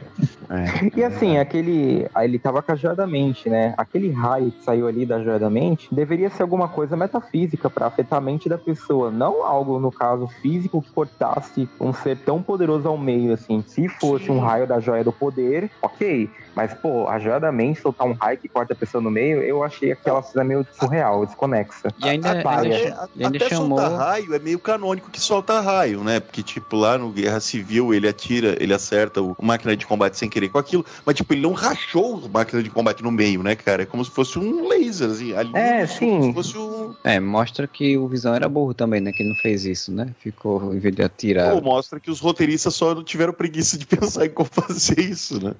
É. E assim, aquele. Ele tava com a joia da mente, né? Aquele raio que saiu ali da joia da mente deveria ser alguma coisa metafísica pra afetar a mente da pessoa. Não algo, no caso, físico que cortasse um ser tão poderoso ao meio, assim. Se fosse um raio da joia do poder, ok. Mas, pô, a joia da mente soltar um raio que corta a pessoa no meio, eu achei aquela cena meio surreal, desconexa. E ainda, Até- ainda, até- e ainda até chamou. soltar raio é meio canônico que solta raio, né? Porque, tipo, lá no Guerra Civil ele atira, ele acerta o máquina de combate sem querer com aquilo, mas, tipo, ele não rachou a máquina de combate no meio, né, cara? É como se fosse um laser, assim. Ali, É, como sim. se fosse um. É, mostra que o Visão era burro também, né? Que ele não fez isso, né? Ficou, em vez de atirar. Ou mostra que os roteiristas só não tiveram preguiça de pensar em como fazer isso, né?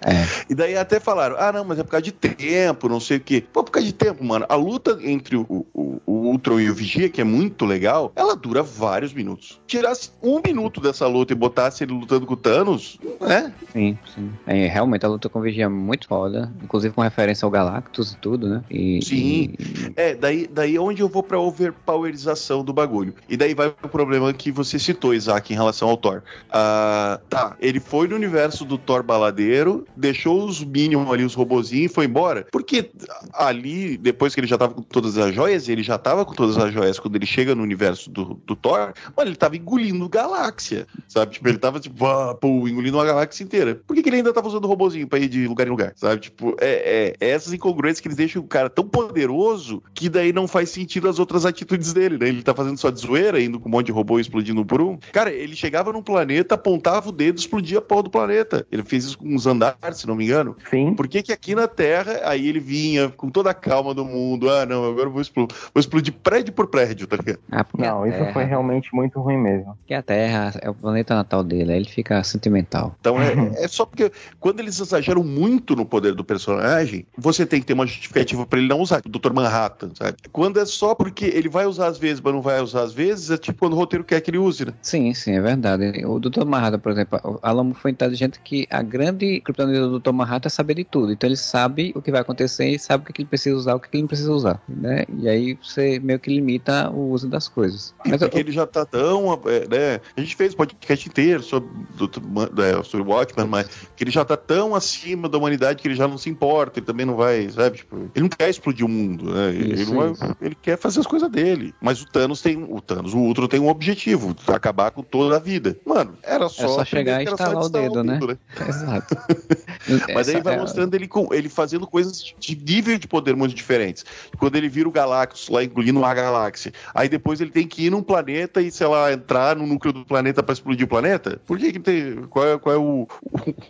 É. E daí até falaram, ah, não, mas é por causa de tempo, não sei o quê. Pô, por causa de tempo, mano. A luta entre o, o, o Ultron e o Vigia, que é muito legal, ela dura vários minutos. Tirasse um minuto dessa luta e botasse ele lutando com o Thanos, né? Sim, sim. É, realmente a luta com o Vigia é muito foda, inclusive com referência ao Galactus e tudo, né? E, Sim. e- É, daí, daí onde eu vou pra overpowerização do bagulho. E daí vai o problema que você citou, Isaac, em relação ao Thor. Ah, tá, ele foi no universo do Thor baladeiro, deixou os Minions ali, os robozinhos, e foi embora. Porque ali, depois que ele já tava com todas as joias, ele já tava com todas as joias quando ele chega no universo do, do Thor, mano, ele tava engolindo galáxia, sabe? Tipo, ele tava, tipo, ah, pô, engolindo uma galáxia inteira. Por que, que ele ainda tava usando o robozinho pra ir de lugar em lugar, sabe? Tipo, é, é, é essas incongruências que eles deixam o cara tão poderoso que daí não faz sentido as outras atitudes dele, né? Ele tá fazendo só de zoeira, indo com um monte de robô explodindo por um. Cara, ele chegava num planeta, apontava o dedo, explodia a porra do planeta. Ele fez isso com uns andares, se não me engano. Sim. Por que, que aqui na Terra, aí ele vinha com toda a calma do mundo, ah, não, agora eu vou explodir, vou explodir prédio por prédio, tá ligado? Ah, porque Não, a isso Terra, foi realmente muito ruim mesmo. porque a Terra é o planeta natal dele, aí ele fica sentimental. Então é, é só porque quando eles exageram muito no poder do personagem, você tem que ter uma justificativa pra ele não usar. O Dr. Manhattan, sabe? Quando é só porque ele vai usar às vezes, mas não vai usar às vezes, é tipo quando o roteiro quer que ele use, né? Sim, sim, é verdade. O Dr. Manhattan, por exemplo, o Alamo foi inteligente que a grande criptonita do Dr. Manhattan é saber de tudo. Então ele sabe o que vai acontecer e sabe o que ele precisa usar, o que ele não precisa usar, né? E aí você meio que limita o uso das coisas. Mas eu, Porque ele já tá tão. é, né? A gente fez um podcast inteiro sobre, do, do- é, sobre o Watchmen, mas que ele já tá tão acima da humanidade que ele já não se importa, ele também não vai, sabe? Tipo, ele não quer explodir o mundo, né? Ele, Isso, não vai- ele quer fazer as coisas dele. Mas o Thanos tem. O Thanos, o Ultron tem um objetivo: acabar com toda a vida. Mano, era só. só aprender chegar e era só estalar o instalar dedo, né? dedo, Exato. Mas aí vai é- mostrando ele, com, ele fazendo coisas de nível de poder muito diferentes. Quando ele vira o Galactus lá, incluindo uma galáxia. Aí depois ele tem que ir num planeta e, sei lá, entrar no núcleo do planeta pra explodir o planeta. Por que que tem... Qual é, qual é o,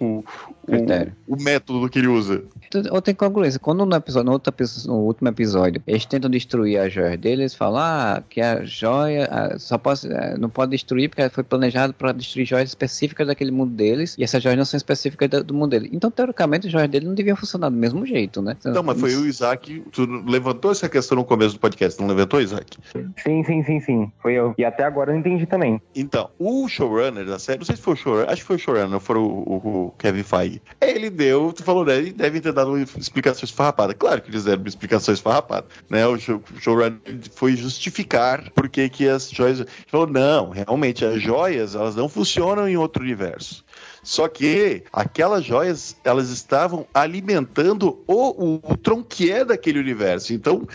o, o, o, método que ele usa? Outra incongruência, quando no, episódio, no, outro, no último episódio eles tentam destruir a joia dele, eles falam ah, que a joia ah, só pode, eh, não pode destruir porque foi planejado para destruir joias específicas daquele mundo deles e essas joias não são específicas do, do mundo dele. Então, teoricamente, as joias dele não deviam funcionar do mesmo jeito, né? Não, mas foi o Isaac. Tu levantou essa questão no começo do podcast, não levantou, Isaac? Sim, sim, sim, sim. Foi eu. E até agora eu não entendi também. Então, o showrunner da série, não sei se foi o showrunner, acho que foi o showrunner, foi o, o- o Kevin Feige. Ele deu, tu falou, né? Ele deve ter dado uma explicação esfarrapada. Claro que eles deram uma explicação esfarrapada, né? O, show, o showrunner foi justificar por que que as joias... Ele falou, não, realmente, as joias, elas não funcionam em outro universo. Só que aquelas joias, elas estavam alimentando o Ultron que é daquele universo. Então,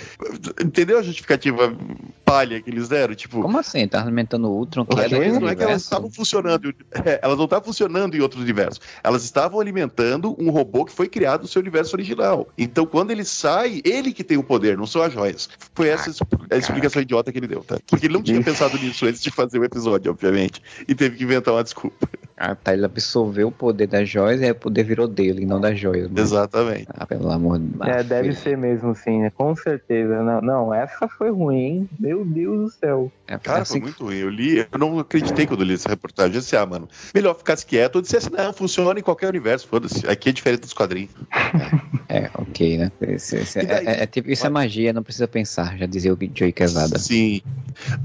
entendeu a justificativa palha que eles deram? Tipo, Como assim? Tá alimentando o Ultron? que é daquele não é que elas universo? estavam funcionando, é, elas não estavam funcionando em outros universos. Elas estavam alimentando um robô que foi criado no seu universo original. Então, quando ele sai, ele que tem o poder, não são as joias. Foi essa a explicação idiota que ele deu, tá? Porque ele não tinha pensado nisso antes de fazer o episódio, obviamente. E teve que inventar uma desculpa. Ah, tá, ele absorveu o poder das joias e aí o poder virou dele, e não das joias. Mas- Exatamente. Ah, pelo amor de Deus. É, deve ser mesmo, sim, né? Com certeza. Não, não, essa foi ruim, hein? Meu Deus do céu. É, Cara, assim, foi muito ruim. Eu li, eu não acreditei quando eu li essa reportagem. Eu disse, ah, mano, melhor ficasse quieto. Eu disse assim, não, funciona em qualquer universo, foda-se. Aqui é diferente dos quadrinhos. É, ok, né? Esse- esse- E daí? é, é- é tipo, isso é magia, não precisa pensar, já dizia o Joey Quesada. Sim.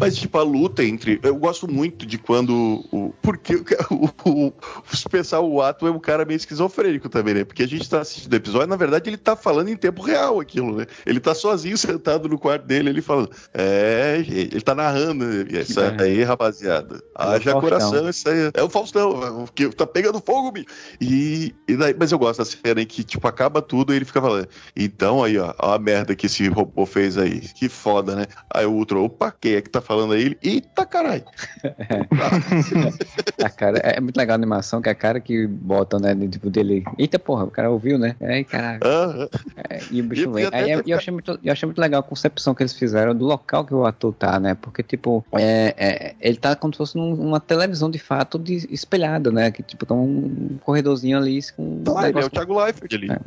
Mas, tipo, a luta entre. Eu gosto muito de quando. O, porque o, o, se pensar o ato é um cara meio esquizofrênico também, né? Porque a gente tá assistindo o episódio, na verdade, ele tá falando em tempo real aquilo, né? Ele tá sozinho sentado no quarto dele, ele falando. É, ele tá narrando. Isso É. aí, rapaziada. Haja Faustão. coração, isso aí. É o Faustão, é que tá pegando fogo, bicho. E, e daí, mas eu gosto da cena em que, tipo, acaba tudo e ele fica falando. Então aí, ó, ó a merda que esse robô fez aí. Que foda, né? Aí o outro, opa, quem é que tá falando aí? Ele, eita caralho. A cara, é muito legal a animação, que é a cara que bota, né, tipo, dele. Eita porra, o cara ouviu, né? Aí, caralho. Aham. É, e o bicho vem. Aí, eu, eu achei muito, eu achei muito legal a concepção que eles fizeram do local que o ator tá, né? Porque, tipo, é, é, ele tá como se fosse num- uma televisão de fato de, espelhada, né? Que, tipo, tá um corredorzinho ali com um Tá ele é o Thiago Leifert ali. É.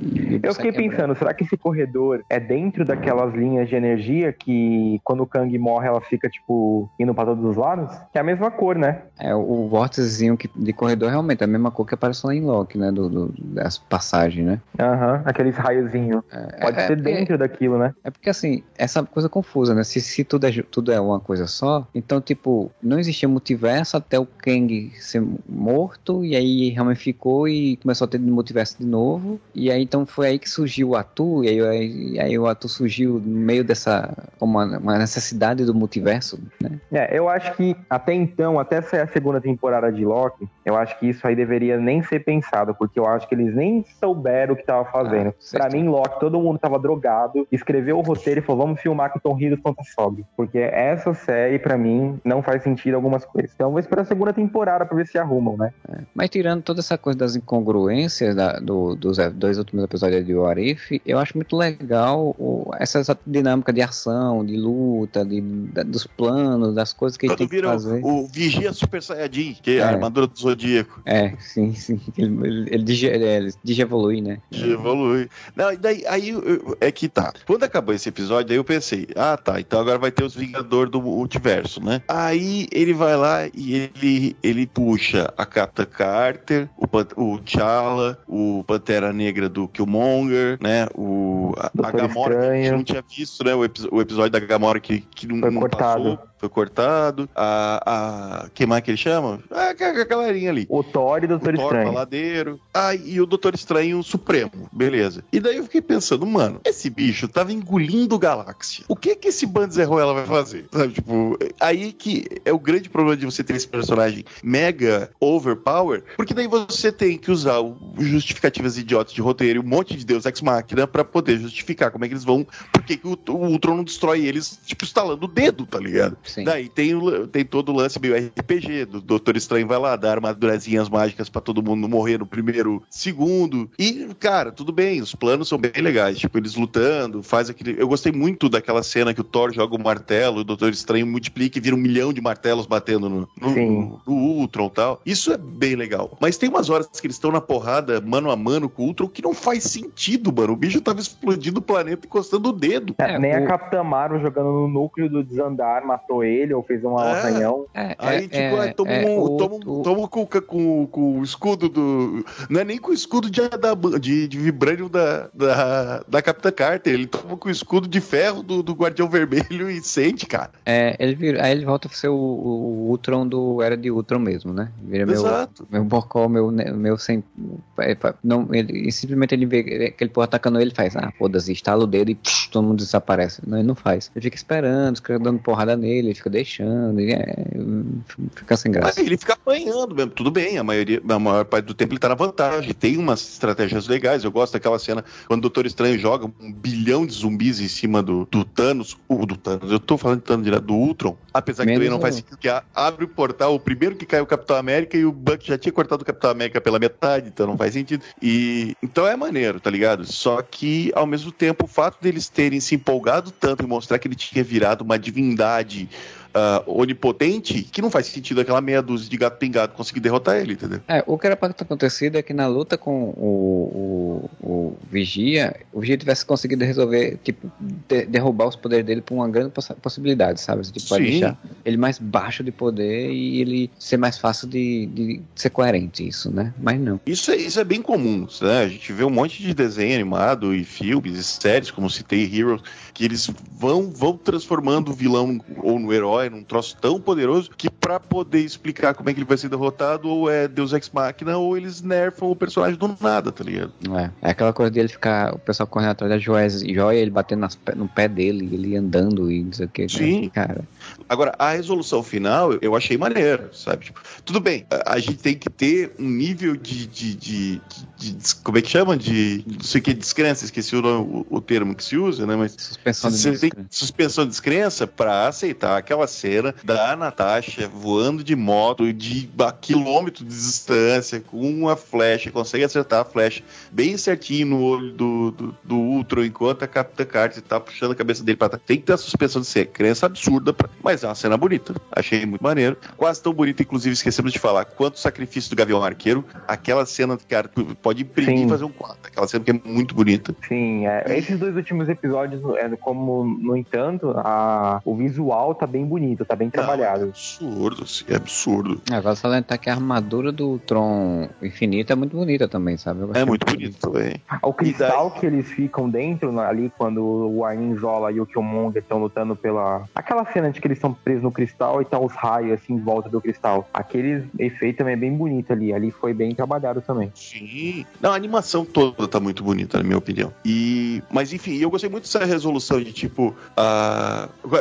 e- e o Eu fiquei pensando, será que esse corredor é dentro daquelas linhas de energia que quando o Kang morre ela fica, tipo, indo pra todos os lados? Que é a mesma cor, né? É, o, vórticezinho que, de corredor realmente é a mesma cor que aparece lá em Loki, né? Do, do- das passagens, né? Aham, aqueles raiozinhos. É, Pode é, ser é porque- dentro daquilo, né? É porque assim, essa coisa confusa, né? Se, se tudo, é, tudo é uma coisa só, então, tipo, não existia multiverso até o Kang ser morto, e aí ramificou e começou a ter multiverso de novo. E aí então foi aí que surgiu o Atu, e aí, aí, o Atu surgiu no meio dessa uma, uma necessidade do multiverso, né? É, eu acho que até então, até sair a segunda temporada de Loki, eu acho que isso aí deveria nem ser pensado, porque eu acho que eles nem souberam o que tava fazendo. Ah, pra certo. mim, Loki, todo mundo tava drogado, escreveu o roteiro e falou, vamos filmar que Tom Hiddleston tá sóbrio. Porque essa série, pra mim, não faz sentido algumas coisas. Então, eu vou esperar a segunda temporada pra ver se arrumam, né? Mas tirando toda essa coisa das incongruências da- do- dos dois últimos episódios de What If, eu acho muito legal o- essa, essa dinâmica de ação, de luta, de, da- dos planos, das coisas que ele Quando tem que fazer. o, o Vigia Super Saiyajin, que é a É. armadura do Zodíaco. É, sim, sim. Ele, ele, ele, digi- ele digievolui, né? que evolui. Não, e daí, aí é que tá. Quando acabou esse episódio, aí eu pensei, ah tá, então agora vai ter os Vingadores do Multiverso, né? Aí ele vai lá e ele, ele puxa a Capitã Carter, o, Pan- o T'Challa, o Pantera Negra do Killmonger, né? O, a, a Gamora, que a gente não tinha visto, né? O, epi- o episódio da Gamora que, que não, não passou, foi cortado. A, a, quem mais que ele chama? Ah, a, a galerinha ali O Thor e o Doutor o Thor Estranho. Faladeiro. Ah, e o Doutor Estranho Supremo. Beleza. E daí eu fiquei pensando, mano, esse bicho tava engolindo galáxia. O que que esse Banzerroela vai fazer? Sabe, tipo, aí que é o grande problema de você ter esse personagem mega overpower, porque daí você tem que usar o- justificativas idiotas de roteiro e um monte de Deus Ex Machina pra poder justificar como é que eles vão, por que que o, o Ultron não destrói eles, tipo, estalando o dedo, tá ligado? Sim. Daí tem, o- tem todo o lance meio RPG, do Doutor Estranho vai lá dar armadurazinhas mágicas pra todo mundo não morrer no primeiro segundo. E, cara, tudo bem, os planos são bem legais. Tipo, eles lutando, faz aquele. Eu gostei muito daquela cena que o Thor joga o martelo, o Doutor Estranho multiplica e vira um milhão de martelos batendo no, no, no Ultron e tal. Isso é bem legal. Mas tem umas horas que eles estão na porrada mano a mano com o Ultron que não faz sentido, mano. O bicho tava explodindo o planeta encostando o dedo. É, Nem o- a Capitã Marvel jogando no núcleo do desandar matou ele ou fez um É. arranhão. É, Aí, é, tipo, é, aí toma, é, um, o- toma, o- toma com, com, com o escudo do. Não é nem com o escudo de, adam- de, de vibranium da, da, da Capitã Carter. Ele toma com o escudo de ferro do, do Guardião Vermelho e sente, cara. É, ele vira, aí ele volta a ser o, o, o Ultron do Era de Ultron mesmo, né? Vira meu, Exato. meu bocó, meu, ne- meu sem. é, Não, ele, e simplesmente ele vê aquele porra atacando ele e faz, ah, foda-se, estala o dedo e psh, todo mundo desaparece. Não, ele não faz. Ele fica esperando, os caras dando porrada nele, ele fica deixando, e é, fica sem Mas graça. ele fica apanhando mesmo. Tudo bem, a maioria, a maior parte do tempo ele tá na vantagem. Tem umas estratégias legais. Eu gosto daquela cena quando o Doutor Estranho joga um bilhão de zumbis em cima do, do Thanos. O do Thanos, eu tô falando de Thanos direto, do Ultron. Apesar que também não faz sentido que abre o portal, o primeiro que cai é o Capitão América e o Buck já tinha cortado o Capitão América pela metade, então não faz sentido. E então é maneiro, tá ligado? Só que ao mesmo tempo o fato deles terem se empolgado tanto em mostrar que ele tinha virado uma divindade ah, onipotente, que não faz sentido aquela meia dúzia de gato pingado conseguir derrotar ele, entendeu? É, o que era pra ter acontecido é que na luta com o, o, o Vigia, o Vigia tivesse conseguido resolver, tipo, de- derrubar os poderes dele por uma grande poss- possibilidade, sabe? Tipo, Sim. deixar ele mais baixo de poder e ele ser mais fácil de, de ser coerente, isso, né? Mas não. Isso é, isso é bem comum, né? A gente vê um monte de desenho animado e filmes e séries, como citei Heroes, que eles vão, vão transformando o vilão ou no herói num troço tão poderoso que pra poder explicar como é que ele vai ser derrotado, ou é Deus Ex Machina, ou eles nerfam o personagem do nada, tá ligado? É, é aquela coisa dele ficar, o pessoal correndo atrás das joias, joia, ele batendo nas no pé dele, ele andando e não sei o que. Sim. Cara, Agora, a resolução final eu achei maneiro, sabe? Tipo, tudo bem, a, a gente tem que ter um nível de. de, de- de- como é que chama? De. Não sei o que, descrença, esqueci o, o, o termo que se usa, né? Mas suspensão de descrença. suspensão de descrença pra aceitar aquela cena da Natasha voando de moto de a quilômetro de distância com uma flecha, consegue acertar a flecha bem certinho no olho do, do, do Ultron, enquanto a Capitã Carter tá puxando a cabeça dele pra trás. Tem que ter a suspensão de descrença absurda, pra- mas é uma cena bonita. Achei muito maneiro. Quase tão bonita, inclusive, esquecemos de falar. Quanto sacrifício do Gavião Arqueiro, aquela cena, cara, tu pode imprimir Sim. e fazer um quadro. Aquela cena que é muito bonita. Sim, é, esses dois últimos episódios, é, como, no entanto, a, o visual tá bem bonito, tá bem Não, é trabalhado. absurdo, assim, é absurdo. Agora só lembrar que a armadura do Tron Infinito é muito bonita também, sabe? É muito bonito também. O cristal que eles ficam dentro, ali, quando o Arnim Zola e o Killmonger estão lutando pela... Aquela cena de que eles estão presos no cristal e tá os raios, assim, em volta do cristal. Aquele efeito também é bem bonito ali. Ali foi bem trabalhado também. Sim. Não, a animação toda tá muito bonita, na minha opinião. E, mas enfim, eu gostei muito dessa resolução de tipo,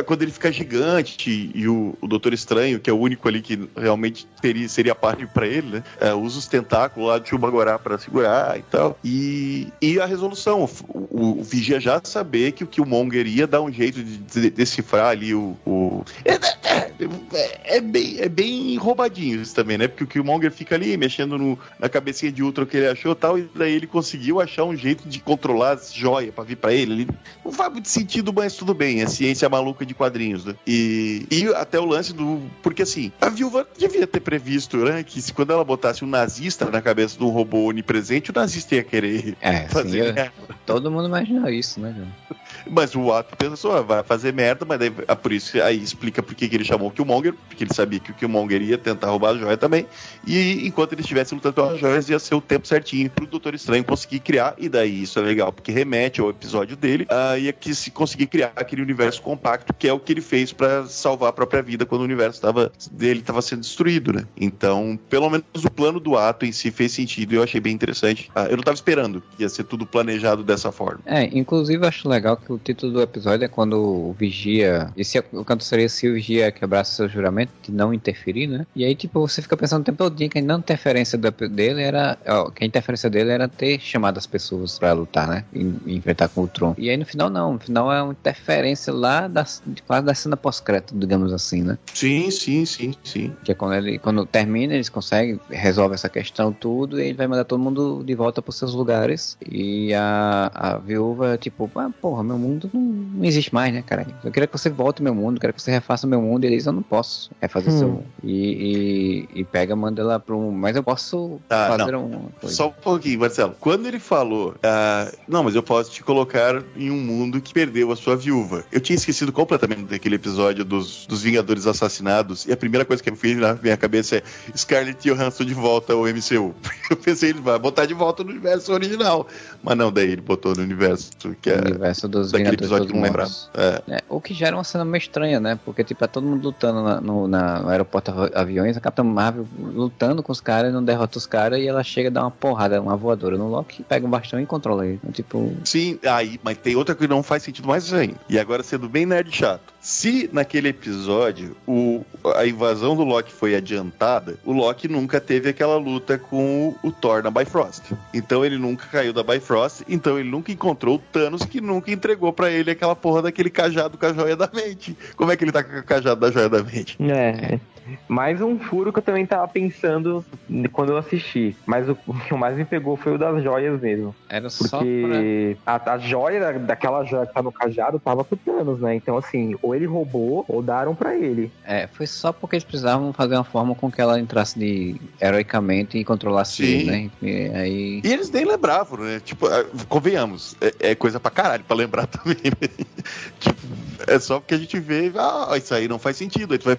quando ele fica gigante e o, o Doutor Estranho, que é o único ali que realmente teria, seria parte pra ele, né? é, usa os tentáculos lá de Chubagorá pra segurar e tal. E, e a resolução, o, o, o Vigia já saber que o Killmonger ia dar um jeito de, de- decifrar ali o. o... É, é- é- é bem, é bem roubadinho isso também, né? Porque o Killmonger fica ali mexendo no, na cabecinha de Ultron que ele achou e tal, e daí ele conseguiu achar um jeito de controlar as joias pra vir pra ele. Ele não faz muito sentido, mas tudo bem, é ciência maluca de quadrinhos, né? E, e até o lance do. Porque assim, a viúva devia ter previsto, né? Que se quando ela botasse um nazista na cabeça de um robô onipresente, o nazista ia querer É, sim, fazer eu- merda. todo mundo imaginou isso, né, João? Mas o ato pensou, ah, vai fazer merda, mas daí, ah, por isso aí explica por que ele chamou o Killmonger, porque ele sabia que o Killmonger ia tentar roubar a joia também. E enquanto eles estivessem lutando pelas joias, ia ser o tempo certinho pro Doutor Estranho conseguir criar. E daí isso é legal, porque remete ao episódio dele, ah, e é que se conseguir criar aquele universo compacto, que é o que ele fez pra salvar a própria vida quando o universo tava, dele estava sendo destruído, né? Então, pelo menos o plano do ato em si fez sentido e eu achei bem interessante. Ah, eu não tava esperando que ia ser tudo planejado dessa forma. É, inclusive acho legal que o título do episódio é quando o Vigia. Esse é, o canto seria se o Vigia quebrasse seu juramento de não interferir, né? E aí, tipo, você fica pensando o tempo todo que a não interferência dele era. Ó, que a interferência dele era ter chamado as pessoas pra lutar, né? E, e enfrentar com o Tron. E aí no final, não. No final é uma interferência lá da, de quase da cena pós-crédito, digamos assim, né? Sim, sim, sim, sim. Que é quando ele quando termina, eles conseguem, resolve essa questão tudo, e ele vai mandar todo mundo de volta pros seus lugares. E a, a viúva, tipo, ah, porra, meu mundo não, não existe mais, né, cara? Eu queria que você volte ao meu mundo, eu quero que você refaça o meu mundo. E ele diz, eu não posso refazer Hum. seu mundo. E, e, e pega, manda ela pra um. Mas eu posso Ah, fazer uma coisa. Só um pouquinho, Marcelo. Quando ele falou, ah, não, mas eu posso te colocar em um mundo que perdeu a sua viúva. Eu tinha esquecido completamente daquele episódio dos, dos Vingadores Assassinados. E a primeira coisa que eu fiz na minha cabeça é Scarlett Johansson de volta ao MCU. Eu pensei, ele vai botar de volta no universo original. Mas não, daí ele botou no universo que O é universo dos daquele episódio que não lembrava. É. É, o que gera uma cena meio estranha, né? Porque, tipo, é todo mundo lutando na- no, na- no aeroporto avi- aviões, a Capitã Marvel lutando com os caras, não derrota os caras, e ela chega a dar uma porrada, uma voadora no Loki, pega um bastão e controla ele. Então, tipo, Sim, aí, mas tem outra que não faz sentido mais ainda. E agora sendo bem nerd chato. Se naquele episódio o, a invasão do Loki foi adiantada, o Loki nunca teve aquela luta com o, o Thor na Bifrost. Então ele nunca caiu da Bifrost, então ele nunca encontrou o Thanos que nunca entregou pra ele aquela porra daquele cajado com a joia da mente. Como é que ele tá com o cajado da joia da mente? É. Mais um furo que eu também tava pensando quando eu assisti. Mas o o que mais me pegou foi o das joias mesmo. era só pra... Porque a, a joia da- daquela joia que tá no cajado tava com Thanos, né? Então, assim, ou ele roubou ou daram pra ele. É, foi só porque eles precisavam fazer uma forma com que ela entrasse de heroicamente e controlasse Sim. ele, né? E aí... E eles nem lembravam, né? Tipo, ah, convenhamos, é, é coisa pra caralho pra lembrar também, né? Tipo, é só porque a gente vê, e, ah, isso aí não faz sentido. Aí tu vai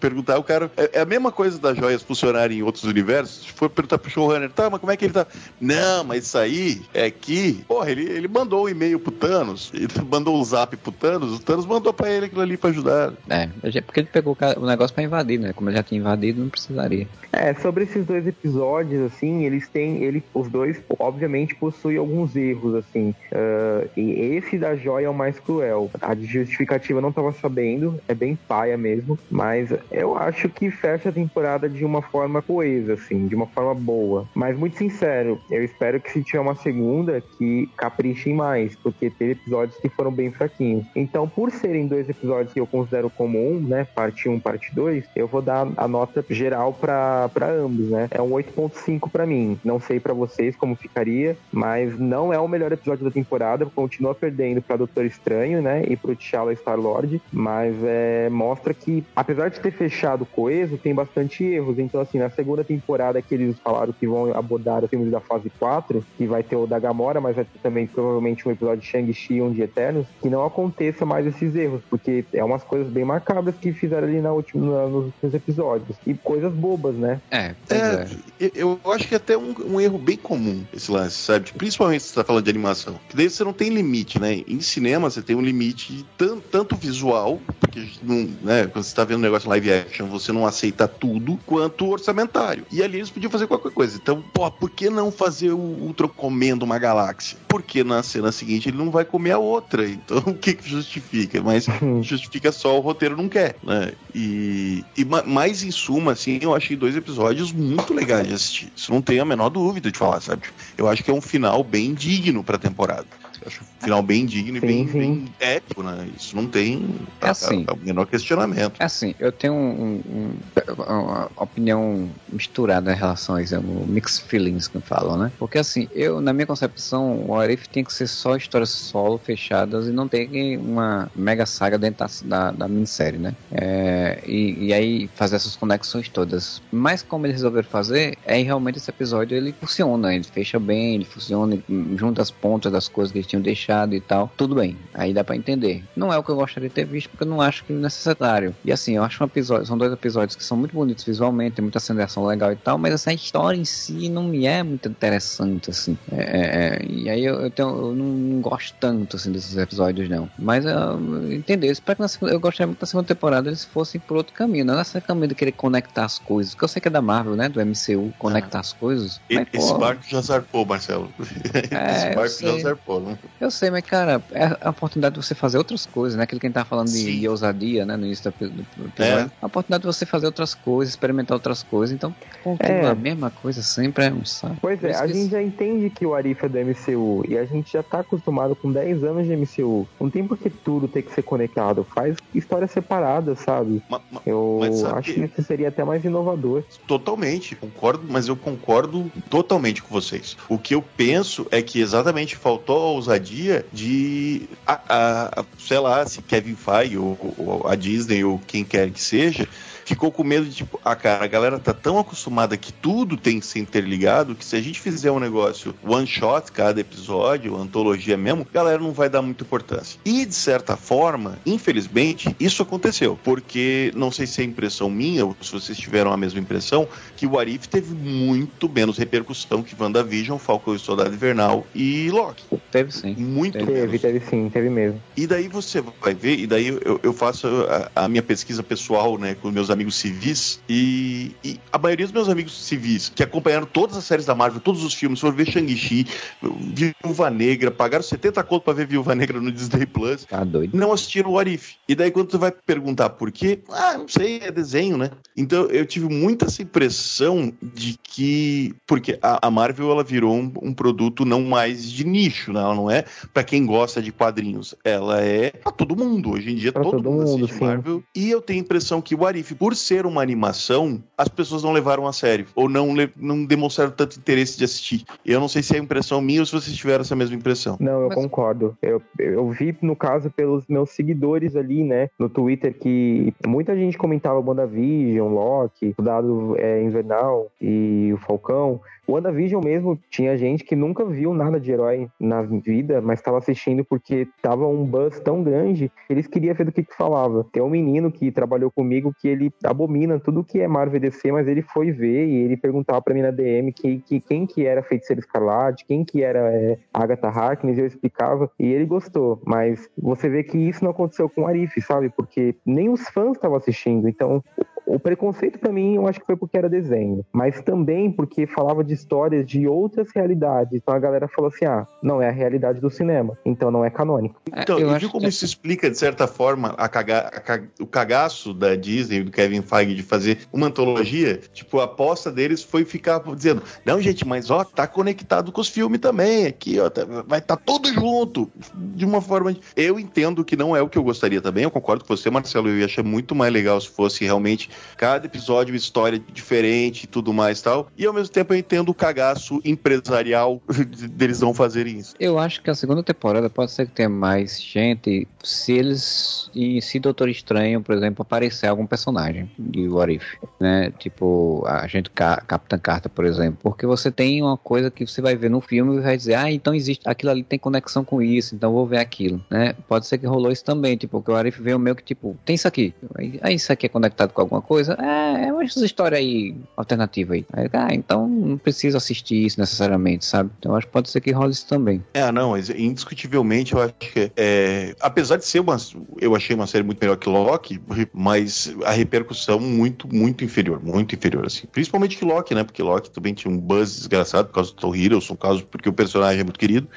perguntar, o cara. É, é a mesma coisa das joias funcionarem em outros universos. Se for perguntar pro showrunner, tá, mas como é que ele tá? Não, mas isso aí é que. Porra, ele, ele mandou o e-mail pro Thanos, ele mandou o zap pro Thanos, o Thanos mandou pra ele aquilo ali pra ajudar. É, porque ele pegou o negócio pra invadir, né? Como ele já tinha invadido, não precisaria. É, sobre esses dois episódios, assim, eles têm. Ele, os dois, obviamente, possuem alguns erros, assim. Ah, e esse da joia é o mais cruel. A justificativa eu não tava sabendo, é bem paia mesmo. Mas eu acho que fecha a temporada de uma forma coesa, assim, de uma forma boa. Mas muito sincero, eu espero que se tiver uma segunda, que caprichem mais, porque teve episódios que foram bem fraquinhos. Então, por serem dois episódios que eu considero comum, né? Parte 1, parte 2, eu vou dar a nota geral pra ambos, né? É um 8.5 pra mim. Não sei pra vocês como ficaria, mas não é o melhor episódio da temporada. Continua perdendo pra Doutor Estranho, né? E pro T'Challa Star-Lord. Mas é, mostra que, apesar de ter fechado coeso, tem bastante erros. Então, assim, na segunda temporada que eles falaram que vão abordar os filmes da fase 4, que vai ter o da Gamora, mas vai ter também provavelmente um episódio de Shang-Chi e um de Eternos, que não aconteça mais esses erros, porque é umas coisas bem macabras que fizeram ali na última, na- nos últimos episódios. E coisas bobas, né? É, é. É, eu- acho que é até um, um erro bem comum esse lance, sabe? Principalmente se você tá falando de animação. Que daí você não tem limite, né? Em cinema você tem um limite tan- tanto visual, porque não, né, quando você tá vendo um negócio live action, você não aceita tudo, quanto orçamentário. E ali eles podiam fazer qualquer coisa. Então, pô, por que não fazer o Ultron comendo uma galáxia? Porque na cena seguinte ele não vai comer a outra. Então, o que, que justifica? Mas justifica só o roteiro não quer, né? E, e ma- mais em suma, assim, eu achei dois episódios muito legais de assistir. Isso não tem a menor dúvida de falar, sabe? Eu acho que é um final bem digno pra temporada. Eu acho final bem digno e Sim, bem, sim. bem épico, né? Isso não tem É assim. o menor questionamento. É Assim, eu tenho um- um- uma opinião misturada em relação a isso, um mixed feelings que falam, né? Porque assim, eu, na minha concepção, o Arif tem que ser só histórias solo fechadas e não tem uma mega saga dentro da, da, minissérie, né? É, e, e aí fazer essas conexões todas. Mas como eles resolveram fazer, é realmente esse episódio ele funciona, ele fecha bem, ele funciona, ele junta as pontas das coisas que eles tinham deixado e tal. Tudo bem, aí dá pra entender. Não é o que eu gostaria de ter visto, porque eu não acho que é necessário. E assim, eu acho um episódio, são dois episódios que são muito bonitos visualmente, tem muita acendeação legal e tal, mas essa história em si não me é muito interessante, assim. É, é, é, e aí eu, eu, tenho, eu não, gosto tanto, assim, desses episódios, não. Mas eu entendeu? Eu espero que na segunda, eu gostaria muito da segunda temporada eles fossem por outro caminho, não nessa caminho de querer conectar as coisas, porque eu sei que é da Marvel, né, do MCU, conectar as coisas. E- mas, Esse pô, barco já zarpou, Marcelo. É, Esse eu barco já zarpou, né? Eu sei, mas, cara, é a oportunidade de você fazer outras coisas, né? Aquilo que a gente tava falando de, de ousadia, né? No início do, do episódio. É. A oportunidade de você fazer outras coisas, experimentar outras coisas. Então, continuar É. a mesma coisa sempre é um saco. Pois é, a gente já entende que o Arif é do MCU e a gente já tá acostumado com 10 anos de MCU. Não tem por que tudo ter que ser conectado. Faz história separada, sabe? Ma- ma- Eu Mas sabe acho que- que isso seria até mais inovador. Totalmente, concordo, mas eu concordo totalmente com vocês. O que eu penso é que exatamente faltou a ousadia de, a, a- sei lá, se Kevin Feige ou, ou a Disney ou quem quer que seja, ficou com medo de tipo, ah, cara, a galera tá tão acostumada que tudo tem que ser interligado que se a gente fizer um negócio one shot cada episódio, antologia mesmo, a galera não vai dar muita importância. E de certa forma, infelizmente, isso aconteceu, porque não sei se é impressão minha ou se vocês tiveram a mesma impressão, que o Arif teve muito menos repercussão que WandaVision, Falcão e Soldado Invernal e Loki. Teve sim. Muito Teve, menos. Teve, teve sim, teve mesmo. E daí você vai ver, e daí eu, eu faço a, a minha pesquisa pessoal, né, com meus amigos civis, e, e a maioria dos meus amigos civis, que acompanharam todas as séries da Marvel, todos os filmes, foram ver Shang-Chi, Viúva Negra, pagaram 70 conto pra ver Viúva Negra no Disney Plus, Tá doido. não assistiram o Arif. E daí quando tu vai perguntar por quê, ah, não sei, é desenho, né? Então eu tive muita essa impressão de que, porque a, a Marvel ela virou um, um produto não mais de nicho, né? Ela não é pra quem gosta de quadrinhos, ela é pra todo mundo. Hoje em dia Pra todo, todo mundo mundo, assiste sim. Marvel. E eu tenho a impressão que o Arif, por ser uma animação, as pessoas não levaram a sério ou não, não demonstraram tanto interesse de assistir. Eu não sei se é impressão minha ou se vocês tiveram essa mesma impressão. Não, eu Mas- concordo. Eu, eu vi, no caso, pelos meus seguidores ali, né, no Twitter, que muita gente comentava WandaVision, Loki, o Dado é, Invernal e o Falcão. WandaVision mesmo tinha gente que nunca viu nada de herói na vida, mas estava assistindo porque tava um buzz tão grande eles queriam ver do que, que falava. Tem um menino que trabalhou comigo que ele abomina tudo que é Marvel DC, mas ele foi ver e ele perguntava pra mim na DM que, que quem que era Feiticeiro Escarlate, quem que era é, Agatha Harkness, eu explicava e ele gostou. Mas você vê que isso não aconteceu com o Arif, sabe? Porque nem os fãs estavam assistindo. Então, o preconceito pra mim, eu acho que foi porque era desenho, mas também porque falava de histórias de outras realidades. Então a galera falou assim: ah, não é a realidade do cinema, então não é canônico. Então, eu e acho viu como que- isso explica, de certa forma, a caga- a ca- o cagaço da Disney e do Kevin Feige de fazer uma antologia? Tipo, a aposta deles foi ficar dizendo: não, gente, mas ó, tá conectado com os filmes também, aqui, ó, tá- vai estar tá tudo junto. De uma forma. Eu entendo que não é o que eu gostaria também, eu concordo com você, Marcelo. Eu ia achar muito mais legal se fosse realmente cada episódio uma história diferente e tudo mais e tal. E ao mesmo tempo eu entendo o cagaço empresarial deles não fazerem isso. Eu acho que a segunda temporada pode ser que tenha mais gente se eles e se Doutor Estranho, por exemplo, aparecer algum personagem de What If, né? Tipo, a gente Ca- Capitã Carta, por exemplo, porque você tem uma coisa que você vai ver no filme e vai dizer, ah, então existe, aquilo ali tem conexão com isso, então vou ver aquilo, né? Pode ser que rolou isso também, tipo, que o What If veio meio que tipo, tem isso aqui, aí aí isso aqui é conectado com alguma coisa, é, é uma história aí alternativa aí. Aí, ah, então não preciso assistir isso necessariamente, sabe? Então acho que pode ser que role isso também. É, não, mas indiscutivelmente eu acho que é, apesar de ser uma, eu achei uma série muito melhor que Loki, mas a repercussão muito, muito inferior, muito inferior assim. Principalmente que Loki, né? Porque Loki também tinha um buzz desgraçado por causa do Tom Hiddleston, por causa porque o personagem é muito querido.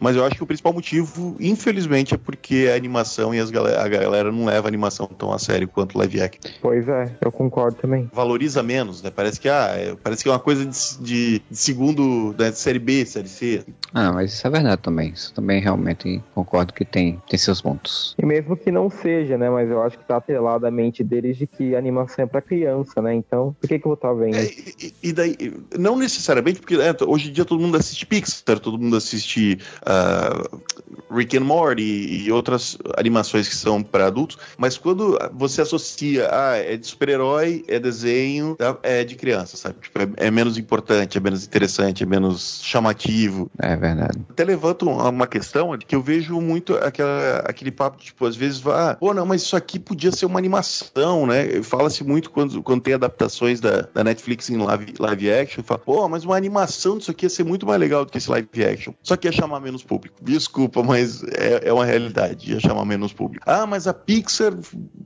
Mas eu acho que o principal motivo, infelizmente, é porque a animação e as galera, a galera não leva a animação tão a sério quanto live action. Pois é, eu concordo também. Valoriza menos, né? Parece que, ah, é, parece que é uma coisa de, de- de segundo, né, de série B, série C. Ah, mas isso é verdade também. Isso também realmente concordo que tem, tem seus pontos. E mesmo que não seja, né? Mas eu acho que tá atrelado a mente deles de que a animação é pra criança, né? Então, por que que eu vou estar vendo? É, e, e daí, não necessariamente, porque é, hoje em dia todo mundo assiste Pixar, todo mundo assiste ah, Rick and Morty e outras animações que são para adultos, mas quando você associa, ah, é de super-herói, é desenho, tá, é de criança, sabe? Tipo, é, é menos importante, é menos interessante, é menos chamativo. É verdade. Até levanto uma questão que eu vejo muito aquela, aquele papo, tipo, às vezes ah, pô, não, mas isso aqui podia ser uma animação, né? Fala-se muito quando, quando tem adaptações da, da Netflix em live, live action, fala, pô, mas uma animação disso aqui ia ser muito mais legal do que esse live action. Só que ia chamar menos menos público. Desculpa, mas é, é uma realidade, ia chamar menos público. Ah, mas a Pixar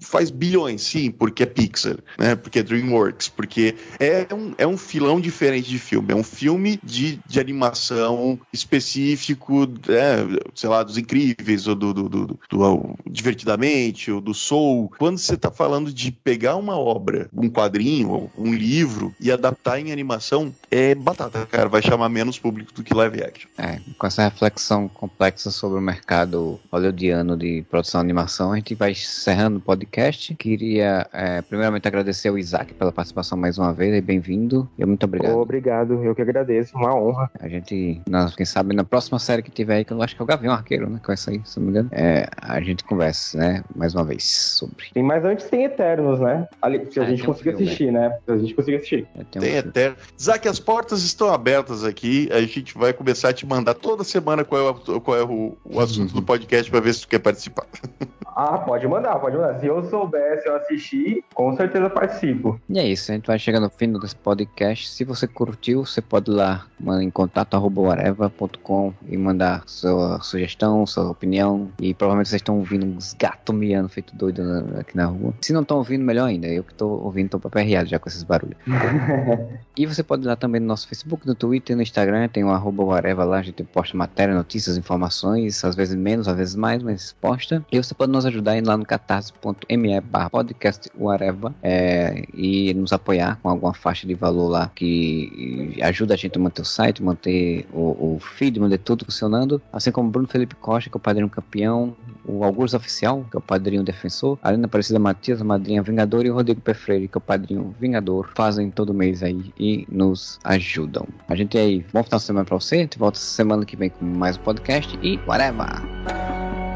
faz bilhões, sim, porque é Pixar, né? Porque é DreamWorks, porque é um, é um filão diferente de filme, é um filme de, de animação específico, é, sei lá, dos incríveis, ou do, do, do, do, do Divertidamente, ou do Soul. Quando você está falando de pegar uma obra, um quadrinho, ou um livro, e adaptar em animação, é batata, cara, vai chamar menos público do que live action. É, com essa reflexão complexa sobre o mercado hollywoodiano de produção de animação, a gente vai encerrando o podcast. Queria, é, primeiramente, agradecer ao Isaac pela participação mais uma vez, e bem-vindo. E muito obrigado. Obrigado, eu que agradeço, uma honra. A gente, nós, quem sabe, na próxima série que tiver aí, que eu acho que é o Gavião Arqueiro, né? Com essa aí, se não me engano. É, a gente conversa, né? Mais uma vez sobre. Tem mais antes tem Eternos, né? Ali, se a É, gente um conseguir filme. assistir, né? Se a gente conseguir assistir. É, tem um até. Isaac, as portas estão abertas aqui. A gente vai começar a te mandar toda semana qual é o, qual é o, o assunto do podcast para ver se tu quer participar. Ah, pode mandar, pode mandar. Se eu soubesse, eu assistir, com certeza participo. E é isso, a gente vai chegando ao fim desse podcast. Se você curtiu, você pode ir lá mandar em contato whatever.com e mandar sua sugestão, sua opinião. E provavelmente vocês estão ouvindo uns gatos miando feito doido na- aqui na rua. Se não estão ouvindo, melhor ainda. Eu que estou ouvindo, tô paperreado já com esses barulhos. e você pode ir lá também no nosso Facebook, no Twitter, no Instagram, tem o arroba lá, a gente posta matéria, notícias, informações, às vezes menos, às vezes mais, mas posta. E você pode nos ajudar indo lá no catarse.me barra podcast whatever é, e nos apoiar com alguma faixa de valor lá que ajuda a gente a manter o site, manter o, o feed, manter tudo funcionando. Assim como Bruno Felipe Costa, que é o padrinho campeão, o Augusto Oficial, que é o padrinho defensor, a Helena Aparecida Matias, a madrinha Vingador, e o Rodrigo P. Freire, que é o padrinho Vingador, fazem todo mês aí e nos ajudam. A gente aí, bom final de semana pra você, a gente volta semana que vem com mais um podcast e whatever!